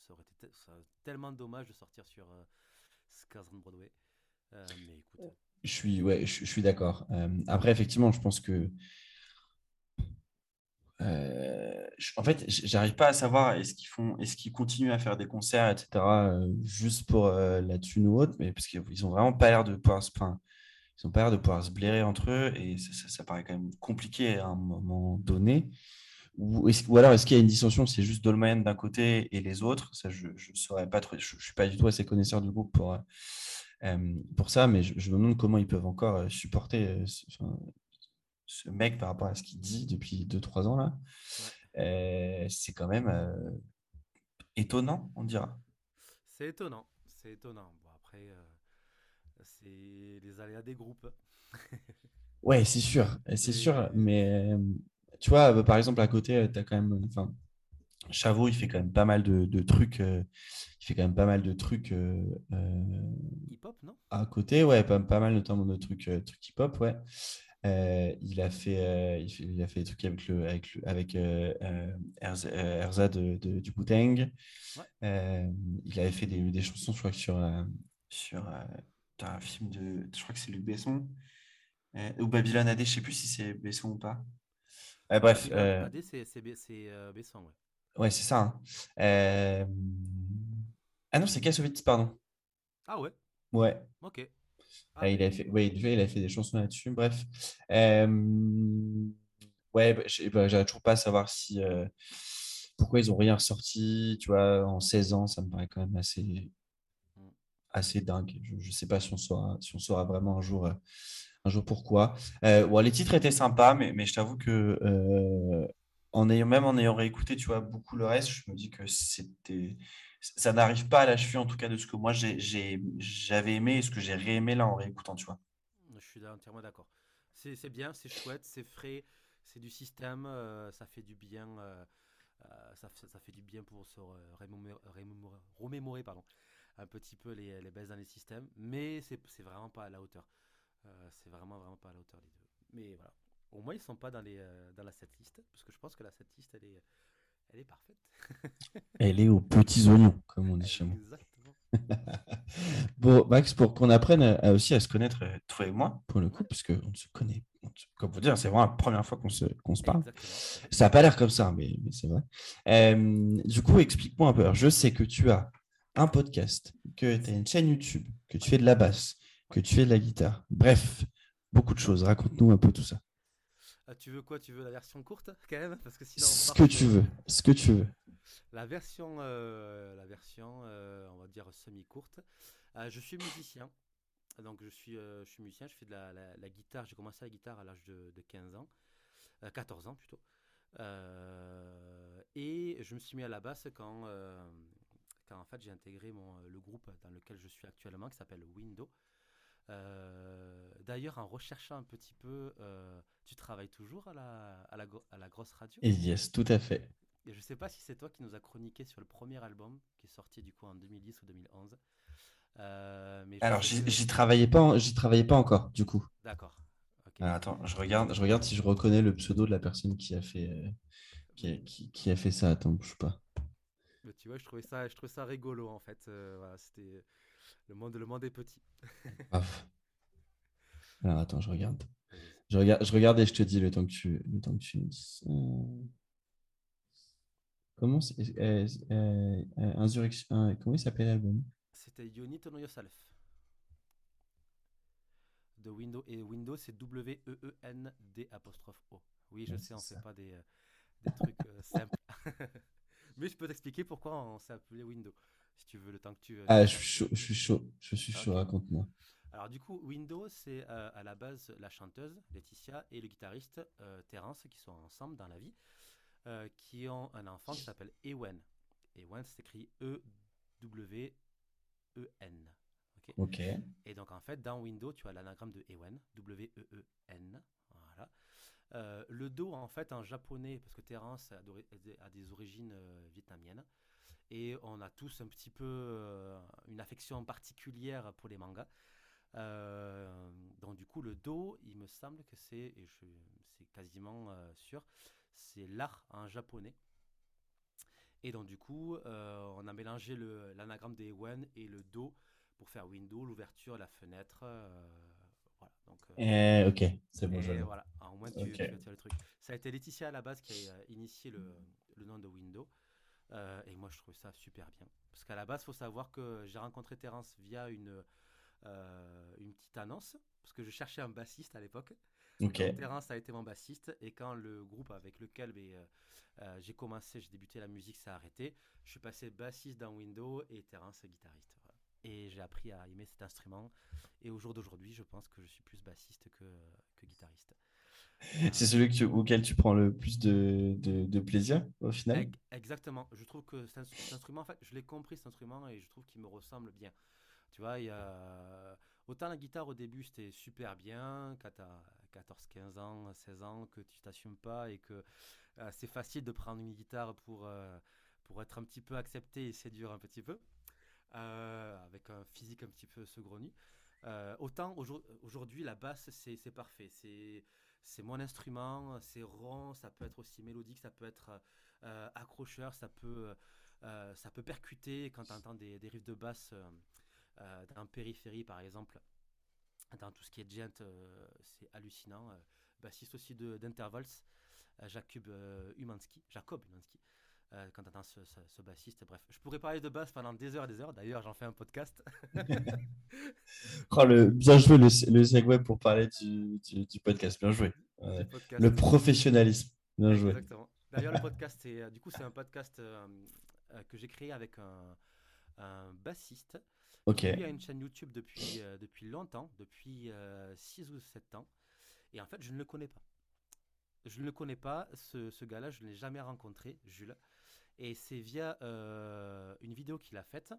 ça aurait été tellement dommage de sortir sur euh, on Broadway. Euh, mais écoute. Je suis, ouais, je, suis d'accord. Euh, après, effectivement, je pense que. En fait, j'arrive pas à savoir est-ce qu'ils font, est-ce qu'ils continuent à faire des concerts, etc., juste pour la thune ou autre, mais parce qu'ils ont vraiment pas l'air de pouvoir se, enfin, ils ont pas l'air de pouvoir se blairer entre eux et ça, paraît quand même compliqué à un moment donné. Ou, alors, est-ce qu'il y a une dissension C'est juste Dolman d'un côté et les autres? Ça, je ne saurais pas trop. Je ne suis pas du tout assez connaisseur du groupe pour, euh, pour ça, mais je, me demande comment ils peuvent encore euh, supporter euh, ce, mec par rapport à ce qu'il dit depuis 2-3 ans. là. c'est quand même étonnant, on dira. C'est étonnant. C'est étonnant. Bon, après, c'est les aléas des groupes. ouais, c'est sûr. C'est sûr. Mais tu vois, euh, par exemple, à côté, euh, tu as quand même. Enfin, Chavot, il fait quand même pas mal de, trucs. Euh, il fait quand même pas mal de trucs. hip-hop, non? À côté, ouais, pas, pas mal notamment de trucs, trucs hip-hop, ouais. Il, a fait, il, a fait des trucs avec, le, avec, avec Erza de, du Bouteng. il avait fait des, des, chansons, je crois, sur, sur un film de. Je crois que c'est Luc Besson. ou Babylone AD, je sais plus si c'est Besson ou pas bref. Euh... c'est euh, Besson, ouais. Ouais, c'est ça. Hein. Euh... Ah non, c'est Kassovitz, pardon. Ah ouais Ouais. Ok. Ah, il a fait, déjà, il a fait des chansons là-dessus. Bref. Euh... Ouais, bah, bah, j'arrive toujours pas à savoir si. Euh, pourquoi ils n'ont rien ressorti, tu vois, en 16 ans, ça me paraît quand même assez, assez dingue. Je ne sais pas si on, saura, si on saura vraiment un jour un jour pourquoi. Euh, les titres étaient sympas, mais, mais je t'avoue que euh, en ayant, même en ayant réécouté tu vois, beaucoup le reste, je me dis que c'était ça n'arrive pas à la cheville en tout cas de ce que moi j'avais aimé et ce que j'ai réaimé là en réécoutant, tu vois. Je suis entièrement d'accord. C'est bien, c'est chouette, c'est frais, c'est du système, euh, ça fait du bien, ça, ça, fait du bien pour se remémorer, pardon, un petit peu les, baisses dans les systèmes, mais c'est vraiment pas à la hauteur. Euh, c'est vraiment, vraiment pas à la hauteur deux. Mais voilà. Au moins, ils sont pas dans, les, euh, dans la setlist, parce que je pense que la setlist, elle est, elle est parfaite. elle est aux petits oignons, comme on dit chez moi. Exactement. bon, Max, pour qu'on apprenne à, aussi à se connaître, euh, toi et moi, pour le coup, parce qu'on se connaît, comme vous dire, c'est vraiment la première fois qu'on se, se parle. Ça n'a pas l'air comme ça, mais, mais c'est vrai. du coup, explique-moi un peu. Alors, je sais que tu as un podcast, que tu as une chaîne YouTube, que tu fais de la basse, que tu fais de la guitare. Bref, beaucoup de choses. Raconte-nous un peu tout ça. Ah, tu veux quoi? Tu veux la version courte quand même? Parce que sinon, ce que tu veux, ce que tu veux. La version, euh, la version, euh, on va dire semi courte. Euh, je suis musicien, donc je suis, je suis musicien. Je fais de la, guitare. J'ai commencé la guitare à l'âge de, 15 ans, 14 ans plutôt. et je me suis mis à la basse quand, quand en fait j'ai intégré mon, le groupe dans lequel je suis actuellement, qui s'appelle Window. Euh, d'ailleurs, en recherchant un petit peu, euh, tu travailles toujours à la, à la, à la grosse radio? Yes, tout à fait. Et je sais pas si c'est toi qui nous a chroniqué sur le premier album qui est sorti du coup en 2010 ou 2011. Euh, mais Alors, j'y travaillais pas, j'y travaillais pas encore, du coup. D'accord. Ah, attends, je regarde, je regarde si je reconnais le pseudo de la personne qui a fait, qui, a, qui, a, fait ça. Attends, bouge pas. tu vois, je trouvais ça, je trouvais ça rigolo en fait. voilà, c'était le monde, le monde est petit. Alors attends, je regarde. Je regarde, je regarde et je te dis le temps que tu, le temps que tu me dis. Comment c'est euh, euh, euh, Insurrection, comment il s'appelle l'album? C'était You Need to Know Yourself. De Windows et Windows c'est W E E N D apostrophe O. Oui, je sais, on fait pas des, des trucs simples. Mais je peux t'expliquer pourquoi on s'est appelé Windows, si tu veux le temps que tu. ah, je suis chaud, je suis chaud, je suis chaud. Raconte-moi. Alors du coup, Windows, c'est à la base la chanteuse Laetitia et le guitariste Terence qui sont ensemble dans la vie. Euh, qui ont un enfant qui s'appelle Ewen. Ewen, c'est écrit E-W-E-N. ok? Et donc, en fait, dans Windows, tu as l'anagramme de Ewen, W-E-E-N. Voilà. Euh, le Do, en fait, en japonais, parce que Terence a, des origines euh, vietnamiennes, et on a tous un petit peu une affection particulière pour les mangas. donc, du coup, le Do, il me semble que c'est, et c'est quasiment sûr, c'est l'art en japonais. Et donc du coup, euh, on a mélangé l'anagramme des Wen et le Do pour faire window, l'ouverture, la fenêtre. Euh, voilà. Donc, euh, eh, ok, c'est bon. Voilà, au moins tu, le truc. Ça a été Laetitia à la base qui a initié le, le nom de window. Et moi, je trouve ça super bien. Parce qu'à la base, il faut savoir que j'ai rencontré Terence via une, une petite annonce. Parce que je cherchais un bassiste à l'époque. Okay. Terence a été mon bassiste et quand le groupe avec lequel ben, euh, euh, j'ai commencé, j'ai débuté la musique, s'est arrêté, je suis passé bassiste dans Windows et Terence guitariste. Et j'ai appris à aimer cet instrument. Et au jour d'aujourd'hui, je pense que je suis plus bassiste que, que guitariste. C'est celui auquel tu prends le plus de, de, plaisir au final Exactement. Je trouve que cet instrument, en fait, je l'ai compris cet instrument et je trouve qu'il me ressemble bien. Tu vois, il y a... autant la guitare au début c'était super bien, quand tu as 14, 15 ans, 16 ans, que tu t'assumes pas et que euh, c'est facile de prendre une guitare pour, euh, pour être un petit peu accepté et séduire un petit peu, euh, avec un physique un petit peu saugrenu. autant aujourd'hui, la basse, c'est parfait. C'est mon instrument, c'est rond, ça peut être aussi mélodique, ça peut être accrocheur, ça peut, ça peut percuter quand tu entends des, des riffs de basse dans périphérie, par exemple dans tout ce qui est gent, euh, c'est hallucinant. Euh, bassiste aussi d'Intervals, euh, Jacob Umansky, Jacob Umansky. quand tu entends ce, bassiste. Bref, je pourrais parler de basse pendant des heures et des heures. D'ailleurs, j'en fais un podcast. oh, le, bien joué le, le segue pour parler du, du, podcast. Bien joué. le professionnalisme. Bien joué. Exactement. D'ailleurs, le podcast, c'est, du coup, c'est un podcast que j'ai créé avec un, un bassiste il y a une chaîne YouTube depuis, euh, depuis longtemps, depuis 6 euh, ou 7 ans. Et en fait, je ne le connais pas. Je ne le connais pas, ce, ce gars-là, je ne l'ai jamais rencontré, Jules. Et c'est via euh, une vidéo qu'il a faite.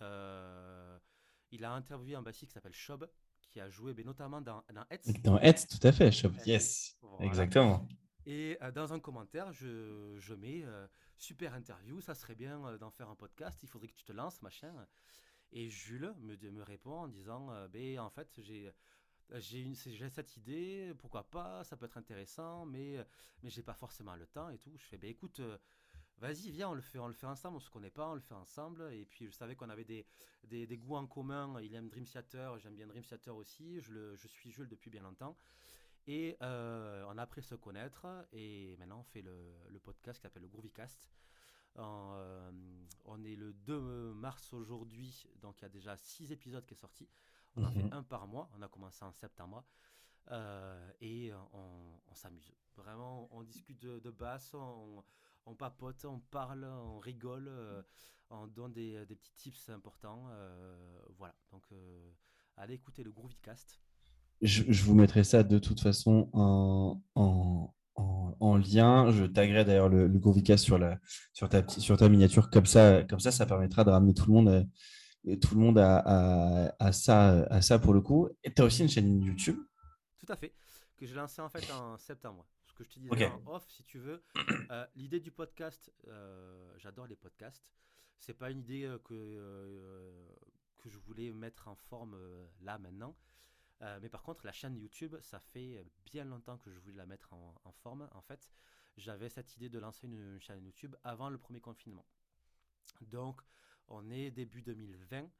il a interviewé un bassiste qui s'appelle Shob, qui a joué mais notamment dans, dans Hetz. Dans Hetz, tout à fait, Shob. Yes, exactement. Et dans un commentaire, je, je mets super interview, ça serait bien d'en faire un podcast, il faudrait que tu te lances, machin. Et Jules me, me répond en disant euh, ben, En fait, j'ai. J'ai cette idée, pourquoi pas, ça peut être intéressant, mais, mais j'ai pas forcément le temps et tout. Je fais, ben écoute, euh, vas-y, viens, on le fait, on le fait ensemble, on se connaît pas, on le fait ensemble. Et puis je savais qu'on avait des, des, des, goûts en commun. Il aime Dream Theater, j'aime bien Dream Theater aussi. Je, le, je suis Jules depuis bien longtemps. Et euh, on a appris à se connaître et maintenant on fait le, le podcast qui s'appelle le Groovycast. Euh, on est le 2 mars aujourd'hui, donc il y a déjà 6 épisodes qui sont sortis. On en fait mhm. un par mois, on a commencé en septembre. Euh, et on, s'amuse. Vraiment, on discute de, basse, on, papote, on parle, on rigole, euh, on donne des, petits tips importants. voilà, donc allez écouter le Groovycast. Je, je, vous mettrai ça de toute façon en, en, en, lien. Je taguerai d'ailleurs le, le sur, la, sur, ta, sur ta miniature. Comme ça, comme ça, ça permettra de ramener tout le monde, à, tout le monde à, à, ça, à ça pour le coup. Et tu as aussi une chaîne YouTube Tout à fait, que j'ai lancée en fait en septembre. Que je te disais en off, si tu veux. Euh, l'idée du podcast, euh, j'adore les podcasts. C'est pas une idée euh, que, que je voulais mettre en forme là maintenant. Mais par contre, la chaîne YouTube, ça fait bien longtemps que je voulais la mettre en, forme. En fait, j'avais cette idée de lancer une, chaîne YouTube avant le premier confinement. Donc, on est début 2020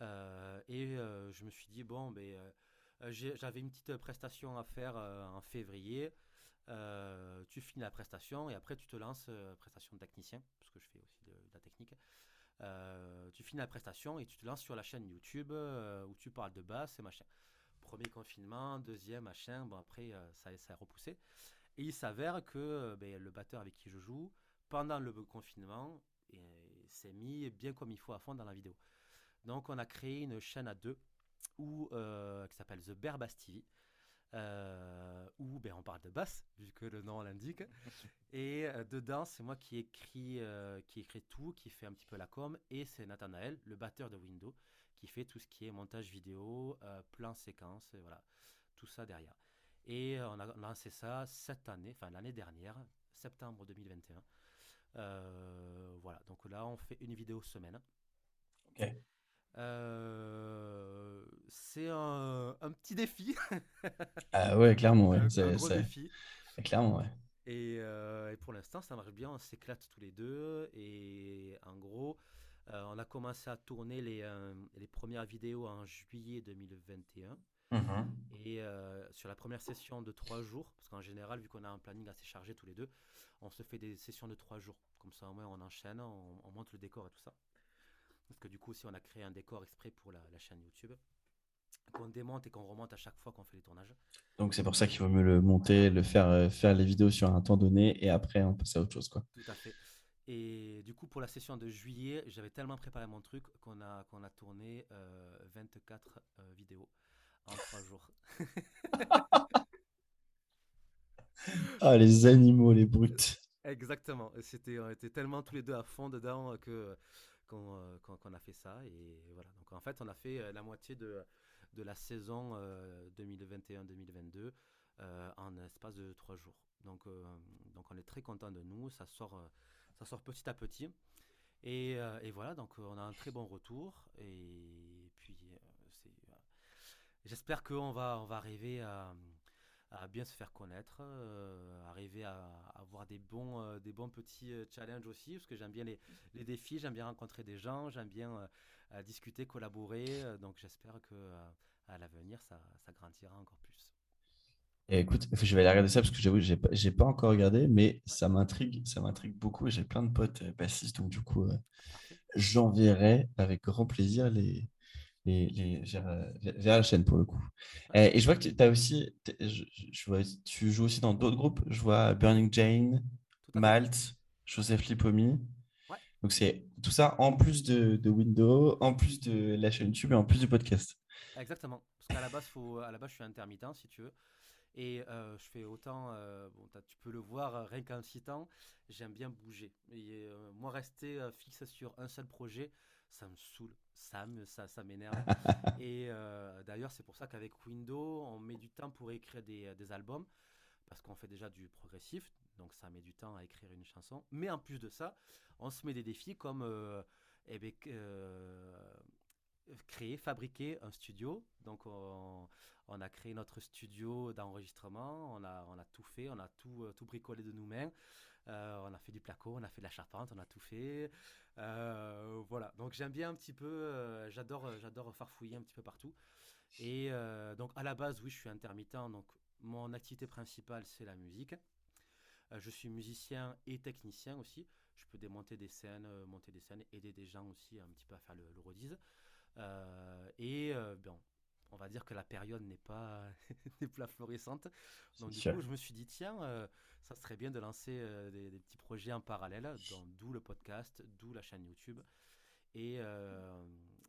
euh, et je me suis dit, bon, ben, J'avais une petite prestation à faire en février. Tu finis la prestation et après tu te lances, prestation de technicien, parce que je fais aussi de, la technique. tu finis la prestation et tu te lances sur la chaîne YouTube où tu parles de basse et machin. Premier confinement, deuxième, machin, bon après ça, ça a repoussé. Et il s'avère que ben, le batteur avec qui je joue, pendant le confinement, s'est mis bien comme il faut à fond dans la vidéo. Donc on a créé une chaîne à deux où, euh, qui s'appelle The Bear Bass TV. Euh, où ben, on parle de basse, vu que le nom l'indique. Et euh, dedans, c'est moi qui écris, qui écrit tout, qui fait un petit peu la com, et c'est Nathanaël, le batteur de Windows, qui fait tout ce qui est montage vidéo, plan séquence, voilà, tout ça derrière. Et on a lancé ça cette année, enfin l'année dernière, septembre 2021. voilà, donc là on fait une vidéo semaine. Ok. Euh, c'est un, petit défi. ah ouais, clairement, ouais. C'est un gros défi. Clairement, ouais. Euh, et, pour l'instant, ça marche bien, on s'éclate tous les deux. Et en gros, euh, on a commencé à tourner les, les premières vidéos en juillet 2021. Et mmh sur la première session de trois jours, parce qu'en général, vu qu'on a un planning assez chargé tous les deux, on se fait des sessions de trois jours. Comme ça, au moins, on enchaîne, on monte le décor et tout ça. Parce que du coup, si on a créé un décor exprès pour la, chaîne YouTube, qu'on démonte et qu'on remonte à chaque fois qu'on fait les tournages. Donc c'est pour ça qu'il vaut mieux le monter, le faire, euh, faire les vidéos sur un temps donné et après on passe à autre chose. Quoi. Tout à fait. Et du coup, pour la session de juillet, j'avais tellement préparé mon truc qu'on a, qu'on a tourné 24 euh, euh, vidéos en 3 jours. ah, les animaux, les brutes. Exactement. C'était, on était tellement tous les deux à fond dedans que euh, qu'on a fait ça. Et voilà. Donc en fait, on a fait euh, la moitié de, de la saison 2021-2022 euh, en espace de trois jours. Donc, donc on est très content de nous. Ça sort, ça sort petit à petit. Et, et, voilà, donc on a un très bon retour. Et puis, j'espère qu'on va, on va arriver à, à bien se faire connaître, euh, arriver à, avoir des bons, euh, des bons petits euh, challenges aussi, parce que j'aime bien les, les défis, j'aime bien rencontrer des gens, j'aime bien discuter, collaborer. donc j'espère que à l'avenir, ça, ça, grandira encore plus. écoute, je vais aller regarder ça parce que j'avoue, j'ai pas, pas encore regardé, mais ça m'intrigue, ça m'intrigue beaucoup. J'ai plein de potes bassistes, donc du coup, j'enverrai avec grand plaisir les, les, les vers, la chaîne pour le coup. Et, je vois que tu as aussi, je, vois, tu joues aussi dans d'autres groupes. Je vois Burning Jane, Malte, Joseph Lipomi. Donc c'est tout ça en plus de, de, Windows, en plus de la chaîne YouTube et en plus du podcast. Exactement. Parce qu'à la base, faut, à la base, je suis intermittent si tu veux. Et euh, je fais autant, euh, bon, tu peux le voir euh, rien qu'en citant, j'aime bien bouger. Et, moi, rester fixe sur un seul projet, ça me saoule, ça me, ça, ça m'énerve. et euh, d'ailleurs, c'est pour ça qu'avec Windows, on met du temps pour écrire des, des albums, parce qu'on fait déjà du progressif, donc ça met du temps à écrire une chanson. Mais en plus de ça, on se met des défis comme euh, eh ben, euh, créer, fabriquer un studio. Donc on, on, a créé notre studio d'enregistrement, on a, on a tout fait, on a tout, tout bricolé de nous-mêmes. Euh, on a fait du placo, on a fait de la charpente, on a tout fait. Euh, voilà, donc j'aime bien un petit peu, euh, j'adore, j'adore farfouiller un petit peu partout. Et donc à la base, oui, je suis intermittent, donc mon activité principale, c'est la musique. je suis musicien et technicien aussi. Je peux démonter des scènes, monter des scènes, aider des gens aussi un petit peu à faire le, le et bon, on va dire que la période n'est pas, pas florissante. Donc du coup, je me suis dit, tiens, euh, ça serait bien de lancer euh, des, petits projets en parallèle, d'où le podcast, d'où la chaîne YouTube. Et, euh,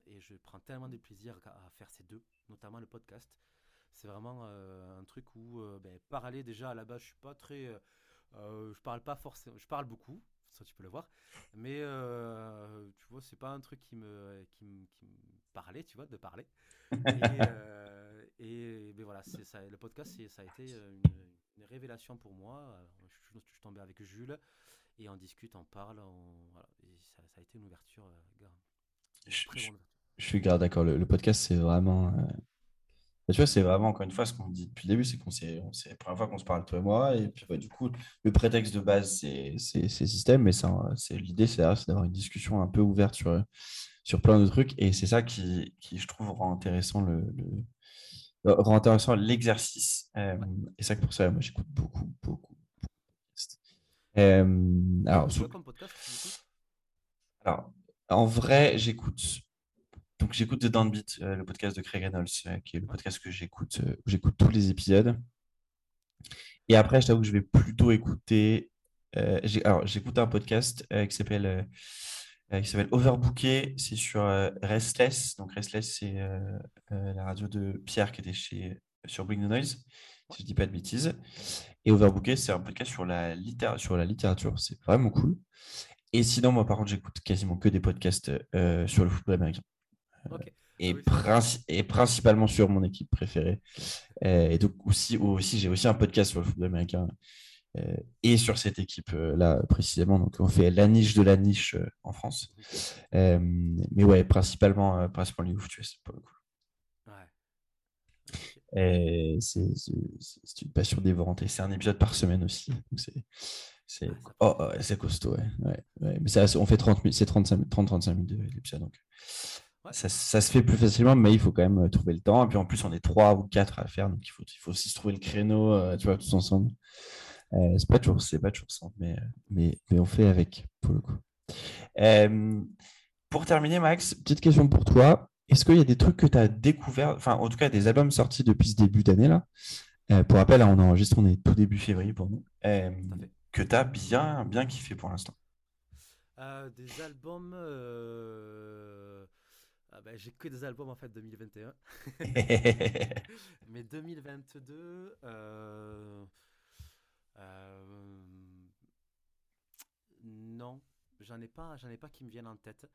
et, je prends tellement de plaisir à, faire ces deux, notamment le podcast. C'est vraiment un truc où, ben, parler déjà à la base, je suis pas très... je parle pas forcément, je parle beaucoup, ça tu peux le voir. Mais euh, tu vois, c'est pas un truc qui me, qui me, qui me parlait, tu vois, de parler. Et, euh, et ben voilà, ça, le podcast, ça a été une, une révélation pour moi. je, suis tombé avec Jules et on discute, on parle, voilà, et ça, ça, a été une ouverture. Euh, je, je, suis d'accord, le, le, podcast, c'est vraiment tu vois, c'est vraiment, encore une fois, ce qu'on dit depuis le début, c'est qu'on c'est la première fois qu'on se parle, toi et moi. Et puis, bah, du coup, le prétexte de base, c'est ces systèmes, mais l'idée, c'est d'avoir une discussion un peu ouverte sur, sur plein de trucs. Et c'est ça qui, qui, je trouve, rend intéressant le, rend intéressant l'exercice. et c'est vrai que pour ça, moi, j'écoute beaucoup, beaucoup. alors, alors, en vrai, j'écoute. Donc, j'écoute The Downbeat, le podcast de Craig Reynolds, qui est le podcast que j'écoute, j'écoute tous les épisodes. Et après, je t'avoue que je vais plutôt écouter. Euh, alors, j'écoute un podcast euh, qui s'appelle euh, qui s'appelle Overbooké. C'est sur Restless. Donc, Restless, c'est la radio de Pierre qui était chez, sur Bring the Noise, si je dis pas de bêtises. Et Overbooké, c'est un podcast sur la, sur la littérature. C'est vraiment cool. Et sinon, moi, par contre, j'écoute quasiment que des podcasts sur le football américain. Et, ah et, principalement sur mon équipe préférée. et donc, aussi, aussi j'ai aussi un podcast sur le football américain euh, et sur cette équipe-là euh, précisément. Donc, on fait la niche de la niche euh, en France. mais ouais, principalement, principalement les ouf, pour le coup. C'est une passion dévorante et c'est un épisode par semaine aussi. C'est oh, oh, costaud. Ouais. Ouais, Mais ça, on fait 30 c'est 30-35 minutes l'épisode. Donc ça, ça, se fait plus facilement, mais il faut quand même trouver le temps. Et puis en plus, on est 3 ou 4 à faire. Donc il faut, il faut aussi se trouver le créneau, tu vois, tous ensemble. Euh, c'est pas toujours, c'est pas toujours simple, mais, mais, mais, on fait avec pour le coup. Euh, pour terminer, Max, petite question pour toi. Est-ce qu'il y a des trucs que tu as découvert, enfin en tout cas des albums sortis depuis ce début d'année là? Euh, Pour rappel, on enregistre, on est tout début février pour nous. que tu as bien, bien kiffé pour l'instant? Des albums. Ah ben, j'ai que des albums en fait 2021. Mais 2022. Euh, non, j'en ai pas, j'en ai pas qui me viennent en tête.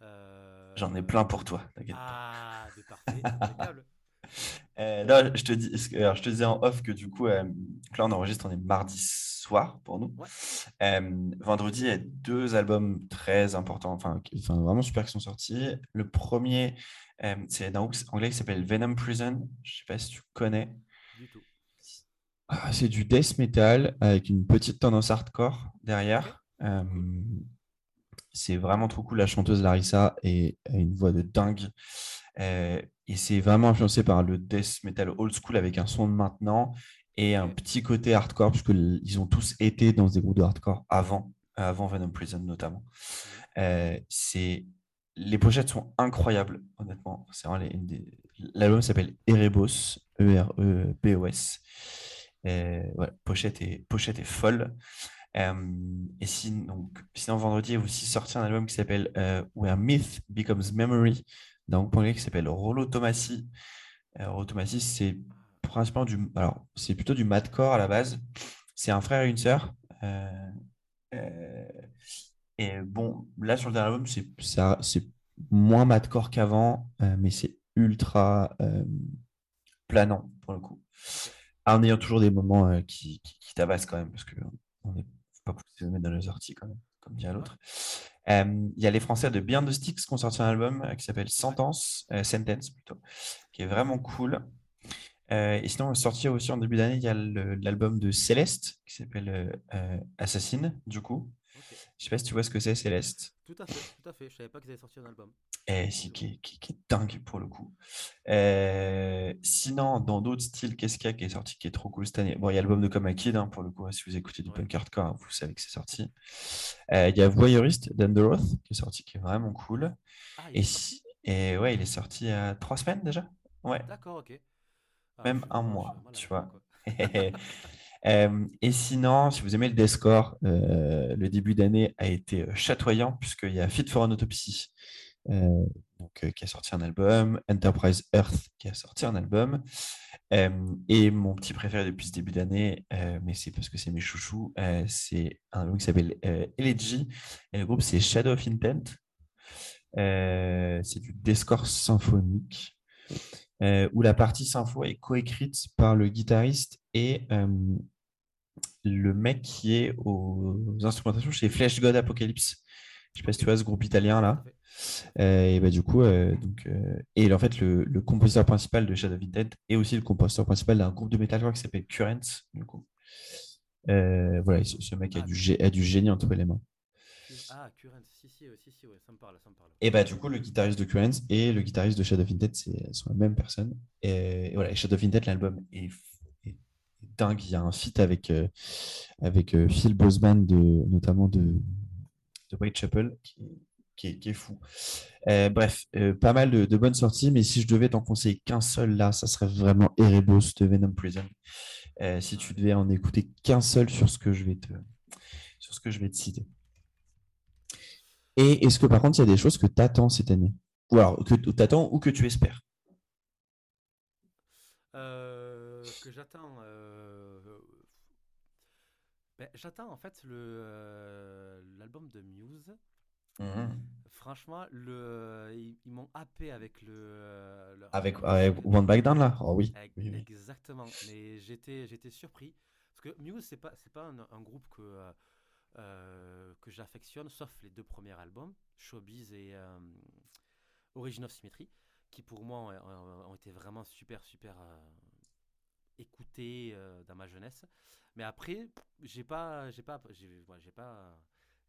Euh, j'en ai plein pour toi, Ah, c'est parfait, euh, là, je te dis, alors, je te disais en off que du coup, là on enregistre, on est mardi soir pour nous. vendredi, il y a deux albums très importants, enfin, enfin vraiment super qui sont sortis. Le premier, c'est d'un anglais qui s'appelle Venom Prison. Je sais pas si tu connais. Du tout. Ah, c'est du death metal avec une petite tendance hardcore derrière. Euh, c'est vraiment trop cool. La chanteuse Larissa et a une voix de dingue. Euh, et c'est vraiment influencé par le death metal old school avec un son de maintenant et un petit côté hardcore, puisqu'ils ont tous été dans des groupes de hardcore avant, avant Venom Prison notamment. Euh, c'est les pochettes sont incroyables, honnêtement. L'album s'appelle Erebos, E-R-E-B-O-S. Euh, pochette, est, est folle. Euh, et donc, sinon, vendredi, a aussi sorti un album qui s'appelle euh, Where Myth Becomes Memory, d'un groupe qui s'appelle Rollo Tomassi. Rollo Tomassi, c'est principalement du. Alors, c'est plutôt du madcore à la base. C'est un frère et une sœur. et bon, là, sur le dernier album, c'est moins madcore qu'avant, mais c'est ultra planant pour le coup en ayant toujours des moments euh, qui, qui, tabassent quand même, parce qu'on n'est pas poussé mettre dans les orties quand même, comme dit l'autre. Il y a les Français de Beyond the Sticks qui ont sorti un album euh, qui s'appelle Sentence, euh, Sentence plutôt, qui est vraiment cool. et sinon, on sorti aussi en début d'année, il y a l'album de Céleste qui s'appelle Assassine, du coup. Je sais pas si tu vois ce que c'est, Céleste. Tout à fait, tout à fait. Je savais pas qu'ils avaient sorti un album. Eh, si, qui, est dingue pour le coup. Euh, sinon, dans d'autres styles, qu'est-ce qu'il y a qui est sorti qui est trop cool cette année? Bon, il y a l'album de Comme Kid, hein, pour le coup. Si vous écoutez du punk hardcore, hein, vous savez que c'est sorti. Euh, il y a Voyeurist d'Underoth qui est sorti, qui est vraiment cool. Ah, et, si... et ouais, il est sorti il y a trois semaines déjà? Ouais. D'accord, ok. Ah, Même un mois, tu vois. Euh, et sinon, si vous aimez le Deathcore, euh, le début d'année a été euh, chatoyant puisqu'il y a Fit for an Autopsy donc, qui a sorti un album, Enterprise Earth qui a sorti un album. et mon petit préféré depuis ce début d'année, mais c'est parce que c'est mes chouchous, c'est un album qui s'appelle Elegy. Et le groupe, c'est Shadow of Intent. c'est du Deathcore symphonique. où la partie sympho est coécrite par le guitariste et le mec qui est aux instrumentations chez Flash God Apocalypse. Je sais pas si tu vois ce groupe italien là. Euh, et bah, du coup, euh, donc, euh, et en fait, le, compositeur principal de Shadow of Dead est aussi le compositeur principal d'un groupe de metalcore qui s'appelle Currents. Du coup. voilà, ce, mec a, du, a du génie entre les mains. Ah, Currents, si, si, si, si, ouais, ça me parle, ça me parle. Et bah, du coup, le guitariste de Currents et le guitariste de Shadow of c'est- sont la même personne. Et, et voilà, et Shadow of Intent, l'album est dingue. Il y a un feat avec, euh, avec euh, Phil Boseman, de, notamment de, de Whitechapel, qui, qui, est, fou. Euh, bref, pas mal de, bonnes sorties, mais si je devais t'en conseiller qu'un seul là, ça serait vraiment Erebos de Venom Prison. Si tu devais en écouter qu'un seul sur ce que je vais te, sur ce que je vais te citer. Et est-ce que par contre, il y a des choses que tu attends cette année? Ou alors que tu attends ou que tu espères? Que j'attends. Ben, j'attends en fait euh, l'album de Muse. Franchement, le, ils, ils m'ont happé avec le. euh, Avec. One Back Down là? Oh oui. Ex- oui, oui. Exactement. Mais j'étais, j'étais surpris. Parce que Muse, c'est pas, c'est pas un, un groupe que, euh, que j'affectionne, sauf les deux premiers albums, Showbiz et euh, Origin of Symmetry, qui pour moi ont été vraiment super, super écoutés euh, dans ma jeunesse. Mais après, j'ai pas, j'ai pas, j'ai, pas,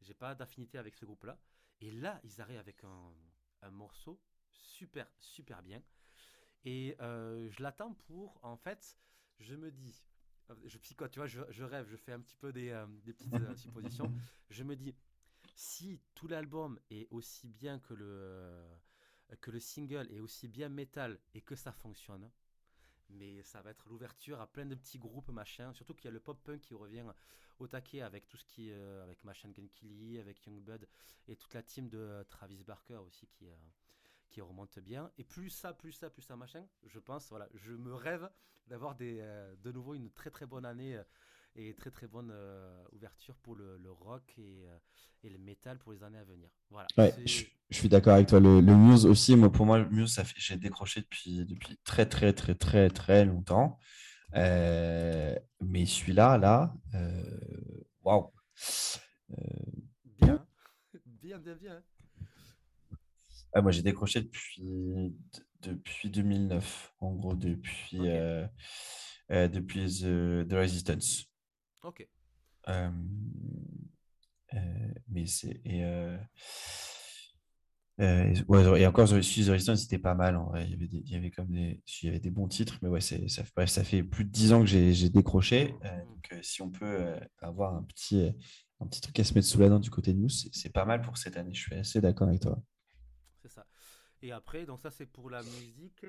j'ai pas d'affinité avec ce groupe-là. Et là, ils arrivent avec un, un morceau super, super bien. Et euh, je l'attends pour, en fait, je me dis, euh, je psychote, tu vois, je, rêve, je fais un petit peu des, des petites suppositions. Je me dis, si tout l'album est aussi bien que le, que le single est aussi bien métal et que ça fonctionne, mais ça va être l'ouverture à plein de petits groupes, machin. Surtout qu'il y a le pop-punk qui revient au taquet avec tout ce qui euh, avec Machine Gun Kelly, avec Youngblood et toute la team de euh, Travis Barker aussi qui, euh, qui remonte bien. Et plus ça, plus ça, plus ça, machin, je pense, voilà, je me rêve d'avoir des, de nouveau une très très bonne année et très très bonne euh, ouverture pour le, le rock et, euh, et le métal pour les années à venir. Voilà. Ouais, je, je suis d'accord avec toi. Le, le Muse aussi, moi, pour moi, le Muse, ça fait, j'ai décroché depuis, depuis très, très, très, très, très longtemps. Euh, mais celui-là, là, euh, waouh. Euh, Bien, bien, bien, bien. ah, moi, j'ai décroché depuis, depuis 2009, en gros, depuis, euh, depuis The, The Resistance. Ok. Euh, euh, mais c'est. Et, euh, euh, ouais, et encore, The Resistance, c'était pas mal. En vrai. Il y avait des, il y avait comme des, il y avait des bons titres, mais ouais, c'est, ça, fait- bref, ça fait plus de 10 ans que j'ai, décroché. Euh, donc, si on peut avoir un petit, un petit truc à se mettre sous la dent du côté de nous, c'est, c'est pas mal pour cette année. Je suis assez d'accord avec toi. C'est ça. Et après, donc ça c'est pour la musique.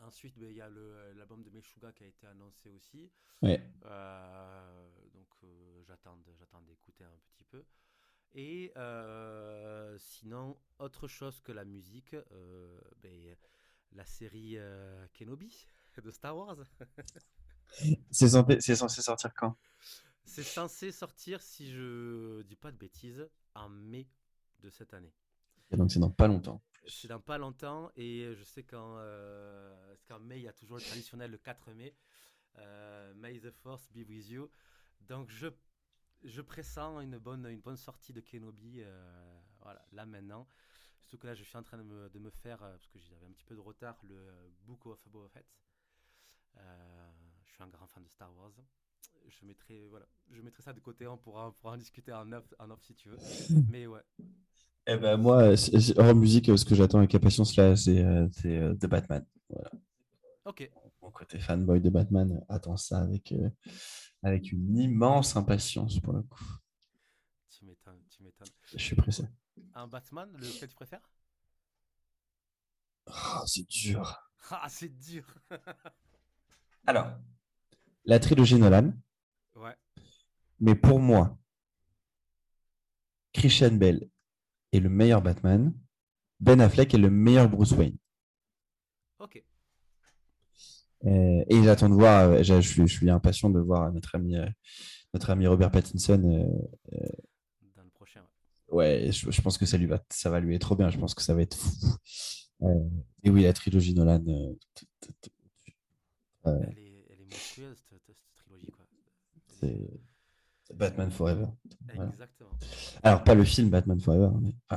Ensuite, ben, il y a le- l'album de Meshuga qui a été annoncé aussi. Ouais. Euh, donc euh, j'attends d'écouter un petit peu. Et euh, sinon, autre chose que la musique, euh, ben, la série euh, Kenobi de Star Wars. C'est censé, c'est censé sortir quand? C'est censé sortir, si je dis pas de bêtises, en mai de cette année. Et donc, c'est dans pas longtemps. C'est dans pas longtemps et je sais qu'en euh, qu'en mai, il y a toujours le traditionnel le 4 mai. Euh, May the Force be with you. Donc je, je pressens une bonne, une bonne sortie de Kenobi euh, voilà, là maintenant. Surtout que là, je suis en train de me, de me faire, euh, parce que j'avais un petit peu de retard, le Book of Boba Fett. Je suis un grand fan de Star Wars. Je mettrai, voilà, je mettrai ça de côté, on pourra, on pourra en discuter en off, en off si tu veux. Mais ouais, Eh ben, moi, hors musique, euh, ce que j'attends avec impatience là, c'est euh, euh, The Batman. Voilà. ok. Mon côté fanboy de Batman attend ça avec, euh, avec une immense impatience pour le coup. Tu m'étonnes, tu m'étonnes. Je suis pressé. Un Batman, lequel tu préfères? Ah, c'est dur. Ah, c'est dur. Alors, la trilogie Nolan, ouais. mais pour moi, Christian Bell est le meilleur Batman, Ben Affleck est le meilleur Bruce Wayne. Ok. Euh, et j'attends de voir, euh, je, je suis, impatient de voir notre ami, euh, notre ami Robert Pattinson. euh, Dans le prochain. ouais. ouais, je, je pense que ça, lui va, ça va lui être trop bien. Je pense que ça va être fou. Euh, et oui, la trilogie Nolan. Elle, est, elle est monstrueuse, cette, cette trilogie. Quoi. Batman Forever. voilà. Exactement. Alors, pas le film Batman Forever, mais Non,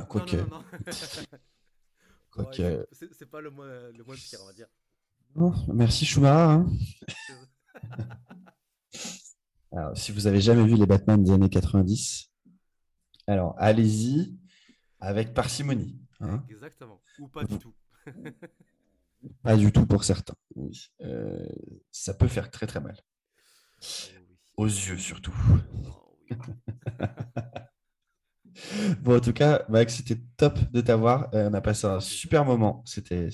non, non, Ouais, c'est- c'est pas le moins, le moins pire, on va dire. Merci Schumacher. hein. Alors, si vous avez jamais vu les Batman des années 90, Alors, allez-y avec parcimonie. hein. Exactement. Ou pas du tout. Pas du tout pour certains. Oui. Euh, ça peut faire très très mal. Aux yeux surtout. Bon, en tout cas, Max, c'était top de t'avoir. Euh, on a passé un super moment. C'était,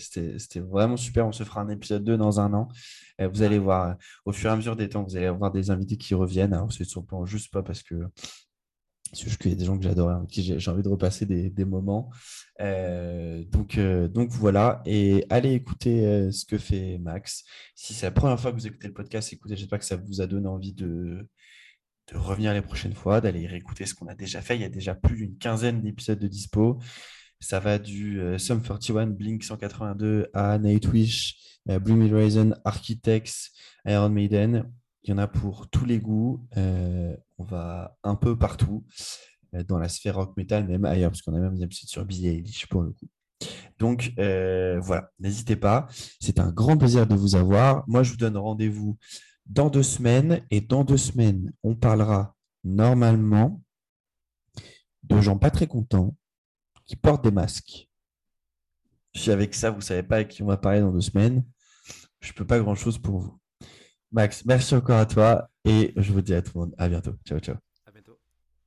vraiment super. On se fera un épisode 2 dans un an. Euh, vous allez voir, euh, au fur et à mesure des temps, vous allez avoir des invités qui reviennent. Alors, c'est sûrement juste pas parce que c'est y a des gens que j'adore, qui j'ai envie de repasser des moments. Euh, donc, euh, donc voilà. Et allez écouter euh, ce que fait Max. Si c'est la première fois que vous écoutez le podcast, écoutez, j'espère que ça vous a donné envie de, revenir les prochaines fois, d'aller réécouter ce qu'on a déjà fait. Il y a déjà plus d'une quinzaine d'épisodes de dispo. Ça va du Sum 41, Blink 182 à Nightwish, Me Horizon, Architects, Iron Maiden. Il y en a pour tous les goûts. On va un peu partout dans la sphère rock metal, même ailleurs, parce qu'on a même des épisodes sur Billie Eilish pour le coup. Donc euh, voilà, n'hésitez pas. C'est un grand plaisir de vous avoir. Moi, je vous donne rendez-vous dans deux semaines. Et dans deux semaines, on parlera normalement de gens pas très contents qui portent des masques. Si avec ça, vous ne savez pas à qui on va parler dans deux semaines, je ne peux pas grand-chose pour vous. Max, merci encore à toi et je vous dis à tout le monde à bientôt. Ciao, ciao.